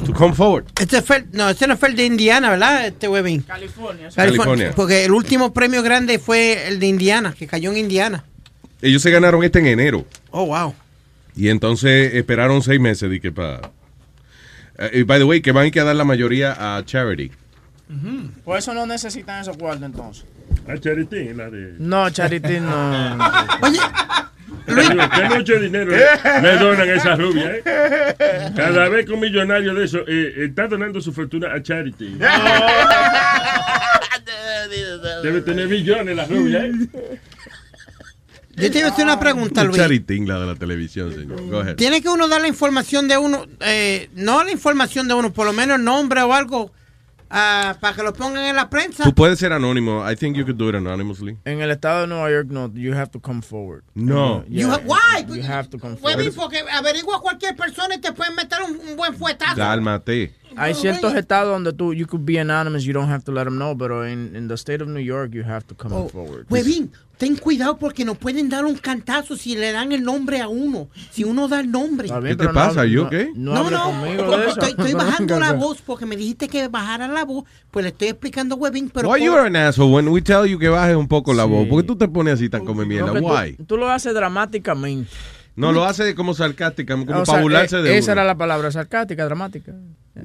to come forward. Este fue, no, este no fue el de Indiana, ¿verdad? Este Webin. California. California. Porque el último premio grande fue el de Indiana, que cayó en Indiana. Ellos se ganaron este en enero. Oh, wow. Y entonces esperaron seis meses de que para... y by the way, que van a quedar la mayoría a charity. Por eso no necesitan esos cuartos entonces. A Charity, la de. No, Charity no. Oye, ¿Qué mucho dinero le, le donan a esa rubia? eh? Cada vez que un millonario de eso eh, está donando su fortuna a Charity. Debe tener millones la rubia. ¿eh? yo te iba a hacer una pregunta, Luis. Charity, la de la televisión, señor. Go ahead. Tiene que uno dar la información de uno, eh, no la información de uno, por lo menos nombre o algo, ah, para que lo pongan en la prensa. Tú puedes ser anónimo. I think you could do it anonymously. En el estado de Nueva York, no, you have to come forward. No. Yeah, You why? You have to come forward. Porque averigua cualquier persona y te pueden meter un, un buen fuetazo. Cálmate. Hay ciertos estados donde tú, you could be anonymous, you don't have to let them know, pero in, in the state of New York, you have to come Oh, forward. Webin, ten cuidado porque nos pueden dar un cantazo si le dan el nombre a uno. Si uno da el nombre. Bien, ¿Qué te no pasa? hable- You no- okay? No, No, hable no, conmigo porque de eso. estoy, estoy bajando la voz porque me dijiste que bajara la voz, pues le estoy explicando a Webin, pero Why por- you are an asshole when we tell you que bajes un poco la voz? ¿Por qué tú te pones así tan come mierda? Porque tú- Why? Tú, lo haces dramáticamente. No, lo hace como sarcástica, como O sea, para burlarse eh, de Esa uno. era la palabra, sarcástica, dramática.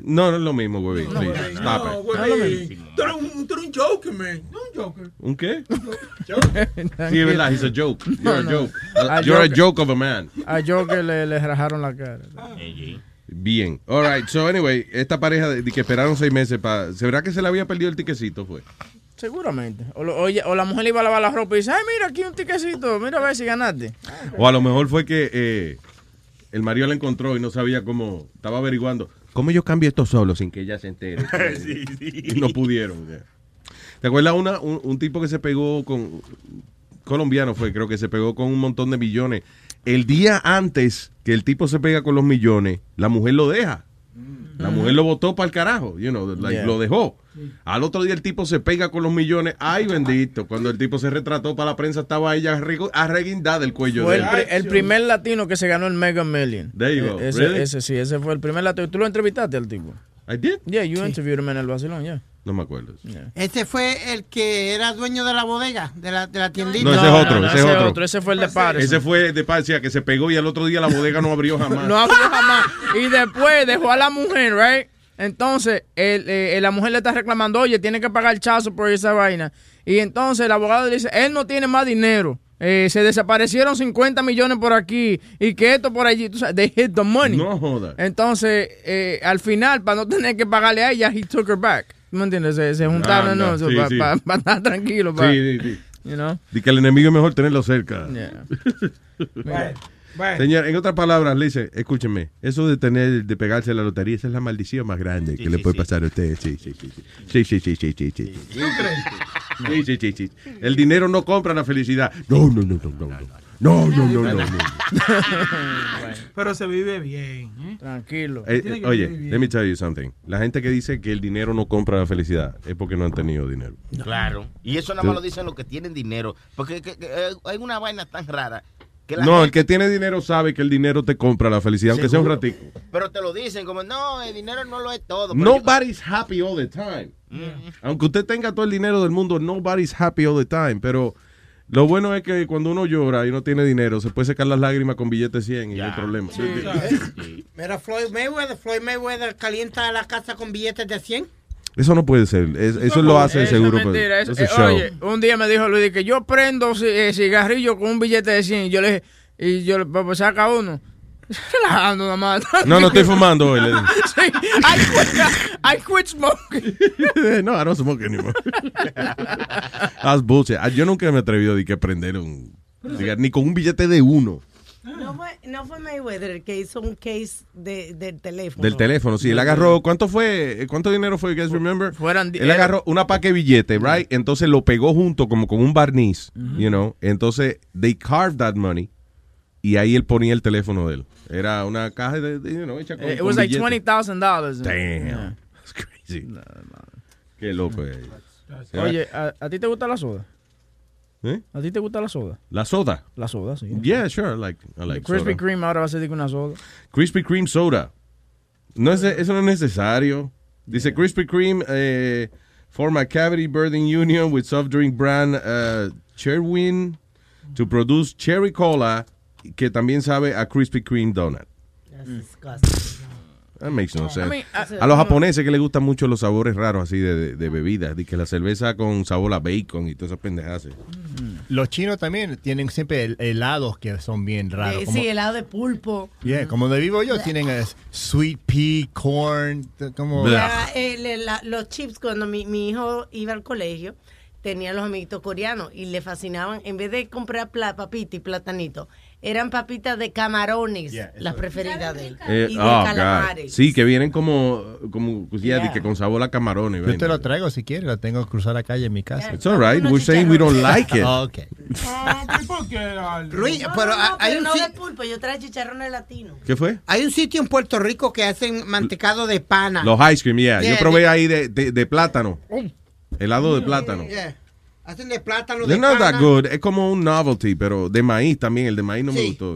No, no es lo mismo, güey. Please, stop No, it. güey. Tú eres un, tú eres un joker, man. No un joker. ¿Un qué? Joker. Sí, es verdad, he's a joke. You're No, a no. joke. A You're a joke- of a man. A Joker le, le rajaron la cara. Bien. All right. So, anyway, esta pareja de, de que esperaron seis meses para... ¿Se verá que se le había perdido el tiquecito, fue? Seguramente. O, lo- oye, o la mujer le iba a lavar la ropa y dice, ay, mira, aquí un tiquecito, mira a ver si ganaste. O a lo mejor fue que eh, el marido la encontró y no sabía cómo... Estaba averiguando. ¿Cómo yo cambié esto solo sin que ella se entere? Sí, sí. Y no pudieron. ya. ¿Te acuerdas una, un, un tipo que se pegó con... Colombiano fue, creo que se pegó con un montón de millones. El día antes que el tipo se pega con los millones, la mujer lo deja. La mujer lo botó para el carajo, you know, like, Yeah. lo dejó. Al otro día el tipo se pega con los millones. Ay, bendito. Cuando el tipo se retrató para la prensa, estaba ella arreguindada del cuello Fue de el, él. pri- el primer latino que se ganó el Mega Million. There you go. E- Ese, Really? ese sí, ese fue el primer latino. ¿Tú lo entrevistaste al tipo? I did? Yeah, you interviewed him en el vacilón, yeah. No me acuerdo. Este fue el que era dueño de la bodega, de la, de la tiendita. No, ese es otro, ese es otro. Ese fue el de Paris. Ese fue de Parecía que se pegó y al otro día la bodega no abrió jamás. No abrió jamás. Y después dejó a la mujer, right? Entonces, el, eh, la mujer le está reclamando, oye, tiene que pagar el chazo por esa vaina. Y entonces el abogado le dice, él no tiene más dinero. Eh, se desaparecieron 50 millones por aquí y que esto por allí. Tú sabes, they hit the money. No joda. Entonces, eh, al final, para no tener que pagarle a ella, he took her back. ¿Tú ¿Me entiendes? Se, se juntaron, Anda, ¿no? sí, para sí. estar tranquilo. pa- Sí, sí, sí. You know? Di que el enemigo es mejor tenerlo cerca. Yeah. Señor, en otras palabras, le dice, escúcheme, eso de tener, de pegarse la lotería, esa es la maldición más grande que le puede pasar a usted. Sí, sí, sí. Sí, sí, sí, sí, sí, sí. Sí, sí, sí, sí. El dinero no compra la felicidad. No, no, no, no, no. no. No, no, no, no, no. Pero se vive bien. ¿eh? Tranquilo. Eh, eh, oye, let me tell you something. La gente que dice que el dinero no compra la felicidad es porque no han tenido dinero. Claro. Y eso nada más lo dicen los que tienen dinero. Porque que- que, eh, hay una vaina tan rara. No, el que tiene dinero sabe que el dinero te compra la felicidad, aunque sea un ratico. Pero te lo dicen como, no, el dinero no lo es todo. Nobody's happy all the time. Aunque usted tenga todo el dinero del mundo, nobody's happy all the time. Pero lo bueno es que cuando uno llora y no tiene dinero, se puede secar las lágrimas con billetes 100 y no hay problema. Mira, Floyd Mayweather, Floyd Mayweather calienta la casa con billetes de 100. Eso no puede ser. Es- eso lo hace Eso seguro. mentira. es eh, oye, un día me dijo Luis que yo prendo eh, cigarrillo con un billete de 100. Y yo le dije, y yo le pues, saca uno. Relajando nada más. No, no estoy fumando hoy. le digo. Sí, I quit, I quit smoking. no, I don't smoke anymore. That's bullshit. Ah, Yo nunca me he atrevido de que prender un ni con un billete de uno No fue, no fue Mayweather el que hizo un case de, del teléfono. del teléfono. Sí, él agarró, ¿cuánto fue? ¿Cuánto dinero fue? You guys remember? Fueran di- Él agarró una paque de billete, right? Entonces lo pegó junto como con un barniz, you know. Entonces they carved that money y ahí él ponía el teléfono de él. Era una caja de, de, you know, hecha con, It con was like billete. $20,000. Damn. That's crazy. Qué loco es. Oye, ¿a, a ti te gusta la soda? ¿Eh? ¿A ti te gusta la soda? La soda. La soda, sí. Yeah, sure. I like, I like Krispy. Kreme ahora va a ser una soda. Krispy Kreme soda. No es, eso no es necesario. Dice Krispy Kreme eh, form a cavity birthing union with soft drink brand uh, Cherwin to produce cherry cola que también sabe a Krispy Kreme donut. That makes no sense. I mean, a los japoneses que les gustan mucho los sabores raros así de, de, de bebidas, de que la cerveza con sabor a bacon y todas esas pendejas. Los chinos también tienen siempre hel- helados que son bien raros. Como, sí, helado de pulpo. yeah, como de vivo yo, tienen sweet pea, corn, como... Ah, el- el- la- los chips, cuando mi, mi hijo iba al colegio, tenía los amiguitos coreanos y le fascinaban, en vez de comprar pla- papita y platanito, eran papitas de camarones, las preferidas de él. Eh, y de oh, God. calamares. Sí, que vienen como, como ya, Yeah. que con sabor a camarones. Yo te lo traigo si quieres, lo tengo que cruzar la calle en mi casa. It's all right. We're saying we don't like it. Ah, ok. ¿Por qué? Luis, No, pero hay un no de pulpo, yo traje chicharrones latinos. ¿Qué fue? Hay un sitio en Puerto Rico que hacen mantecado de pana. Los ice cream, yeah. Yeah, Yo probé ahí de, de, de plátano. Helado de plátano. Yeah. Hacen de plátano They're de not that good. Es como un novelty, pero de maíz también. El de maíz no me Sí. gustó.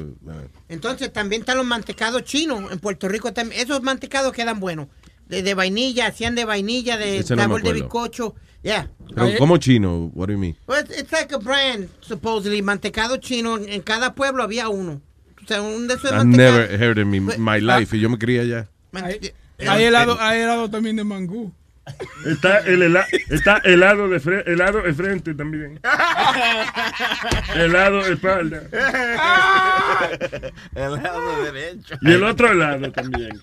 Entonces también están los mantecados chinos en Puerto Rico. también. Esos mantecados quedan buenos. De, de vainilla, hacían de vainilla, de Ese no me sabor de bizcocho. Yeah. Pero, ¿Cómo chino? What do you mean? Well, it's, it's like a brand, supposedly. Mantecado chino. En, cada pueblo había uno. O sea, un de esos I've mantecados. never heard in my, my life. Y yo me crié allá. Hay helado, hay helado también de mangú. Está el hela- está helado de fre- helado de frente también. helado de espalda. El lado derecho. Y el otro helado también.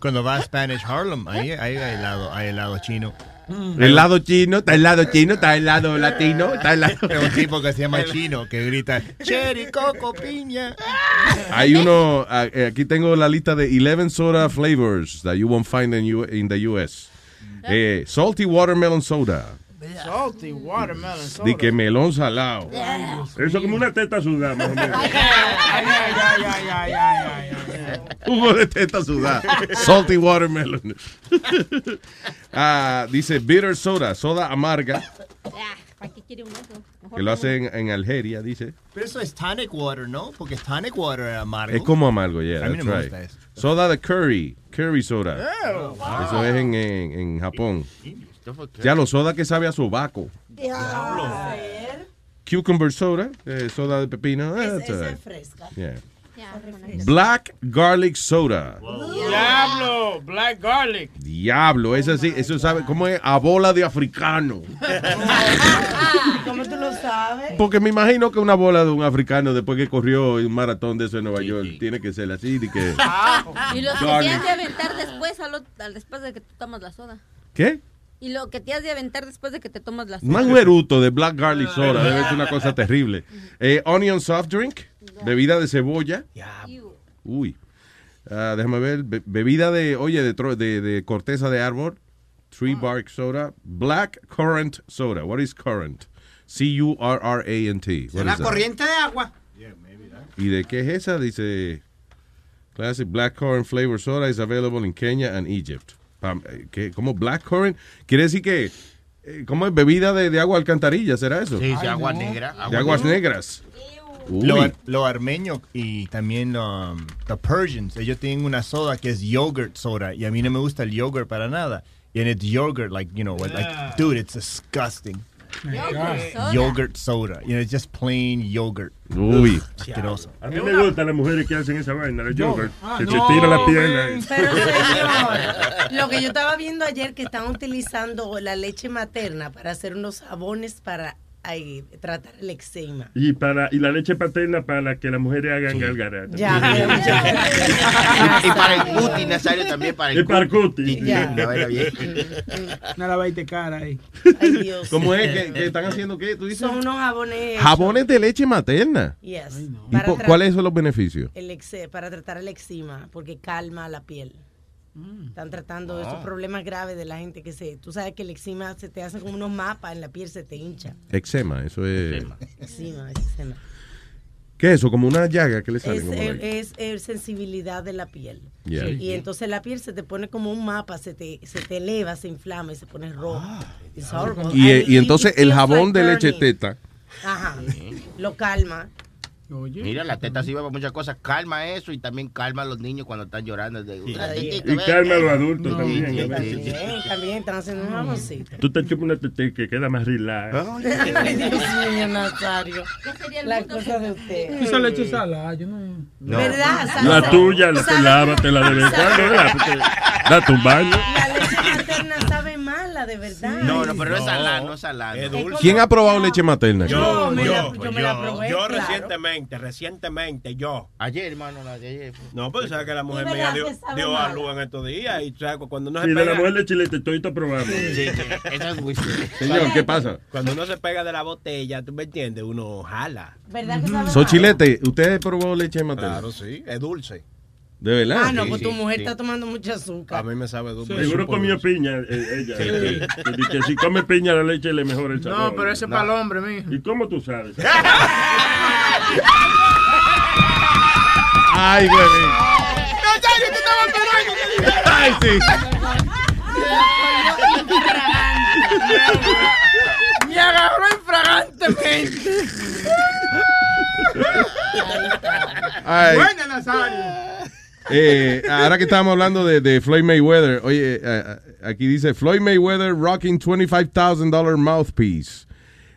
Cuando va a Spanish Harlem, ahí, ahí hay helado, hay helado chino. El lado chino, está el lado chino, está el lado latino, está el lado... Es un tipo que se llama chino que grita cherry, coco, piña. Hay uno, eh, aquí tengo la lista de 11 soda flavors that you won't find in, U- in the US. Eh, salty watermelon soda. Salty watermelon soda. De que melón salado. Eso es como una teta sudada, más o menos. Jugo de teta sudada. Salty watermelon. Ah, dice bitter soda, soda amarga, ¿Para qué quiere uno eso? Mejor que lo no. hacen en Algeria, dice. Pero eso es tonic water, ¿no? Porque tonic water es amargo. Es como amargo, yeah, A mí no that's me right. gusta eso. Soda de curry, curry soda. Eso es en, en, en Japón. Ya los soda que sabe a sobaco. Cucumber soda, eh, soda de pepino. eh, that's all right. fresca. Yeah. Black garlic soda. Diablo, black garlic. Diablo, eso sí, eso sabe, ¿cómo es? A bola de africano. ¿Cómo tú lo sabes? Porque me imagino que una bola de un africano después que corrió un maratón de eso en Nueva York tiene que ser así, de que... Y los que te has de aventar después, al, después de que tú tomas la soda. ¿Qué? Y lo que te has de aventar después de que te tomas la soda. Más de black garlic soda, debe ser una cosa terrible. Eh, onion soft drink. Bebida de cebolla. Uy. Ah, déjame ver. Be- bebida de, oye, de, tro- de, de corteza de árbol. Tree bark soda. Black currant soda. What is currant? C-U-R-R-A-N-T. That? corriente de agua. ¿Y de qué es esa? Dice Classic Blackcurrant Flavor Soda is available in Kenya and Egypt. Eh, ¿qué? ¿Cómo Blackcurrant? Quiere decir que, eh, ¿cómo es bebida de, de agua alcantarilla? ¿Será eso? Sí, sí, agua negra, De agua aguas negra. negras. Lo, lo armenio y también um, the Persians, ellos tienen una soda que es yogurt soda y a mí no me gusta el yogurt para nada. And it's yogurt, like, you know, like, dude, it's disgusting. Yogurt soda. Yogurt soda. You know, it's just plain yogurt. Uy. Asqueroso. A mí me gustan las mujeres que hacen esa vaina, la Yo. yogurt, Ah, que no, se tira la pierna. Pero señor, lo que yo estaba viendo ayer que están utilizando la leche materna para hacer unos jabones para ay, tratar el eczema. Y, para, y la leche paterna para que las mujeres hagan gargaratas. Ya, Y para el cuti, Nazario, también para el Y para el cuti. Y- y- Ya. una lavadita cara ahí. Ay, Dios. ¿Cómo es que, que están haciendo qué? ¿Tú dices? Son unos jabones. Jabones de leche materna. Yes. ¿Y Para po- tra- cuáles son los beneficios? el exe- para tratar el eczema, porque calma la piel. Mm. Están tratando Ah. esos problemas graves de la gente que se. Tú sabes que el eczema se te hacen como unos mapas en la piel, se te hincha. Eczema, eso es. Eczema, eczema. ¿Qué es eso? Como una llaga que le sale. Es, como es, ahí. es- es sensibilidad de la piel. Yeah. Y entonces la piel se te pone como un mapa, se te, se te eleva, se inflama y se pone rojo. Horrible. Y, entonces el jabón like de leche burning. teta. Ajá. Lo calma. Mira, la teta sirve para muchas cosas. Calma eso y también calma a los niños cuando están llorando. De, una tetita, Y calma a los adultos Sí, también. sí, a sí, sí. También, también están haciendo un jaboncito. Tú te chupas una tete que queda más relax. Ay, Dios mío, Nazario. La cosa de usted. Esa leche salada, yo no. ¿Verdad? La tuya, la te lávatela de vez en cuando, ¿verdad? Porque date un baño. La leche materna sabe mala, de verdad. No, no, pero no es salada, no es salada. Es dulce. ¿Quién ha probado leche materna? Yo, me la- yo, yo yo, me la probé, yo claro. recientemente, recientemente, yo. Ayer, hermano, la de ayer. No, pues sabes que la mujer ¿Y mía dio, dio a luz en estos días y sabes, cuando Sí, se de la mujer de chilete, estoy probando. Sí, eso es muy Señor, ¿qué pasa? Cuando uno se pega de la botella, ¿tú me entiendes? Uno jala. ¿Verdad que sabe So? Chilete, ¿usted probó leche materna? Claro, sí, es dulce. ¿De verdad? Ah, no, Sí, pues sí, tu mujer sí. está tomando mucha azúcar. A mí me sabe dulce. Seguro comió piña eh, ella. eh, que- que si come piña la leche le mejora el sabor. No, pero ese es para el hombre, mijo. ¿Y cómo tú sabes? Ay, güey. Nazario, te estaba esperando. Ay, sí. Me agarró infragantemente. Ay. Buena, Nazario. Eh, ahora que estábamos hablando de, de Floyd Mayweather, oye, eh, eh, aquí dice Floyd Mayweather rocking $25,000 mouthpiece.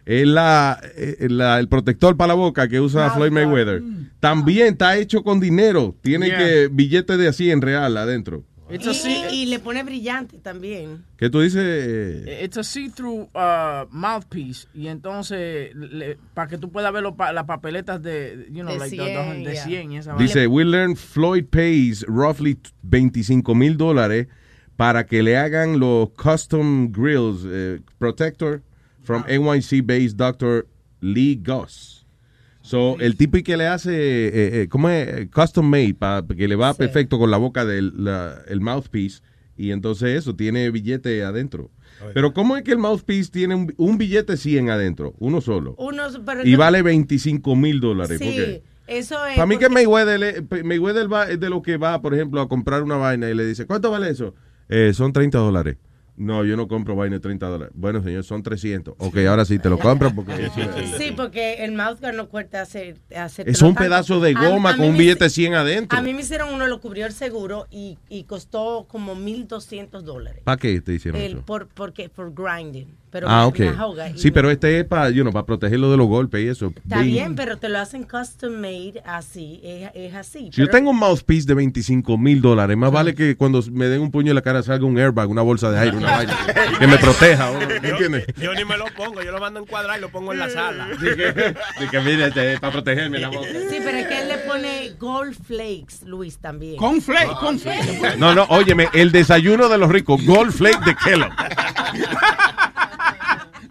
Es la, eh, la- el protector para la boca que usa Floyd Mayweather. También está hecho con dinero. Tiene Yeah. que billete de así en real adentro. It's a see- Y, y le pone brillante también. ¿Qué tú dices? eh? It's a see-through uh, mouthpiece. Y entonces, para que tú puedas ver los pa- las papeletas de, you know, De like the- 100, de yeah. 100 y esa. Dice, we learned Floyd pays roughly 25 mil dólares para que le hagan los custom grills eh, protector from NYC-based Dr. Lee Goss. So, el tipo y que le hace, eh, eh, ¿cómo es? Custom made, para que le va perfecto con la boca del la- el mouthpiece. Y entonces eso, tiene billete adentro. Pero ¿cómo es que el mouthpiece tiene un, un billete 100 adentro? Uno solo. Uno, pero Y no- vale 25 mil dólares. ¿Por Sí, eso es. Para mí que Mayweather, Mayweather va, es de lo que va, por ejemplo, a comprar una vaina y le dice, ¿cuánto vale eso? Eh, son 30 dólares. No, yo no compro vaina de 30 dólares. Bueno, señor, son 300. Ok, ahora sí te lo compro porque... Sí, porque el mouthguard no cuesta hacer. hacer Es un pedazo de goma con un billete 100 adentro. A mí me hicieron uno, lo cubrió el seguro y, y costó como 1.200 dólares. ¿Para qué te hicieron El, eso? por, porque, por grinding. Pero ah, ok. Sí, pero este es para, you know, para protegerlo de los golpes y eso. Está Bien. bien, pero te lo hacen custom made así. Es, es así. Si yo tengo un mouthpiece de 25 mil dólares, más vale que cuando me den un puño en la cara salga un airbag, una bolsa de aire, una vaina que me proteja. ¿Entiendes? Yo ni me lo pongo, yo lo mando a encuadrar y lo pongo en la sala. De que mire, este, para protegerme la boca. Sí, pero es que él le pone gold flakes, Luis, también. Con flake, con flake. No, no, óyeme, el desayuno de los ricos, Gold Flake de Kellogg.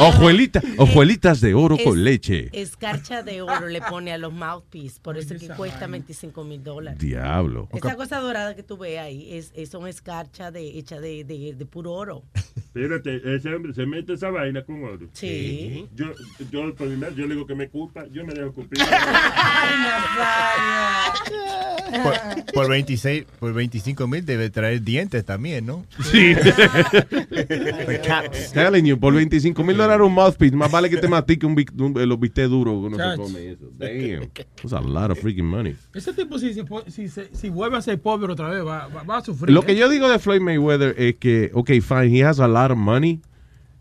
Ojuelita, ojuelitas de oro Es- con leche. Escarcha de oro le pone a los mouthpiece, por eso es que cuesta 25 mil dólares. Diablo. Esa cosa dorada que tú ves ahí es, es son escarcha de, hecha de, de, de puro oro. Espérate, ese hombre se mete esa vaina con oro. Sí. Yo, yo, madre, yo le digo que me culpa, yo me dejo culpar. Por, por 26, por 25 mil debe traer dientes también, ¿no? Sí. The caps. Telling you, por 25 mil dólares un mouthpiece, más vale que te matique un, un- los que uno se Chacho. come eso. Damn. That's a lot of freaking money. Ese tipo, si, si, se- si vuelve a ser pobre otra vez, va, va- va a sufrir. Lo ¿eh? que yo digo de Floyd Mayweather es que, ok, fine, he has a lot of money,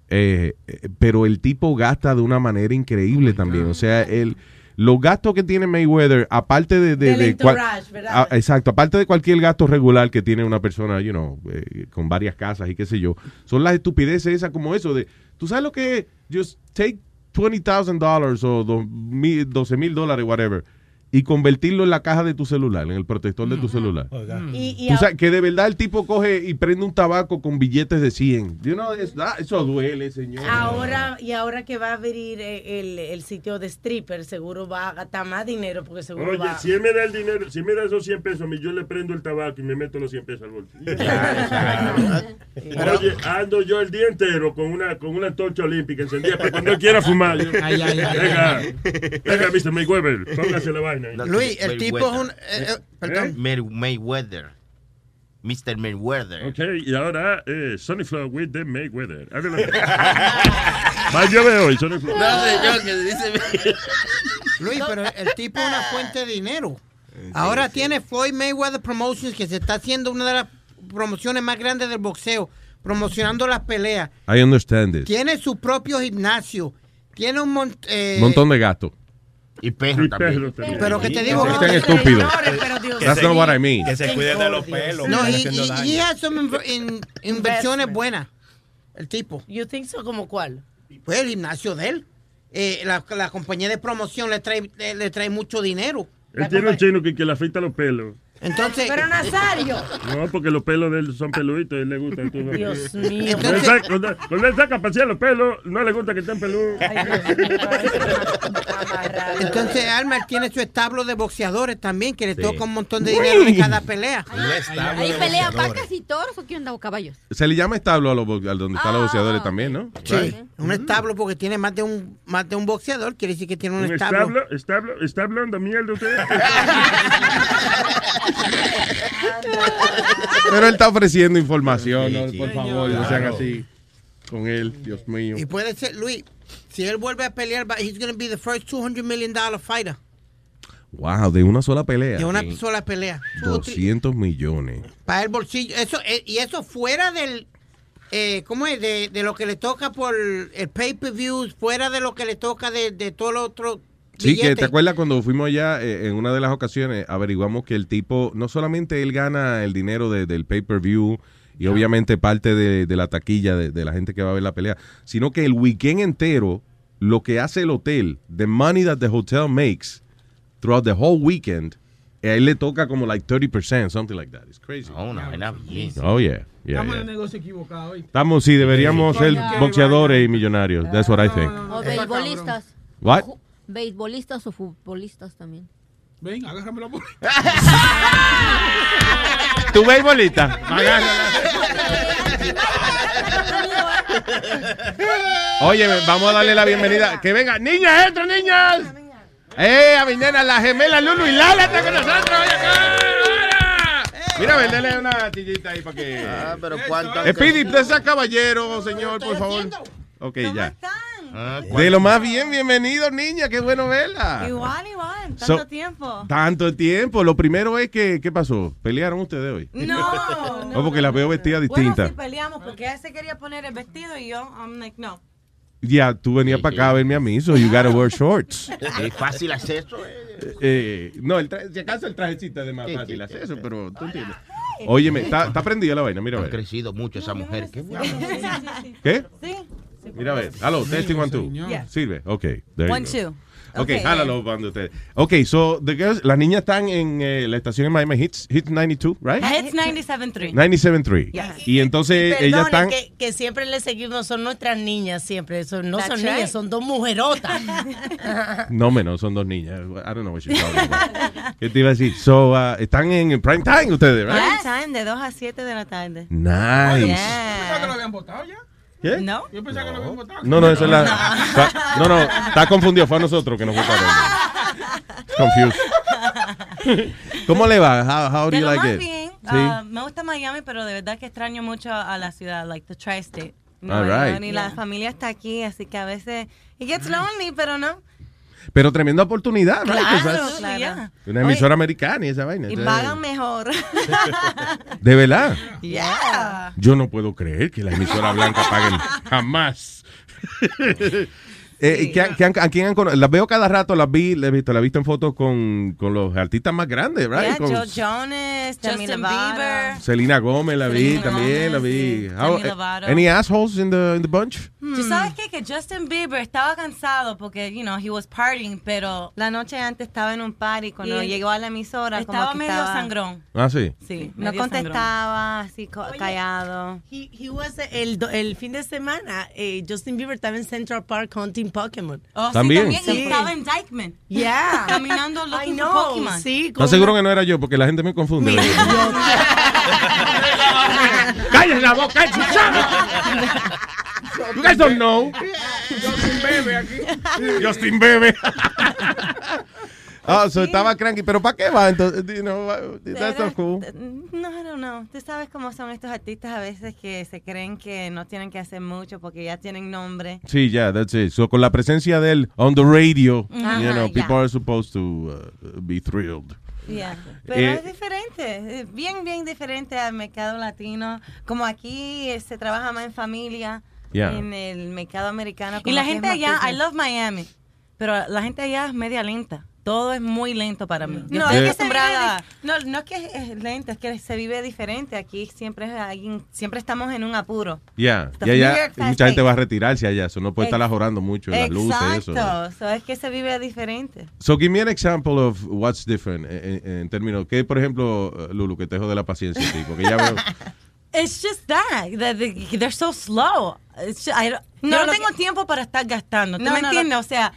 eh, eh, pero el tipo gasta de una manera increíble también. O sea, el, los gastos que tiene Mayweather, aparte de... de- Del de ¿verdad? Ah, exacto, aparte de cualquier gasto regular que tiene una persona, you know, eh, con varias casas y qué sé yo, son las estupideces esas como eso de, ¿tú sabes lo que es? Just take $20,000 o dos mil- 12 mil dólares, whatever, y convertirlo en la caja de tu celular, en el protector de tu celular. Y, y Tú sabes que de verdad el tipo coge y prende un tabaco con billetes de 100. You know, ah, eso duele, señor. Ahora, y ahora que va a abrir eh, el, el sitio de stripper, seguro va a gastar más dinero porque seguro Oye, va si él me da el dinero, si me da esos 100 pesos a mí, yo le prendo el tabaco y me meto los 100 pesos al bolsillo. Oye, ando yo el día entero con una con una torcha olímpica encendida para cuando quiera fumar. Yo- Ay, ay, ay, venga, venga, Mr. Mayweather, póngase la vaina. Luis, el tipo es un... eh, eh, perdón. May- Mayweather. Mr. Mayweather. Ok, y ahora eh, Sonny Flow with the Mayweather. Adelante. Más yo veo hoy, Sonny Flow. Luis, pero el tipo es una fuente de dinero. Ahora tiene Floyd Mayweather Promotions, que se está haciendo una de las promociones más grandes del boxeo, promocionando las peleas. I understand this. Tiene su propio gimnasio. Tiene un mon- eh, montón de gatos. Y perro también. Pero que te digo que sean estúpidos. Que That's se- not what I mean. Que se cuiden de los pelos. No, y, están y, y some in- inversiones buenas. El tipo. You think so? ¿Como cuál? Pues el gimnasio de él. Eh, la, la compañía de promoción le trae, le, le trae mucho dinero. Él tiene un chino que, que le afeita los pelos. Entonces. Pero Nazario. No, porque los pelos de él son peluditos y le gusta. tú. Dios mío. Cuando él saca- Cuando cuando él saca a pasear los pelos, no le gusta que estén peludos. Entonces Alma tiene su establo de boxeadores también, que le Sí. toca un montón de dinero de cada pelea. Ahí pelea vacas y toros o quién da caballos. Se le llama establo a, los, a donde están los boxeadores también, ¿no? Sí, Right. un establo porque tiene más de un más de un boxeador, quiere decir que tiene un, ¿Un establo. establo? ¿Establo? ¿Está hablando mierda usted? Pero él está ofreciendo información, ¿no? sí. por favor, no sean así con él, Dios mío. Y puede ser, Luis, si él vuelve a pelear, va- he's going to be the first 200 million dollar fighter. Wow, de una sola pelea. De una Sí. sola pelea. Two, three- 200 millones. Para el bolsillo. Eso, eh, y eso fuera del. Eh, ¿Cómo es? De, de lo que le toca por el pay-per-view, fuera de lo que le toca de, de todo lo otro. Sí, que te acuerdas cuando fuimos allá, eh, en una de las ocasiones, averiguamos que el tipo, no solamente él gana el dinero de- del pay-per-view y obviamente parte de, de la taquilla de, de la gente que va a ver la pelea, sino que el weekend entero, lo que hace el hotel, the money that the hotel makes throughout the whole weekend, a él le toca como like 30%, something like that. It's crazy. No, una vaina bien. Oh, yeah. yeah, Estamos en el negocio equivocado. ¿oíste? Estamos, sí, deberíamos ser boxeadores y millonarios. That's what I think. O beisbolistas. What? Beisbolistas o futbolistas también. Ven, agárramelo por ¿Tu beisbolista? Oye, vamos a darle la bienvenida. Que venga, niñas, entren, niñas. Eh, a mi nena, la gemela Lulu y Lala está con nosotros. Oye, acá. Mira, ven, dale una tillita ahí para que. Ah, pero cuánto. De ese caballero, señor, por favor. Ok, ya. Ah, De lo más bien, bienvenido, niña. Qué bueno verla. Igual, igual, tanto So- tiempo. Tanto tiempo. Lo primero es que, ¿qué pasó? ¿Pelearon ustedes hoy? No, no. O porque la veo vestida Bueno, distinta. sí peleamos porque él se quería poner el vestido y yo, I'm like, no. Ya, tú venías para acá a verme a mí, so you gotta wear shorts. Es fácil hacer eso. eh. Eh, no, el si acaso el trajecito es de más fácil hacer eso, pero tú entiendes. Óyeme, está, prendida la vaina, mira Ha crecido mucho esa mujer. Qué bueno. ¿Qué? Sí. Mira a ver. Aló, testing one, two. Yeah. Sirve, ok. there you One, go. two. Ok, Okay. jálalo para ustedes. Ok, so, the girls, las niñas están en eh, la estación en Miami Hits, Hits 92, right? Hits 97.3. 97.3. Yes. Y entonces Perdone, ellas están... que, que siempre le seguimos, son nuestras niñas siempre, son, no That's son right. niñas, son dos mujerotas. No, menos, son dos niñas. I don't know what she's talking about. ¿Qué te iba a decir? So, uh, están en prime time ustedes, right? Prime time de 2 a 7 de la tarde. Nice. ¿Pensaba que lo habían votado ya? ¿Qué? No. Yo pensaba que lo habían votado. No, no, esa es la... está- No, no, está confundido. Fue a nosotros que nos votaron. Confused. ¿Cómo le va? How, how do you like it? bien. Sí. ah, me gusta Miami, pero de verdad que extraño mucho a la ciudad, like the tri-state. No, All right. Ni la familia está aquí, así que a veces it gets lonely, pero no. Pero tremenda oportunidad? 'Cause Claro, claro. Una emisora americana y esa vaina. Y pagan mejor. De verdad. yeah. Yo no puedo creer que la emisora blanca paguen jamás. Eh, ¿qué han- qué han- ¿A quién han conocido? Las veo cada rato, las vi, las he visto, las he visto en fotos con, con los artistas más grandes, right? Yeah, Con Joe Jonas, Demi Justin. Bieber. Selena Gomez la vi Selena también, la vi. sí. How- eh, any assholes in the, in the bunch? ¿Tú sabes qué? Que Justin Bieber estaba cansado porque, you know, he was partying, pero la noche antes estaba en un party cuando Y llegó a la emisora estaba como que medio estaba... sangrón. Ah, sí. Sí, no contestaba, así co- callado. He, he was el, el fin de semana, eh, Justin Bieber estaba en Central Park hunting Pokémon. Oh, sí, También. Sí. estaba en Dykeman. Yeah. Caminando for Pokémon. sí. ¿Estás seguro que no era yo? Porque la gente me confunde. ¡Cállate la boca, chuchada! You guys don't know. Justin Bebe aquí. Justin Bebe. Ah, so estaba cranky, pero ¿para qué va entonces? You know, that's not cool. No, don't know. Tú sabes cómo son estos artistas a veces que se creen que no tienen que hacer mucho porque ya tienen nombre. Sí, yeah, that's it. So con la presencia de él on the radio, Ajá, you know, ya. people are supposed to uh, be thrilled. Yeah. Pero Eh, es diferente, es bien, bien diferente al mercado latino. Como aquí eh, se trabaja más en familia, Yeah. en el mercado americano. Y la gente allá, I love Miami, pero la gente allá es media lenta. Todo es muy lento para mí. Yo No, estoy es que acostumbrada. no, no es que es- es lento, es que se vive diferente. Aquí siempre es alguien, siempre estamos en un apuro. Yeah, The y allá New York mucha gente va a retirarse allá, so no puede estar ajorando mucho en las luces y eso. Exacto, so es que se vive diferente. So give me an example of what's different en, en- en términos, que por ejemplo, uh, Lulu, que te jode la paciencia, a ti, porque ya veo... It's just that, that they- they're so slow. Just- I don't- No, no tengo que- tiempo para estar gastando. ¿Tú No, me no, entiendes? O sea,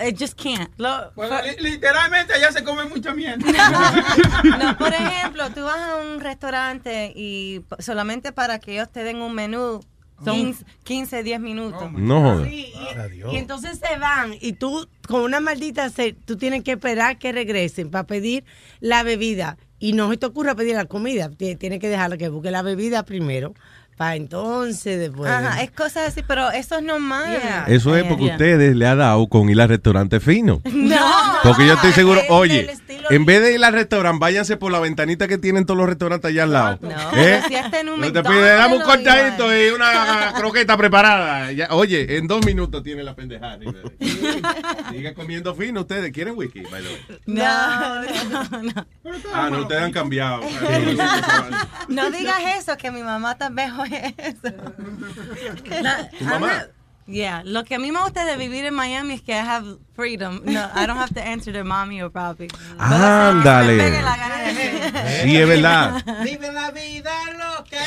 I just can't. Bueno, li- literalmente allá se come mucha mierda. No, por ejemplo, tú vas a un restaurante y solamente para que ellos te den un menú son 15, 15 10 minutos. No. Sí, y, y entonces se van y tú con una maldita sed, tú tienes que esperar que regresen para pedir la bebida y no se te ocurra pedir la comida, Tie- tienes que dejarla que busque la bebida primero para entonces después. Ajá, es cosas así, pero eso es normal. Eso es porque Yeah. ustedes le ha dado con ir al restaurante fino. No. Porque yo estoy seguro, es oye, en vez de ir al restaurante, váyanse por la ventanita que tienen todos los restaurantes allá al lado. No, ¿Eh? si un No te pide, dame un cortadito y una croqueta preparada. Ya, oye, en dos minutos tiene la pendejada. Sigue comiendo fino ustedes. ¿Quieren whisky? by the way? No, no, no. Ah, no, ustedes han cambiado. No digas eso, que mi mamá también oye eso. La- ¿Tu mamá? Yeah, lo que a mí me gusta de vivir en Miami es que I have freedom. No, I don't have to answer to mommy or papi. Ándale. Sí, es verdad. Vive la vida lo que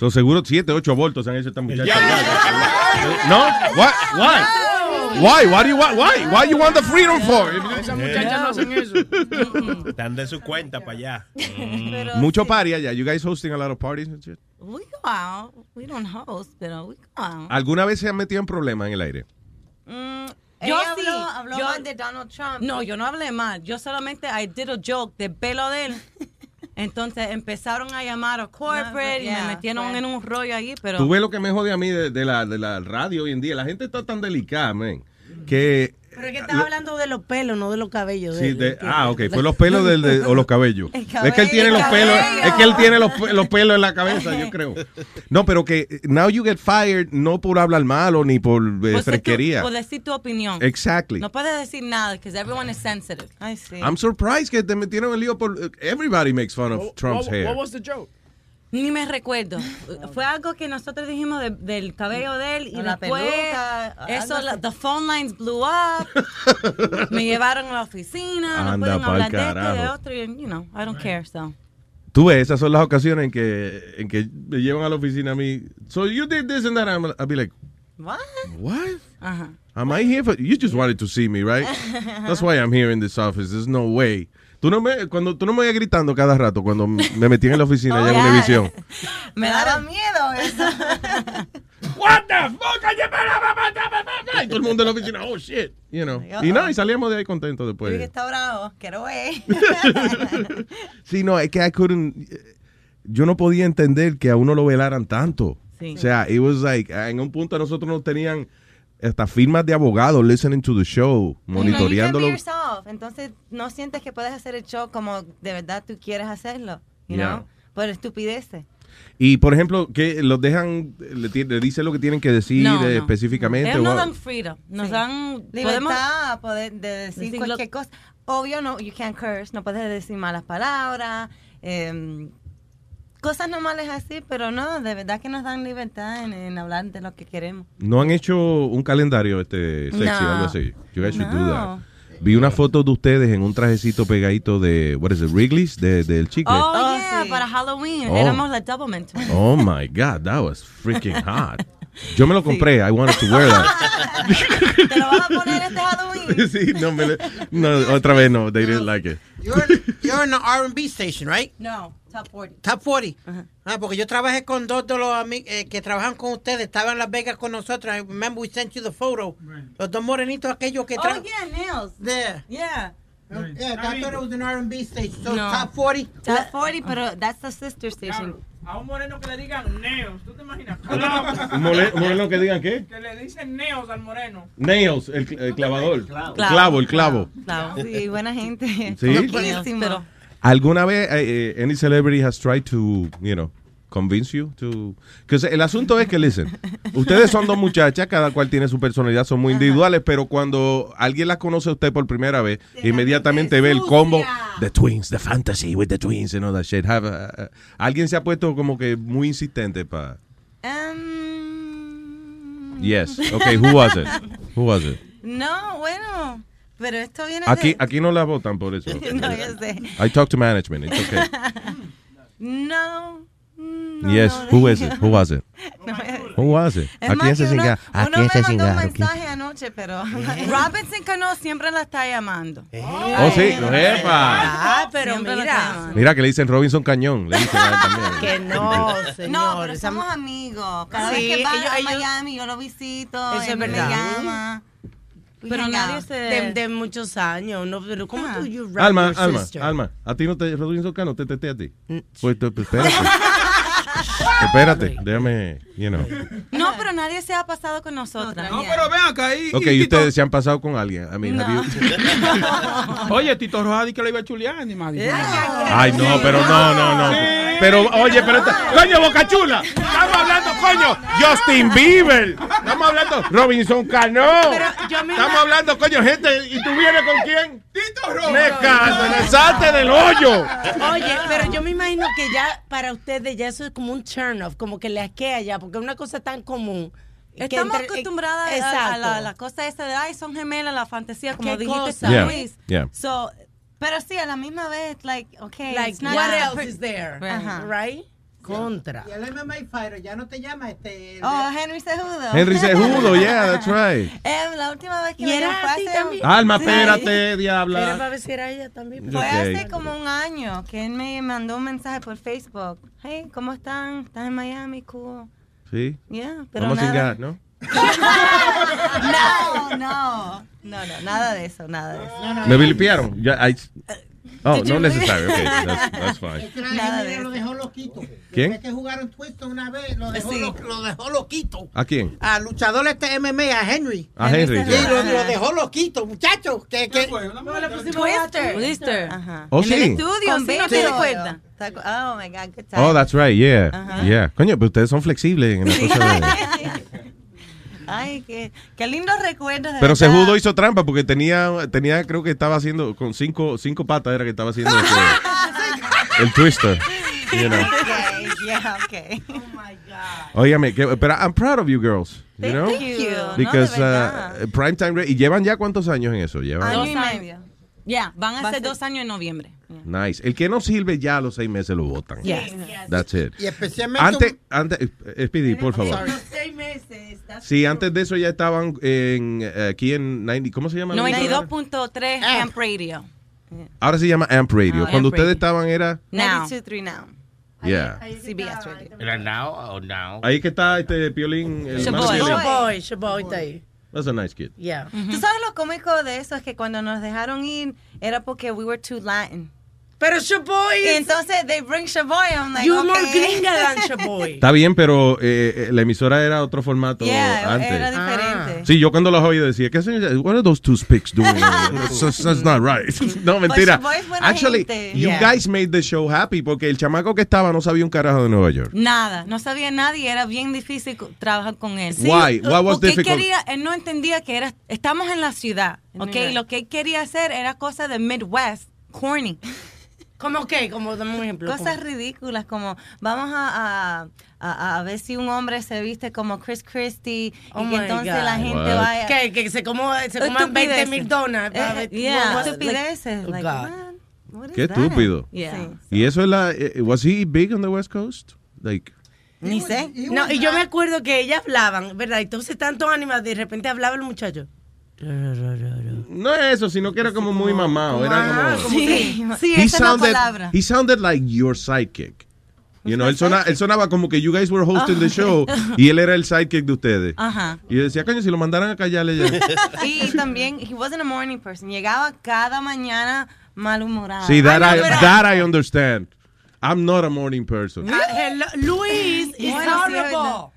Son seguro 7, 8 abortos han hecho esta muchacha. ¿No? What? Why? Why? Why do you want? Why? Why you want the freedom for? Esas muchachas no hacen eso. Están de su cuenta para allá. Mucho party allá. You guys hosting a lot of parties and shit? We go out. We don't host, pero we go out. ¿Alguna vez se han metido en problemas en el aire? Mm, Yo sí, habló, habló yo- mal de Donald Trump. No, yo no hablé mal. Yo solamente I did a joke del pelo de él. Entonces empezaron a llamar a corporate y yeah, me metieron en un rollo allí, pero Tú ves lo que me jode a mí de, de la, de la radio hoy en día. La gente está tan delicada, man, que... Pero es que estás hablando de los pelos, no de los cabellos. Sí, de- ah, ok, fue los pelos del, de- o los cabellos. El es que él tiene los el pelos, es que él tiene los, los pelos en la cabeza, yo creo. No, pero que now you get fired no por hablar malo ni por eh, tu- fresquería. por decir tu opinión. Exactly. No puedes decir nada, because everyone is sensitive. Ay, sí. I'm surprised que te metieron en lío por everybody makes fun of Trump's what, hair. what was the joke? Ni me recuerdo. Fue algo que nosotros dijimos de- del cabello de él y la después peluca, eso, la- the phone lines blew up. me llevaron a la oficina, no Anda pueden pa'l hablar de esto y de carajo. otro, y, you know, I don't care, so. Tú ves, esas son las ocasiones en que, en que me llevan a la oficina a mí. So you did this and that. I'm, I'll be like, What? what? Ajá. Am I here for? You just wanted to see me, right? That's why I'm here in this office. There's no way. Tú no me, cuando tú no me ibas gritando cada rato cuando me metí en la oficina allá en Oh, yeah. Univision. Me daba miedo eso. What the fuck? Y todo el mundo en la oficina, oh shit, you know. Y no, y salíamos de ahí contentos vi que después. está bravo, quiero ver. Sí, no, es que I couldn't, yo no podía entender que a uno lo velaran tanto. Sí. O sea, it was like, en un punto nosotros nos tenían hasta firmas de abogados listening to the show, monitoreándolo. You be yourself. Entonces, no sientes que puedes hacer el show como de verdad tú quieres hacerlo, you Yeah. know? Por estupideces. Y por ejemplo, que los dejan, le, le dicen lo que tienen que decir No, eh, no. específicamente. Ellos nos dan freedom, nos Sí. dan Libertad poder de decir, decir cualquier lo- cosa. Obvio, no, you can't curse, no puedes decir malas palabras, em, cosas normales así, pero no, de verdad que nos dan libertad en, en hablar de lo que queremos. No han hecho un calendario este sexy o No. algo así. You guys should do No. that. Vi una foto de ustedes en un trajecito pegadito de, what is it, Wrigley's, de, del chicle. Oh, yeah, para Halloween, Oh. éramos la double mint. Oh my God, that was freaking hot. Yo me lo compré. I wanted to wear that. ¿Te lo vas a poner este Halloween? sí, no, me, le- no, otra vez no. They didn't like it. You're, you're in the R&B station, right? No, top 40. Top 40. Ah, porque yo trabajé con dos de los amigos que trabajan con ustedes. Estaban en Las Vegas con nosotros. I remember we sent you the photo. Los dos morenitos aquellos que Oh, trabajan. yeah, nails. There. Yeah. Yeah, I thought it was an R&B station. So No. top 40. Top 40, pero that's the sister station. A un moreno que le digan neos, ¿tú te imaginas? Un moreno que digan qué? Que le dicen neos al moreno. Nails, el, el clavador. Clavo. El clavo, el clavo. Claro, sí, buena gente. Sí. Buenísimo. Pero, ¿Alguna vez eh, eh, any celebrity has tried to, you know, convince you to? Because el asunto es que, listen, ustedes son dos muchachas, cada cual tiene su personalidad, son muy individuales, pero cuando alguien las conoce a usted por primera vez, inmediatamente ve el combo, the twins, the fantasy with the twins and all that shit. Have, uh, uh, alguien se ha puesto como que muy insistente para... Yes. Okay, who was it? Who was it? no, bueno, pero esto viene Aquí, de... aquí no la votan por eso. No, yo sé. I talk to management. It's okay. No. yes. Who is it? Who was it? no Who was it? ¿A quién se cinga? ¿A uno quién me se mandó un cinga? mensaje anoche, pero Robinson Cano siempre la está llamando. Oh, sí. Epa. Ah, pero Siempre mira. Mira que le dicen Robinson Cañón. Le dicen también. Que no, señor. No, pero somos amigos. Cada Sí, vez que va ellos- a ellos- Miami, yo lo visito. Eso es verdad. Me llama. Pero hang nadie se... De, de muchos años, ¿no? Pero ¿cómo tú you rap Alma, your Alma, sister? Alma. ¿A ti no te Robinson Cano te testé a ti? Pues tú, pues, espérate. espérate. Déjame, you know. No, pero nadie se ha pasado con nosotras. No, pero ven acá. Y, Ok, y ustedes se han pasado con alguien. I mean, have you- Oye, Tito Rojas dijo que le iba a chulear, ni más. Ay, no, pero no, no, no. Pero, oye, pero... esta- Coño, Boca Chula. Estamos hablando, coño, Justin Bieber. Estamos hablando Robinson Cano. Estamos hablando, coño, gente. ¿Y tú vienes con quién? Tito Rojas. Me caso, me salte del hoyo. Oye, pero yo me imagino que ya para ustedes ya eso es como un turn off, como que le asquea ya, porque es una cosa tan común. Estamos entre- acostumbradas a- a, Exacto. la, la cosa esa de, ay, son gemelas, la fantasía, como ¿Qué dijiste Yeah, Luis. yeah. So, pero sí, a la misma vez, like, okay. Like, not- what else is there? Ajá. Right? Contra. Y el MMA fighter ya no te llama este. el Oh, Henry Cejudo. Henry Cejudo, yeah, that's right. Eh, la última vez que ¿Y me hace- también? Alma, Sí. espérate, Era diabla. para ver si era ella también. Fue hace como un año que él me mandó un mensaje por Facebook. Hey, ¿cómo están? ¿Estás en Miami? Cool. Sí. Yeah, pero Vamos a nada. ¿no? No, no. No, no, nada de eso, nada de eso. Me vilipiaron. Ya, I- oh, Did no necessary. Okay, that's, that's fine. Nada de lo dejó loquito. ¿Quién? Es que jugaron Twister una vez, lo dejó, Sí. lo, lo dejó loquito. ¿A quién? Al luchador este MMA, a Henry. A Henry. Sí, yeah. lo, lo dejó loquito, muchachos. Que, que, Twister. Twister. Ajá. Oh, en sí. el estudio, ¿sí? ¿No te recuerdas? Oh, my God, good time. Oh, that's right, yeah. Ajá. Yeah. Coño, pero ustedes son flexibles en la cosa de... Ay, qué, qué lindos recuerdos. Pero verdad. Cejudo hizo trampa porque tenía, tenía, creo que estaba haciendo, con cinco, cinco patas era que estaba haciendo ese- el twister. You know. Yeah, okay. Óigame, que, pero I'm proud of you girls. You Thank know? you. No, de Because verdad. uh, Primetime ¿Y llevan ya cuántos años en eso? Llevan. Año y medio. Ya, van a ser dos años en noviembre. Nice. El que no sirve ya a los seis meses lo votan. Yes. That's it. Y especialmente Antes, antes, eh, Speedy, por favor. seis meses. Sí, antes de eso ya estaban en, aquí en 90, ¿cómo se llama? la emisora? 92.3 Ah. Amp Radio. Ahora se llama Amp Radio. Ah, Cuando Amp ustedes Radio. estaban era, Now. 92.3 Now. yeah. CBS Radio. ¿Era now o now? Ahí que está este Piolín. Shaboy. Shaboy, Shaboy está ahí. That's a nice kid. Yeah. Mm-hmm. ¿Tú sabes lo cómico de eso? Es que cuando nos dejaron ir era porque we were too Latin. Pero Shaboy entonces they bring Shaboy. I'm like, You're more okay. gringa than Shaboy. Está bien, pero eh, eh, la emisora era otro formato Yeah, antes. era diferente. Sí, yo cuando los oí decía, ¿qué señor? What are those two speaks doing? that's, that's not right. no, mentira. Shaboy es buena Actually, gente. you Yeah. guys made the show happy porque el chamaco que estaba no sabía un carajo de Nueva York. Nada, no sabía nadie, era bien difícil trabajar con él. Why? What was Porque él difficult? quería, él no entendía que era, estamos en la ciudad, ¿ok? Lo que él quería hacer era cosas de Midwest, corny. ¿Cómo qué? Como dame un ejemplo. Cosas ridículas como vamos a, a, a- a ver si un hombre se viste como Chris Christie Oh y my que entonces God. la gente What? vaya... Que, que se, como, se coman 20 Estupideces. mil donuts. para Eh, ver- yeah, estupideces. like- Like, Oh, God. man, what is Qué estúpido. Yeah. Y eso es la... eh, Was he big on the West Coast? Like... Ni sé. No, y yo me acuerdo que ellas hablaban, ¿verdad? Entonces tantos animales, de repente hablaba el muchacho. No es eso, sino que era como muy mamado. Era como... Sí, sí, he esa es la sounded, palabra. he sounded like your sidekick. You know, él, sona- él sonaba como que you guys were hosting the show y él era el sidekick de ustedes. Ajá. Y yo decía, coño, si lo mandaran a callarle ya. Y también, he wasn't a morning person. Llegaba cada mañana malhumorado. Sí, that, Ay, I, no, that I understand. I'm not a morning person. Luis is horrible.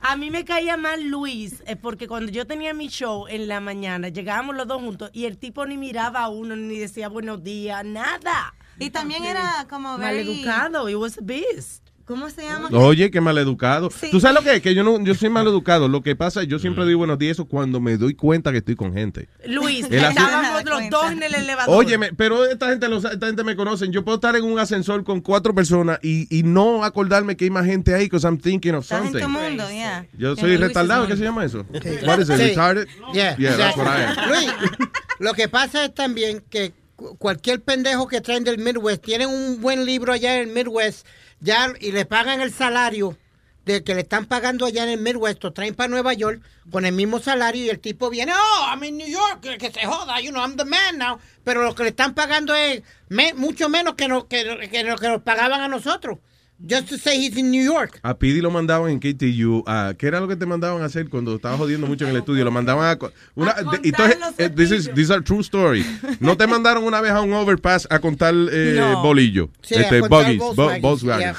A mí me caía mal Luis, eh, porque cuando yo tenía mi show en la mañana, llegábamos los dos juntos y el tipo ni miraba a uno, ni decía buenos días, nada. Y también era como very... Maleducado, it was a beast. ¿Cómo se llama? Oye, qué maleducado. Sí. ¿Tú sabes lo que es? Que yo no, yo soy maleducado. Lo que pasa es yo siempre digo buenos días eso cuando me doy cuenta que estoy con gente. Luis, estábamos los dos en el elevador. Óyeme, pero esta gente, lo sa- esta gente me conocen. Yo puedo estar en un ascensor con cuatro personas y, y no acordarme que hay más gente ahí because I'm thinking of Estás en tu something. mundo, yeah. Yo soy retardado, ¿qué se llama eso? What is it, Sí. retarded? Yeah, Yeah, that's what I am. Luis, lo que pasa es también que cu- cualquier pendejo que traen del Midwest, tienen un buen libro allá en el Midwest, ya y le pagan el salario de que le están pagando allá en el Midwest, traen para Nueva York con el mismo salario y el tipo viene, oh, I'm in New York, que, se joda, you know, I'm the man now, pero lo que le están pagando es mucho menos que, no, que, que lo que nos pagaban a nosotros. Just to say he's in New York. A Pidi lo mandaban en KTU. ah, ¿Qué era lo que te mandaban a hacer cuando estabas jodiendo mucho en el estudio? Lo mandaban a. Una, de- y entonces, eh, this is, these are true story. ¿No te mandaron una vez a un overpass a contar eh, No. bolillo? Sí, a este, contar buggies, Volkswagens, Bo- Volkswagen.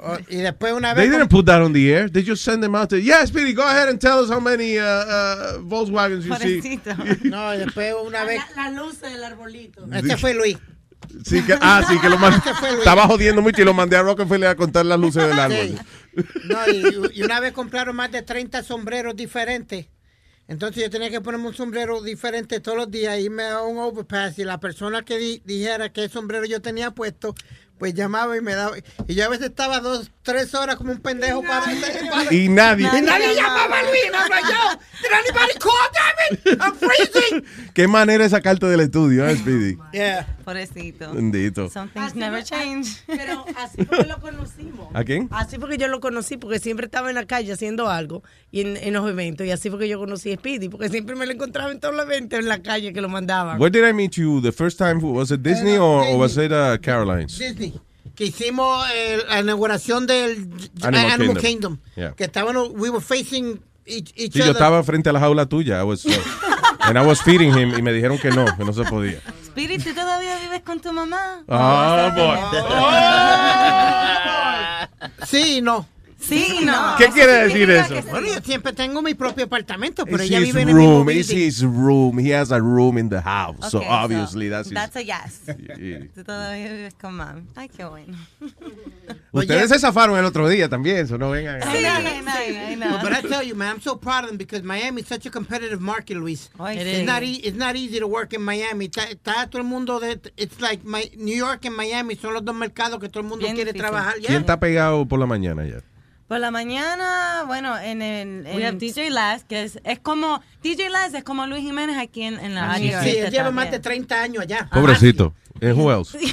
Oh, y después una They vez... didn't put that on the air. They just send them out there. Yeah, Speedy, go ahead and tell us how many uh, uh, Volkswagens you see. No, y después una vez... La, la luz del arbolito. Este fue Luis. Sí, que, ah, sí, que lo mandé. Estaba jodiendo mucho y lo mandé a Rockefeller a contar las luces del árbol. Sí. No, y, y una vez compraron más de 30 sombreros diferentes. Entonces yo tenía que ponerme un sombrero diferente todos los días, irme a un overpass y la persona que di- dijera qué sombrero yo tenía puesto, pues llamaba y me daba. Y yo a veces estaba dos, tres horas como un pendejo para... para- Y nadie. Y nadie llamaba a Luis, no yo. Did anybody call, damn it? I'm freezing. Qué manera de sacarte del estudio, ¿eh, Speedy? Yeah. Pobrecito. Bendito. Some things never change. Pero así fue que lo conocimos. ¿A quién? Así fue que yo lo conocí, porque siempre estaba en la calle haciendo algo y en, en los eventos. Y así fue que yo conocí a Speedy, porque siempre me lo encontraba en todos los eventos en la calle que lo mandaban. Where did I meet you the first time? Was it Disney or, or was it uh, Caroline's? Disney. Que hicimos eh, la inauguración del Animal Animal, Kingdom. Kingdom. Yeah. Que estábamos, we were facing each, each Sí, yo other. estaba frente a la jaula tuya. I was, uh, and I was feeding him y me dijeron que no, que no se podía. Spirit, ¿tú todavía vives con tu mamá? Ah, Sí, y no. Sí, no. ¿Qué quiere decir eso? Bueno, yo siempre tengo mi propio apartamento, pero It's ella his vive en el mismo room. It's building. his room. He has a room in the house. so Okay, obviously that's his. That's a yes. Yeah. Tú todavía vives con mami. Ay, qué bueno. Ustedes se zafaron el otro día también, eso no vengan. Sí, I know, I know. But I tell you, man, I'm so proud of them because Miami is such a competitive market, Luis. Ay, it's sí. not e- it's not easy to work in Miami. Está, está todo el mundo de it's like my, New York and Miami son los dos mercados que todo el mundo Bien quiere difícil. trabajar. ¿Quién Yeah. está pegado por la mañana ya? Por la mañana, bueno, en el We have en DJ Last, que es, es como, DJ Last es como Luis Jiménez aquí en, en la Sí, área. sí, este él lleva más de 30 años allá. Pobrecito. And who else?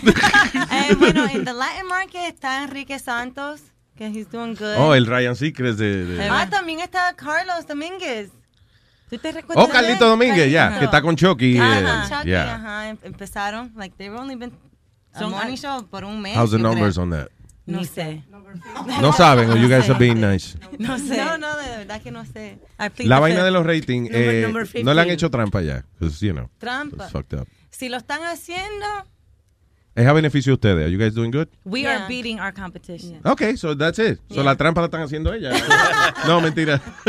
Eh, bueno, en The Latin Market está Enrique Santos, que he's doing good. Oh, el Ryan Seacrest de... de- Ah, también está Carlos Domínguez. ¿Tú te recuerdas Oh, de Carlito él? Domínguez, ya, Carlito. que está con Chucky. Ajá, eh, Chucky, yeah. ajá, em- empezaron, like, they've only been Son- morning show por un mes. How's the yo creo. numbers on that? No sé. No saben, o you guys are being nice. No sé. No, no, de verdad que no sé. La vaina de los ratings, eh, no le han 15. hecho trampa ya. You know, Trampa. it's fucked up. Si lo están haciendo, Es a beneficio de ustedes. Are you guys doing good? we are beating our competition. Okay, so that's it. So la trampa la están haciendo ella. no, mentira.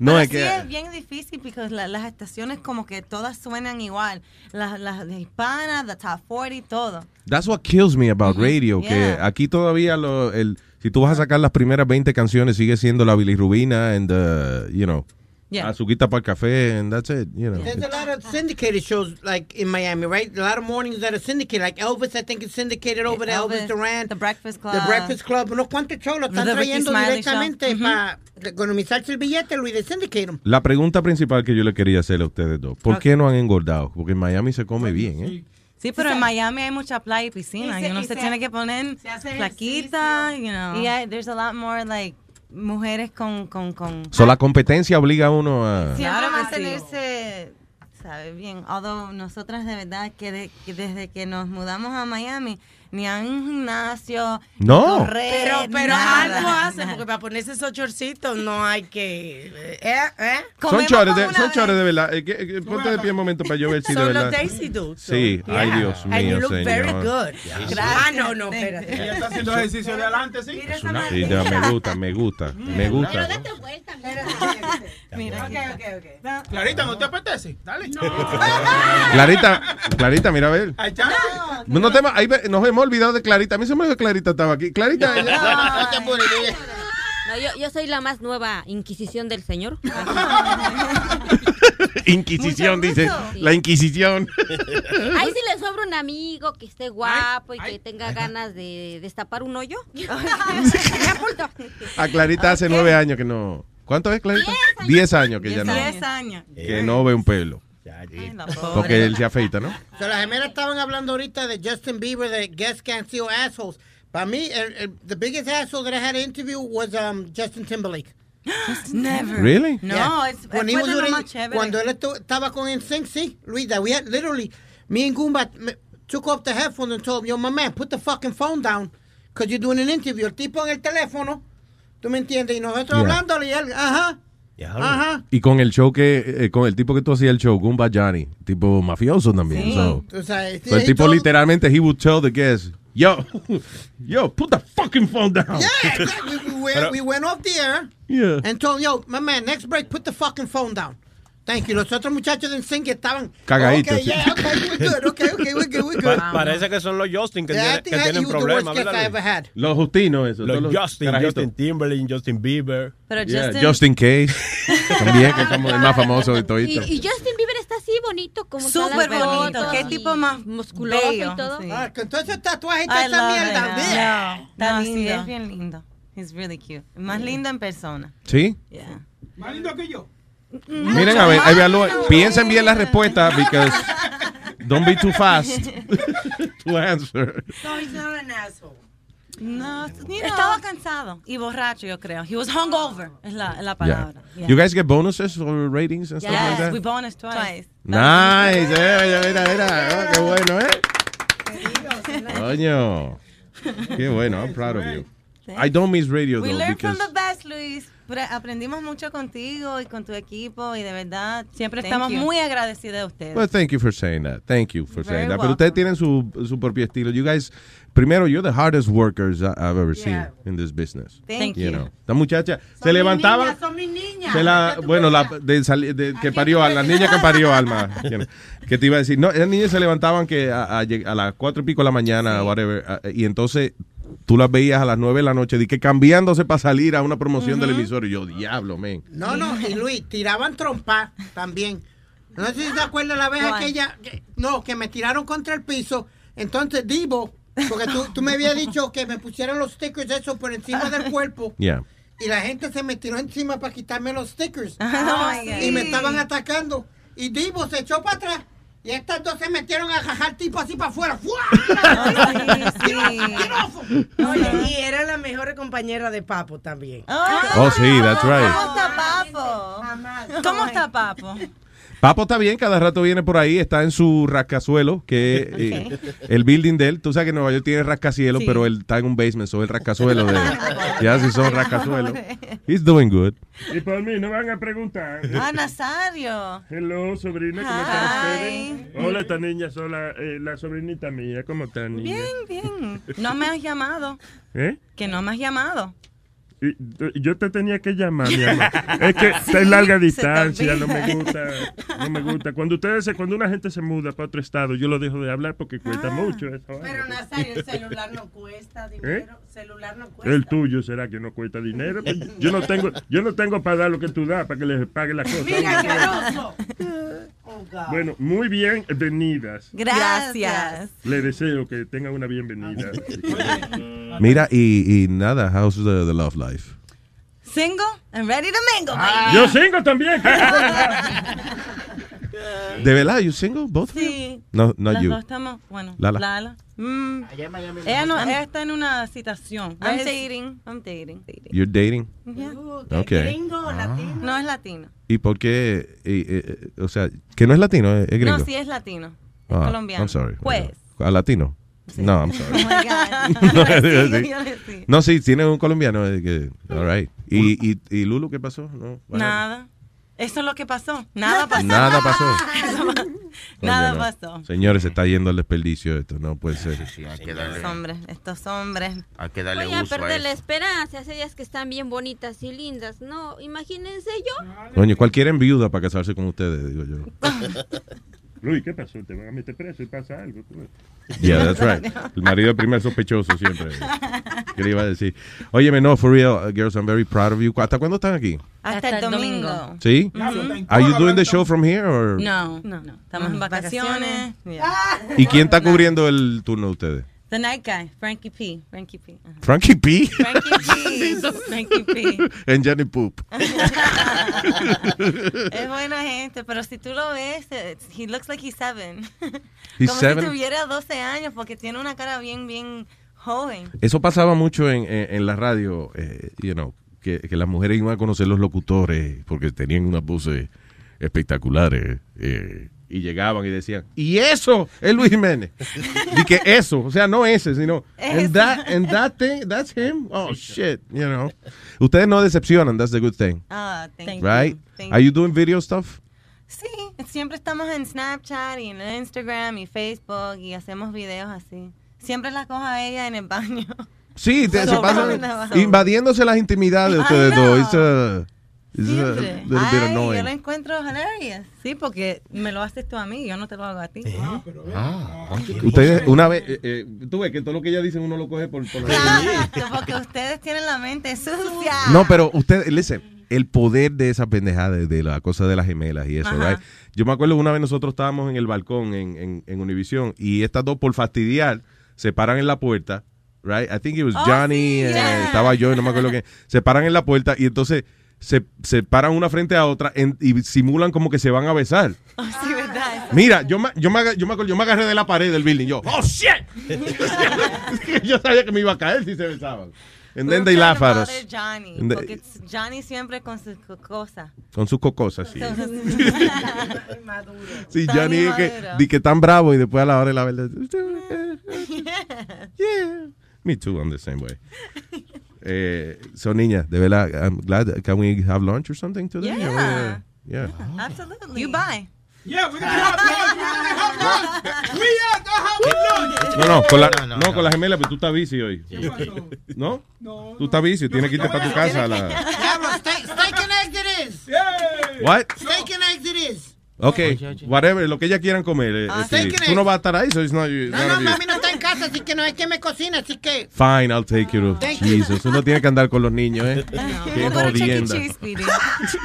no, Pero es sí que... es bien difícil porque la- las estaciones como que todas suenan igual. Las, hispanas, the top 40, todo. That's what kills me about radio, que Yeah. aquí todavía lo, el, si tú vas a sacar las primeras 20 canciones sigue siendo la bilirrubina and the, you know, Yeah. azuquita para el café and that's it, you know. There's a lot of syndicated shows like in Miami, right? A lot of mornings that are syndicated. Like Elvis, I think is syndicated over there. Elvis, Elvis, Duran. The Breakfast Club. The Breakfast Club. Unos cuantos shows lo están trayendo directamente para economizarse el billete, Luis, de syndicate 'em. La pregunta principal que yo le quería hacer a ustedes dos, ¿por qué no han engordado? Porque en Miami se come bien, ¿eh? Sí, pero en Miami hay mucha playa y piscina. Y se- y uno y se, se- tiene que poner flaquita, you know. Y hay, there's a lot more, like, mujeres con... con, con So la competencia obliga a uno a... Ah, mantenerse, sabe bien. Although nosotras de verdad que, de- que desde que nos mudamos a Miami ni a un gimnasio, No. correr, Pero, pero nada, algo hace, nada. porque para ponerse esos chorcitos no hay que. ¿Eh? ¿Eh? Son chores, de, son chores de verdad. Eh, que- que- ponte de pie un momento para yo ver si de Son verdad. los Daisy Dukes. Sí, so, ay yeah. Dios And mío, you look very señor. good. Ah, no, no, espérate. Ella está haciendo ejercicio de adelante, sí. Es una- sí, ya, me gusta, me gusta, me gusta. Mira, ok, ok, ok. Clarita, ¿no te apetece? Dale. Clarita, Clarita, mira a ver. Ay, chance. No te, ahí nos hemos olvidado de Clarita. A mí se me olvidó que Clarita estaba aquí. Clarita. No, yo, yo soy la más nueva Inquisición del Señor. Inquisición, dice. La Inquisición. Ahí si le sobra un amigo que esté guapo y que tenga ganas de destapar un hoyo. A Clarita hace nueve años que no. ¿Cuánto es, Clarita? Diez años que ya no. Diez años. Que no ve un pelo. Porque él se afeita, ¿no? So, las gemelas estaban hablando ahorita de Justin Bieber, de guest can't see assholes. Para mí, el, el- the biggest asshole that I had to interview was um, Justin Timberlake. Never. Really? No, Yeah. es, doing- más chévere. Cuando él estaba con NSYNC, sí, Luis, that we had literally, me and Goomba me- took off the headphones and told him, yo, my man, put the fucking phone down, because you're doing an interview. El tipo en el teléfono, ¿tú me entiendes? Y nosotros Yeah. hablándole y él, ajá, ajá. Y con el show que, eh, con el tipo que tú hacías el show, Goomba Johnny, tipo mafioso también. Sí. so. O sea, sí, So el tipo literalmente, he would tell the guests, yo, yo, put the fucking phone down. Yeah, exactly. we, we, we went off the air Yeah. and told yo, my man, next break, put the fucking phone down. Thank you. Los otros muchachos de NSYNC estaban Cagaditos, Okay, sí. yeah, okay, we're good. Okay, okay, we're good, we're good. Pa- parece que son los Justin que, tiene- que tienen problemas. Los Justinos, eso. Los todos Justin, carajitos. Justin Timberlake, Justin Bieber. Pero Yeah, Justin, Justin Case. También, que es como el más famoso de Y, toditos. y Justin Bieber está así bonito, como Súper bonito. Qué y tipo más musculoso bello, y todo. sí. Ah, con todo ese tatuaje y toda esa mierda. No, Está no, sí, lindo. es bien lindo. He's really cute. Más lindo en persona. ¿Sí? Yeah. Más lindo que yo. Miren, a ver, ahí evalúen. piensen bien la respuesta, because don't be too fast to answer. No, he's not an asshole. No, estaba cansado y borracho, yo creo. He was hungover, es la, la Yeah. palabra. Yeah. You guys get bonuses for ratings and stuff like Yes, that? we bonus twice. Nice, eh, mira, mira, oh, qué bueno, ¿eh? Coño, qué bueno, I'm proud of you. I don't miss radio We though learn because from the best, Luis. Pero Aprendimos mucho contigo y con tu equipo y de verdad siempre Thank estamos you. muy agradecidos de ustedes. Well, thank you for saying that. Thank you for Very saying that. Pero ustedes tienen su, su propio estilo. You guys, primero, you're the hardest workers I've ever seen in this business. Thank you. you. know. Esta muchacha se levantaba. Son mis niñas. Se la, bueno, la de, sali- de- que parió a la niña que parió Alma. you know, Que te iba a decir, no, esas niñas se levantaban que a, a a las cuatro y pico de la mañana, whatever, a- y entonces tú las veías a las nueve de la noche, de que cambiándose para salir a una promoción del emisor, y yo, diablo, men. No, no, y Luis, tiraban trompa también. No sé si se acuerda la vez ¿Cuál? aquella, que- no, que me tiraron contra el piso. Entonces, Divo, porque tú, tú me habías dicho que me pusieran los stickers eso por encima del cuerpo. Yeah. Y la gente se me tiró encima para quitarme los stickers. Oh, y me estaban atacando. Y Divo se echó para atrás. Y estas dos se metieron a jajar tipo así para afuera. ¡Fua! Oye, y era la mejor compañera de Papo también. Oh, sí, that's right. ¿Cómo está Papo? ¿Cómo está Papo? Papo está bien, cada rato viene por ahí, está en su rascazuelo, que eh, el building de él, tú sabes que Nueva York tiene rascacielos, Sí. pero él está en un basement, so el rascazuelo de Ya si son rascazuelos. He's doing good. Y por mí, no van a preguntar. Ah, Nazario. Hello, sobrina, ¿cómo están ustedes? Hola, esta niña, son la, eh, la sobrinita mía, ¿cómo están, niña? Bien, bien. No me has llamado. ¿Eh? Que no me has llamado. Y- yo te tenía que llamar, mi amor. Es que está en larga distancia, no me gusta, no me gusta. Cuando ustedes, se- cuando una gente se muda para otro estado, yo lo dejo de hablar porque cuesta mucho eso. Pero Nazario, el celular no cuesta dinero. Celular no cuesta. El tuyo será que no cuesta dinero. Yo no tengo, yo no tengo para dar lo que tú das para que les pague la cosa. Mira, asqueroso. Bueno, muy bienvenidas. Gracias. Le deseo que tengan una bienvenida. Mira, y, y nada, how's the, the love life? Single and ready to mingle, Ah. Yo singo también. ¿De verdad? You single? Both of you? Sí. No, not Las you. dos estamos, bueno, Lala. Lala. Mm. Ella, no, ella está en una situación. I'm dating. I'm dating. You're dating? Yeah. Okay. No es latino. ¿Y por qué? y, eh, eh, o sea, que no es latino, es, es gringo. No, sí es latino. Es Ah, colombiano. I'm sorry. Pues. ¿A latino? No, I'm sorry. Oh my God. no, sí. No, sí, tiene un colombiano. que, all right. ¿Y, y, y Lulu qué pasó? No? Nada. Eso es lo que pasó. Nada pasó. Nada pasó. Nada Coño, no. pasó. Señores, se está yendo al desperdicio esto. No puede ser. Estos hombres, estos hombres. Hay que darle Oye, uso a perder la eso. esperanza, ellas que están bien bonitas y lindas. No, imagínense yo. Coño, cualquiera en viuda para casarse con ustedes, digo yo. Luis, ¿qué pasó? ¿Te van a meter preso y pasa algo? Yeah, that's right. El marido primer sospechoso siempre. ¿Qué le iba a decir? Óyeme, no, for real, uh, girls, I'm very proud of you. ¿Hasta cuándo están aquí? Hasta, el domingo. ¿Sí? Are you doing the show from here or? No, no, no. Estamos en vacaciones. Yeah. ¿Y quién está cubriendo el turno de ustedes? The night guy, Frankie P. Frankie P. Ajá. Frankie P. Frankie P. Frankie P. and Johnny Poop. es buena gente, pero si tú lo ves, eh, he looks like he's seven. He's Como seven? si tuviera 12 años, porque tiene una cara bien, bien joven. Eso pasaba mucho en, en, en la radio, eh, you know, que, que las mujeres iban a conocer los locutores porque tenían unas voces espectaculares. eh, y llegaban y decían, y eso es Luis Jiménez. y que eso, o sea, no ese, sino, and that, and that thing, that's him. Oh, shit, you know. Ustedes no decepcionan, that's the good thing. Ah, thank Right? you. Thank Are you doing video stuff? Sí, siempre estamos en Snapchat y en Instagram y Facebook y hacemos videos así. Siempre la cojo a ella en el baño. Sí, te- se pasan invadiéndose las intimidades de ustedes dos. Siempre. little bit Ay, yo lo encuentro hilarious. Sí, porque me lo haces tú a mí, yo no te lo hago a ti. Ustedes, una vez, eh, eh, tú ves que todo lo que ellas dicen uno lo coge por... por Claro, porque ustedes tienen la mente sucia. No, pero ustedes, listen, el poder de esa pendejada, de, de la cosa de las gemelas y eso, right? Yo me acuerdo una vez nosotros estábamos en el balcón en, en, en Univision y estas dos por fastidiar se paran en la puerta, right? I think it was Oh, Johnny, eh, estaba yo, no me acuerdo quién. Se paran en la puerta y entonces se, se paran una frente a otra en- y simulan como que se van a besar. Oh, sí, verdad. Mira, yo me, yo, me, yo, me, acuerdo- yo me agarré de la pared del building. Yo, oh shit. yo sabía que me iba a caer si se besaban. And then they laugh at us. Johnny, they- porque Johnny siempre con sus co- cosas. Con sus cocosas, sí. Sí, Johnny es que, di que tan bravo y después a la hora de la verdad. Yeah. Me too, I'm the same way. Eh, son niñas, de verdad. I'm glad. Can we have lunch or something today? Yeah. Yeah. Absolutely. You buy. Yeah, we're gonna have lunch. We're gonna have lunch. We are gonna have lunch. No, no, con la, No, no, no, no. con la gemela, pero tú estás bici hoy. ¿No? Tú estás bici, tienes que irte para tu casa. la... Diablo, steak, steak and eggs it is. What? Steak and eggs it is. Ok, whatever, lo que ellas quieran comer. eh, Ah, este, tú no vas a estar ahí, so it's not, No, none no, you. mami no está en casa, así que no hay que me cocina, así que... Fine, I'll take you to Thank you. Jesus. Uno tiene que andar con los niños, ¿eh? Qué to Chuck E. jodienda.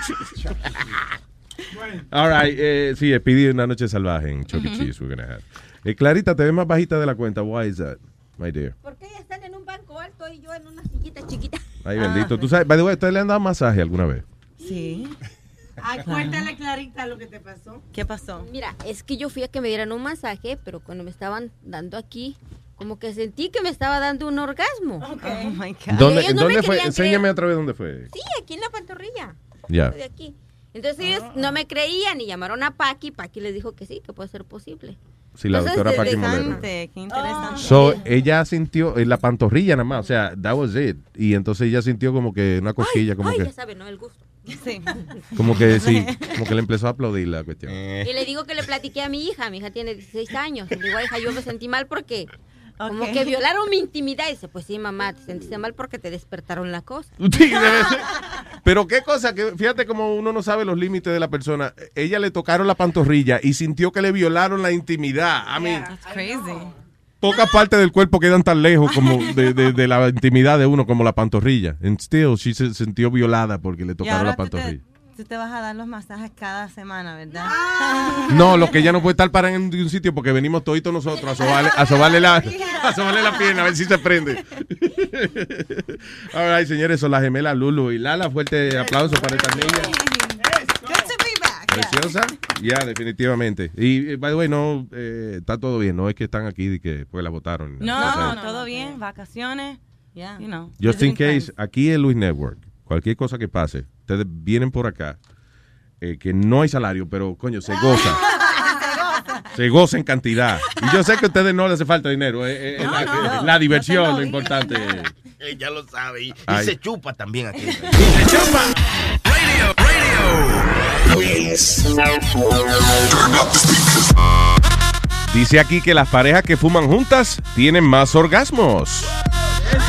All right, eh, sí, pedí una noche salvaje en Chuck E. Cheese we're gonna have. Eh, Clarita, te ves más bajita de la cuenta. Why is that, my dear? Porque ellas están en un banco alto y yo en una sillita chiquita. Ay, bendito. Tú sabes, by the way, ¿ustedes le han dado masaje alguna vez? Sí. Ay, cuéntale, Clarita, lo que te pasó. ¿Qué pasó? Mira, es que yo fui a que me dieran un masaje, pero cuando me estaban dando aquí, como que sentí que me estaba dando un orgasmo. Oh my God. ¿Dónde, no ¿dónde fue? Enséñame creer. otra vez dónde fue. Sí, aquí en la pantorrilla. Ya. De aquí. Entonces ellos no me creían y llamaron a Paqui. Paqui les dijo que sí, que puede ser posible. Sí, la Entonces, doctora Paqui Molero. Interesante, qué interesante. So, ella sintió en la pantorrilla nada más, o sea, that was it. Y entonces ella sintió como que una cosquilla, como Ay, que, ya saben, ¿no? El gusto. Sí. como que sí, como que le empezó a aplaudir la cuestión. Y le digo que le platiqué a mi hija. Mi hija tiene 16 años. Y le digo, "Ay, hija, yo me sentí mal porque como que violaron mi intimidad. Y dice, pues sí, mamá, te sentiste mal porque te despertaron la cosa. Sí. Pero qué cosa, que fíjate como uno no sabe los límites de la persona. Ella le tocaron la pantorrilla y sintió que le violaron la intimidad. A mí, That's crazy. Pocas partes del cuerpo quedan tan lejos como de, de- de la intimidad de uno como la pantorrilla. And still, she se sintió violada porque le tocaron la pantorrilla. tú te vas a dar los masajes cada semana, ¿verdad? No, lo que ella no puede estar parada en un sitio porque venimos toditos nosotros a sobarle, a sobarle la, a sobarle la pierna a ver si se prende. All right, señores, son las gemelas Lulu y Lala. Fuerte aplauso para estas niñas. Preciosa. Ya, definitivamente. Y, eh, by the way, no, eh, está todo bien. No es que están aquí y que pues la votaron. No, todo bien, vacaciones. Yeah. You know. Just in case, aquí en Luis Network, cualquier cosa que pase, ustedes vienen por acá, eh, que no hay salario, pero coño, se goza. Se goza en cantidad. Y yo sé que a ustedes no les hace falta dinero. eh, eh, No, la, no, no. la diversión, lo importante. Ya lo sabe. Y, y se chupa también aquí. Dice aquí que las parejas que fuman juntas tienen más orgasmos.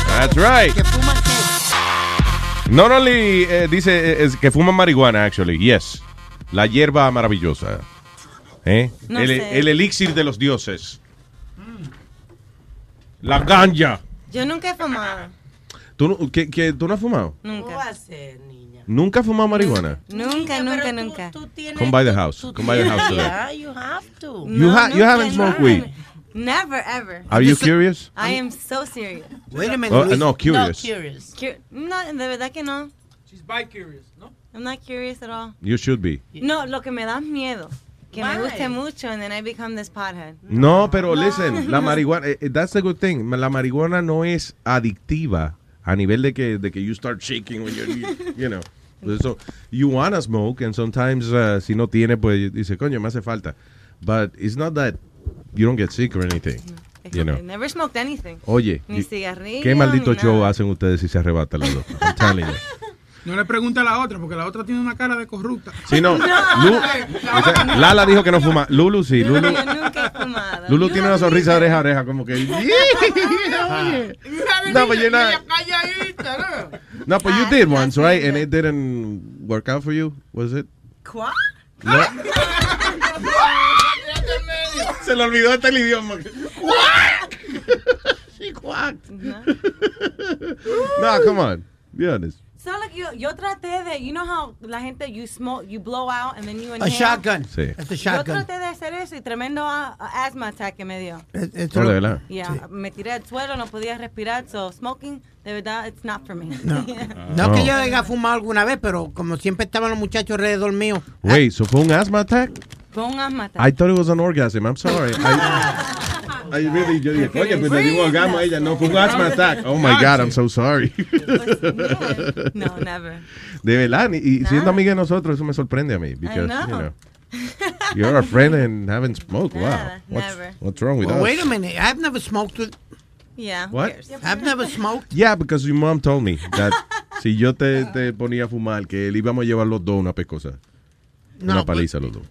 That's right. Not only, eh, dice eh, es que fuman marihuana, actually, yes. La hierba maravillosa. ¿Eh? No el, sé. el elixir de los dioses. La ganja. Yo nunca he fumado. ¿Tú, no- qué- qué- ¿Tú no has fumado? Nunca. ¿Nunca has fumado marihuana? Nunca, nunca, nunca. Come by the house. Come by the house today. Yeah, you have to. You, ha- you haven't smoked weed. Never, ever. Are you curious? I am so serious. Wait a minute, Oh, no, curious. curious. Cu- no, de verdad que no. She's bi curious, ¿no? I'm not curious at all. You should be. No, lo que me da miedo. Que me guste mucho and then I become this pothead. No, pero listen, la marihuana, eh, eh, that's the good thing. La marihuana no es adictiva a nivel de que, de que you start shaking when you're, you, you know. So, you wanna smoke and sometimes uh, si no tiene, pues dice, coño, me hace falta. But it's not that you don't get sick or anything, you know. Never smoked anything. Oye, Ni cigarrillo. ¿qué maldito show hacen ustedes si se arrebatan los dos? No le pregunte a la otra, porque la otra tiene una cara de corrupta. Sí, no. Lu- o sea, Lala dijo que no fuma. Lulu sí. Lulu, Yo nunca he fumado. Lulu tiene una sonrisa de oreja a oreja, como que. No, you're not. No, but you did once, right? And it didn't work out for you, was it? ¿Cuál? No. Se le olvidó hasta el idioma. She quacked. No, come on. Be honest. So, like, yo, yo traté de, you know how la gente, you smoke, you blow out and then you inhale. A shotgun. Sí. It's a Yo shotgun. traté de hacer eso y tremendo a- a- asthma attack que me dio. Es- es- de verdad. Yeah, me tiré al suelo, no podía respirar, so smoking, de verdad, it's not for me. No. Ah. No que yo haya fumado alguna vez, pero como siempre estaban los muchachos alrededor mío. Wait, so fue un asthma attack? Fue un asthma attack. I thought it was an orgasm. I'm sorry. I, I really, yo dije, oye, pues le dio un orgasmo a ella. No, fue un asthma attack. Oh my God, I'm so sorry. No, never. De verdad, y, siendo amiga de nosotros, eso me sorprende a mí. Because, know. you know, you're a friend and haven't smoked. Wow. What's, never. what's wrong with Well, us? wait a minute. I've never smoked with. Yeah. What? I've never smoked. Yeah, because your mom told me that si yo te, te ponía a fumar, que le íbamos a llevar los dos una pescosa. No, una but- paliza los dos.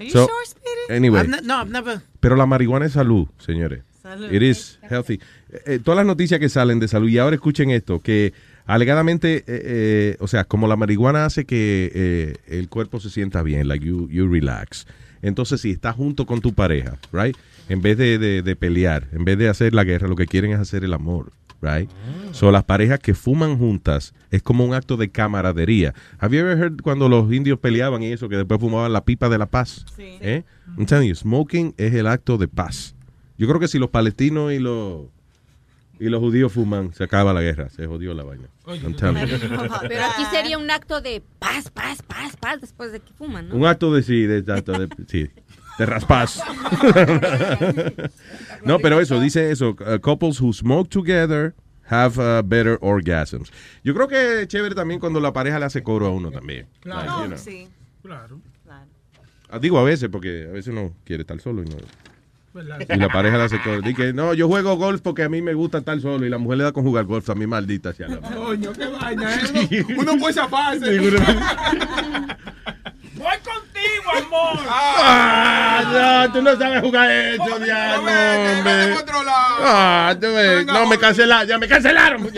Are you So, sure, Speedy? Anyway, I've ne- no, I've never. pero la marihuana es salud, señores. Salud. It is healthy. Eh, eh, todas las noticias que salen de salud, y ahora escuchen esto, que alegadamente, eh, eh, o sea, como la marihuana hace que el cuerpo se sienta bien, like you, you relax. Entonces, si estás junto con tu pareja, right, en vez de, de- de pelear, en vez de hacer la guerra, lo que quieren es hacer el amor, right? So, las parejas que fuman juntas es como un acto de camaradería. Have you ever heard cuando los indios peleaban y eso, que después fumaban la pipa de la paz? ¿Eh? I'm telling you, smoking es el acto de paz. Yo creo que si los palestinos y los y los judíos fuman, se acaba la guerra, se jodió la vaina. I'm telling you. Pero aquí sería un acto de paz, paz, paz, paz después de que fuman, ¿no? Un acto de sí, de, acto de, sí, de raspaz. no, pero eso, dice eso, uh, couples who smoke together have uh, better orgasms. Yo creo que es chévere también cuando la pareja le hace coro a uno también. Claro. Like, you know. Sí. Claro. Ah, Digo a veces, porque a veces uno quiere estar solo y no. ¿Verdad? Y la pareja le hace coro. Dice, no, yo juego golf porque a mí me gusta estar solo y la mujer le da con jugar golf a mí maldita sea la madre. Coño, qué vaina, ¿eh? Uno puede zafarse. Contigo, amor. Ah, no, tú no sabes jugar eso, diablo, hombre. Ah, tú ves. No, me cancelaron, ya me cancelaron.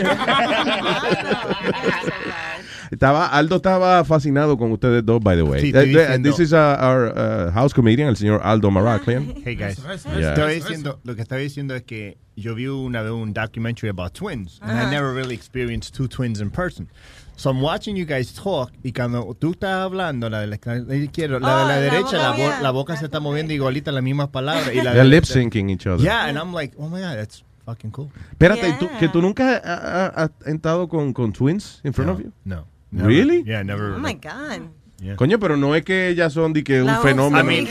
Estaba, Aldo estaba fascinado con ustedes dos, by the way. Sí, Uh, diciendo- this is uh, our uh, house comedian, el señor Aldo Maraclian. Hey guys, Yeah. Estaba diciendo, lo que estaba diciendo es que yo vi una vez un documentary about twins, and I Ajá. never really experienced two twins in person. So I'm watching you guys talk, y cuando tú estás hablando, la de la, la izquierda, la de la la derecha, la, bo- yeah. la boca se está moviendo igualita las mismas palabras. Y la They're lip syncing each other. Yeah, and I'm like, oh my god, that's fucking cool. Espérate, ¿tú- que tú nunca has entrado con, con twins in front of you? No. Never. Really? Yeah, never. Oh my God. Yeah. Coño, pero no es que ellas son de que un La fenómeno. I mean,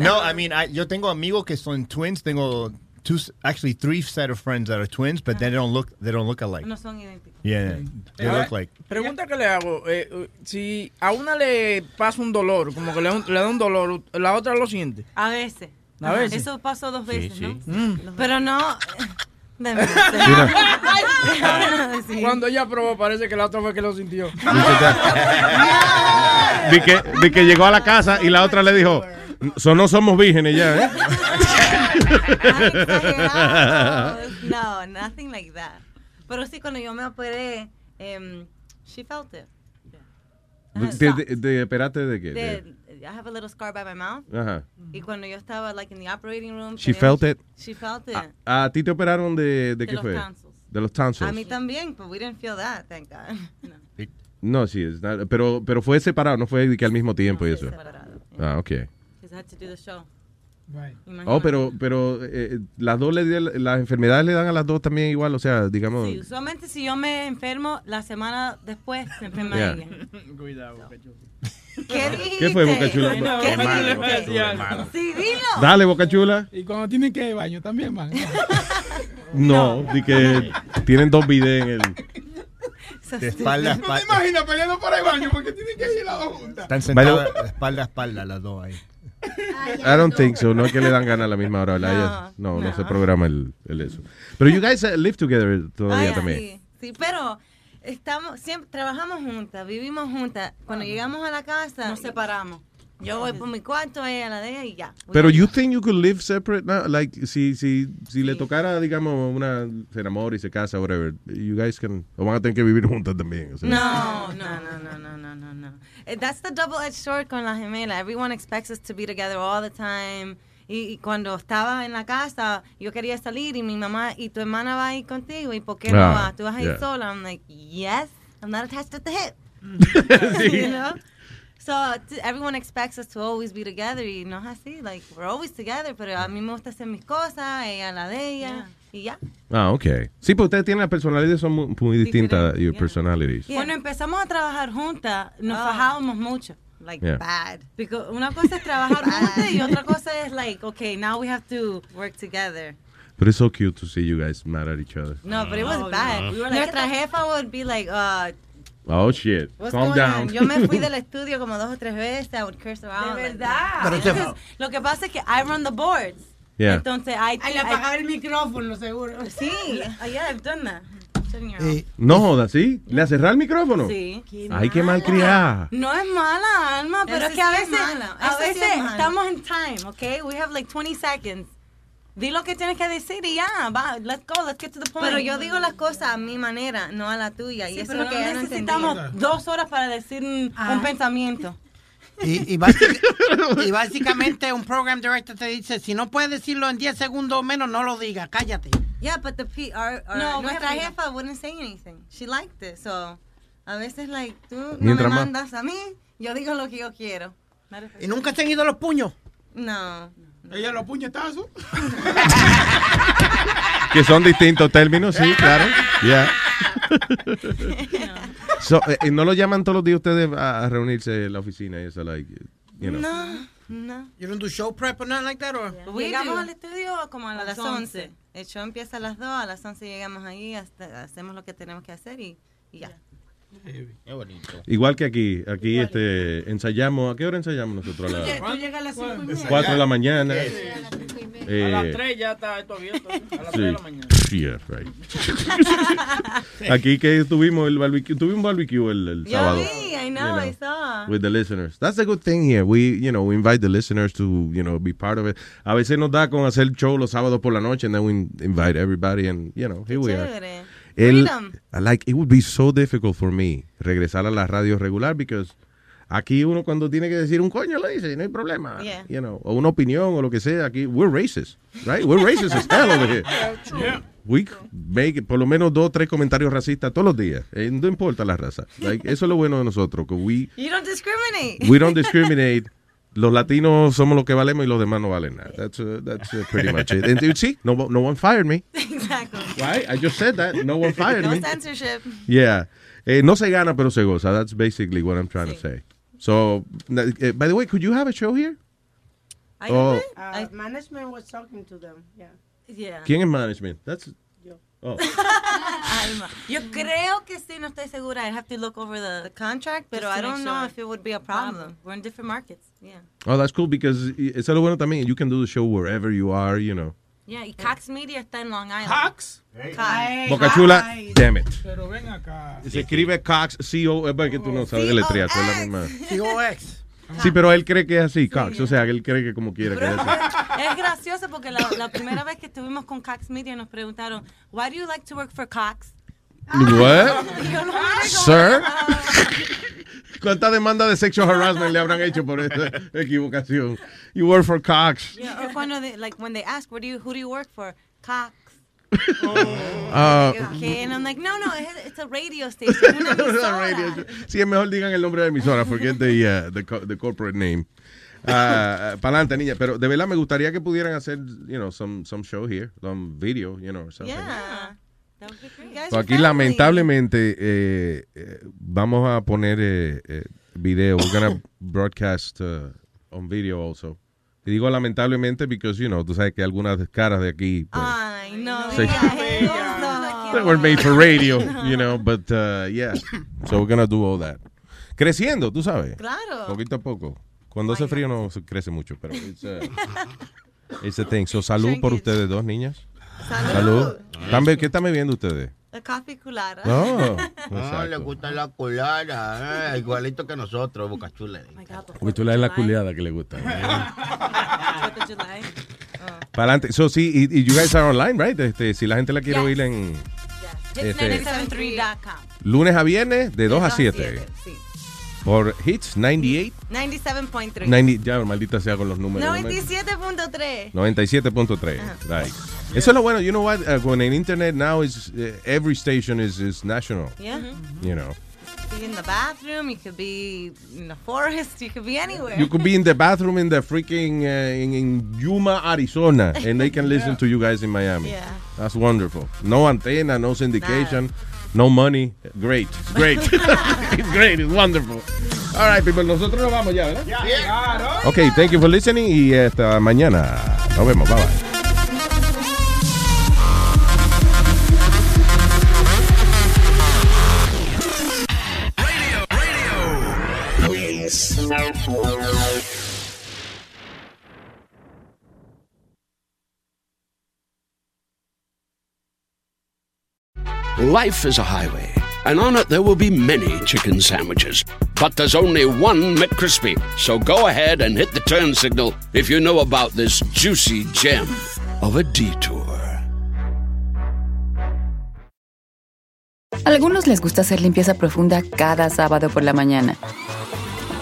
no, I mean, I, yo tengo amigos que son twins. Tengo two, s- actually three set of friends that are twins, but they don't look, they don't look alike. No son idénticos. Yeah, they Eh, look like. Pregunta que le hago, eh, eh, si a una le pasa un dolor, como que le, le da un dolor, la otra lo siente. A veces. A veces. Eso pasó dos Sí, veces, sí. ¿no? Mm. Pero no. Déjame decir. Cuando ella probó, parece que la otra fue que lo sintió. De que, de que llegó a la casa y la otra le dijo, so no somos vírgenes ya, ¿eh? no, nothing like that. Pero sí, cuando yo me operé, em, she felt it. De, de, de- espérate de qué? De- De- I have a little scar by my mouth. Ajá. Y cuando yo estaba like in the operating room, She felt it? She felt it. ¿A, a ti te operaron de, de, De qué los fue? tonsils. De los tonsils. A mí también, but we didn't feel that, thank God. No, sí, es not- pero, pero fue separado, no fue que al mismo tiempo y eso. Ah, ok. Because I had to do the show. Oh, pero, pero eh, las dos le di- las enfermedades le dan a las dos también igual, o sea, digamos. Sí, usualmente si yo me enfermo, la semana después se enferma Yeah. ella. Cuidado, Boca Chula. ¿Qué dijiste? ¿Qué fue, Boca Chula? Ay, no, Qué ¿qué malo, dijiste? Boca Chula, malo. Sí, dilo. Dale, Boca Chula. Y cuando tienen que ir al baño también van. No, de que tienen dos videos en el. De espalda a ¿Tú te espalda. imaginas peleando para el baño porque tienen que ir las dos juntas? Están sentadas de espalda a espalda las dos ahí. I don't think so. No es que le dan ganas a la misma hora. no, no. se programa el, el eso. Pero you guys uh, live together todavía Ay, también. Sí, sí, pero estamos siempre trabajamos juntas, vivimos juntas. Cuando llegamos a la casa, nos separamos. Yo voy por mi cuarto, ella la de ella y ya. Pero you think you could live separate now? Like, si, si, si le tocara, digamos, una, se enamora y se casa, whatever, you guys can, o van a tener que vivir juntas también. o sea. No, no, no, no, no, no, no, no. Eh, That's the double-edged sword con la gemela. Everyone expects us to be together all the time. Y, y cuando estaba en la casa, yo quería salir y mi mamá y tu hermana va a ir contigo. ¿Y por qué no Ah, vas? ¿Tú vas a ir yeah. sola? I'm like, yes, I'm not attached at the hip. Sí. you know? So t- everyone expects us to always be together y no es así. Like, we're always together, pero a mí me gusta hacer mis cosas, ella la de ella. Y ya. Ah, ok. Sí, pues ustedes tienen las personalidades, son muy, muy distintas, your personalities. Cuando empezamos a trabajar juntas, nos fajábamos mucho. Like Yeah. bad. Because una cosa es trabajar juntas y otra cosa es like, okay, now we have to work together. But it's so cute to see you guys mad at each other. No, but it was No, bad. no. We were Oh, Nuestra jefa would be like, uh, Oh, shit. what's Calm down. on? Yo me fui del estudio como dos o tres veces. I would curse around. De verdad. Pero lo que pasa es que I run the boards. Yeah. Entonces, hay... Ay, le apagaba el micrófono, seguro. Sí, yeah, I've done that. Señor. No jodas, ¿sí? ¿Le cerrar el micrófono? Sí. Ay, qué mal criada. No es mala, Alma, pero Ese es que a sí es veces, mala. a veces es estamos en time, ¿ok? We have like 20 seconds. Di lo que tienes que decir y ya, va, let's go, let's get to the point. Pero yo digo las cosas a mi manera, no a la tuya. y Sí, eso pero es lo que no ella no necesitamos entendía. dos horas para decir un, un pensamiento. Y, y, básic- y básicamente un program director te dice, si no puedes decirlo en 10 segundos o menos, no lo digas, cállate. Yeah, but the P, our, our, No, nuestra jefa wouldn't say anything. She liked it, so a veces like tú no Mientras me más- mandas a mí, yo digo lo que yo quiero. ¿Y nunca te han ido los puños? No. Ella los puñetazos. Que son distintos términos, sí, claro. Yeah. So, eh, ¿No lo llaman todos los días ustedes a, a reunirse en la oficina y eso, like, you know? No, no. You don't do show prep or nothing like that, or? We Llegamos do. al estudio como a, las las 11. 11. El show empieza a las 2, a las 11 llegamos ahí, hasta, hacemos lo que tenemos que hacer y, y ya. Qué bonito. Igual que aquí, aquí este, ensayamos, ¿a qué hora ensayamos nosotros? A Tú las tú llegas a las cinco y media. 4 de la mañana. a Eh, las 3 ya está esto abierto. A las 3 Sí. de la mañana. Yeah, right. Aquí que tuvimos el barbecue, tuvimos un barbecue el, sábado. vi, I know, I saw. With the listeners. That's the good thing here. We, you know, we invite the listeners to, you know, be part of it. A veces nos da con hacer show los sábados por la noche and then we invite everybody and, you know, here we are. El, Freedom. like, it would be so difficult for me regresar a la radio regular because aquí uno cuando tiene que decir un coño lo dice, y no hay problema. Yeah. You know, o una opinión o lo que sea, aquí we're racist, right? We're racist as hell over here. We make por lo menos dos, tres comentarios racistas todos los días. Eh, no importa la raza. Like, eso es lo bueno de nosotros, que we, You don't discriminate. we don't discriminate. Los latinos somos los que valemos y los demás no valen nada. That's, uh, that's uh, pretty much it. And you see, no, no one fired me. exactly. Right? I just said that. No one fired No me. censorship. Yeah. Eh, no se gana, pero se goza. That's basically what I'm trying to say. So, uh, by the way, could you have a show here? I Oh. Uh, management was talking to them, yeah. Yeah. ¿Quién es management? That's, oh. Alma. Yo creo que sí, no estoy segura. I have to look over the, contract, pero I don't make know sure. if it would be a problem. We're in different markets. Yeah. oh, that's cool because es lo bueno también. You can do the show wherever you are, you know. Yeah, y Cox Media está en Long Island. Cox. Cox. Boca Chula, damn it. Pero ven acá. Se escribe Cox, C-O, es porque tú no sabes deletrear, es la misma. COX. Sí, pero él cree que es así, Cox. O sea, él cree que como quiera que es así. Es gracioso porque la, la primera vez que estuvimos con Cox Media nos preguntaron, why do you like to work for Cox? What? Sir? ¿Cuánta demanda de sexual harassment le habrán hecho por esta equivocación? You work for Cox. Yeah, or cuando they, like when they ask, where do you, who do you work for? Cox. Ah, Okay, and I'm like, no, no, it's, it's a radio station. una emisora. Sí, es mejor digan el nombre de la emisora, forget the, uh, the, co- the corporate name. Uh, para adelante, niña. Pero de verdad me gustaría que pudieran hacer, you know, some, some show here, some video, you know, or something. Yeah. That would be great. You guys So aquí family. lamentablemente eh, eh, vamos a poner eh, eh, video. We're gonna broadcast uh, on video also. Y digo lamentablemente because, you know, tú sabes que algunas caras de aquí pues, Ay, no, eso. they were made for radio, you know, but uh, yeah. So we're gonna do all that. Creciendo, tú sabes. Claro. Poquito a poco. Cuando hace frío no se crece mucho, pero it's, uh, it's a thing. So salud por ustedes dos niñas. Salud. ¿Están be- ¿Qué están bebiendo ustedes? La café culada. No. No, Exacto. le gusta la colada, eh, igualito que nosotros, Boca Chula. Porque tú le das la culiada que le gusta. July. Para adelante. So, sí, y, y you guys are online, right? Este, si la gente la quiere Yes. oír en este, Hits973.com. lunes a viernes de 2 a 7. Sí. Por Hits 98. 97.3. 90, ya, maldita sea con los números. 97.3. 97.3. Right. Eso es lo bueno. You know what? Uh, when in internet now is uh, every station is, is national. Yeah. You know. Be in the bathroom, you could be in the forest, you could be anywhere. You could be in the bathroom in the freaking uh, in, in Yuma, Arizona, and they can listen to you guys in Miami. Yeah. That's wonderful. No antenna, no syndication, no money. Great, great. it's great, it's wonderful. All right, people, nosotros nos vamos ya, ¿verdad? Yeah. Claro. Okay, thank you for listening y hasta mañana. Nos vemos, bye bye. Life is a highway, and on it there will be many chicken sandwiches. But there's only one McCrispy. So go ahead and hit the turn signal if you know about this juicy gem of a detour. Algunos les gusta hacer limpieza profunda cada sábado por la mañana.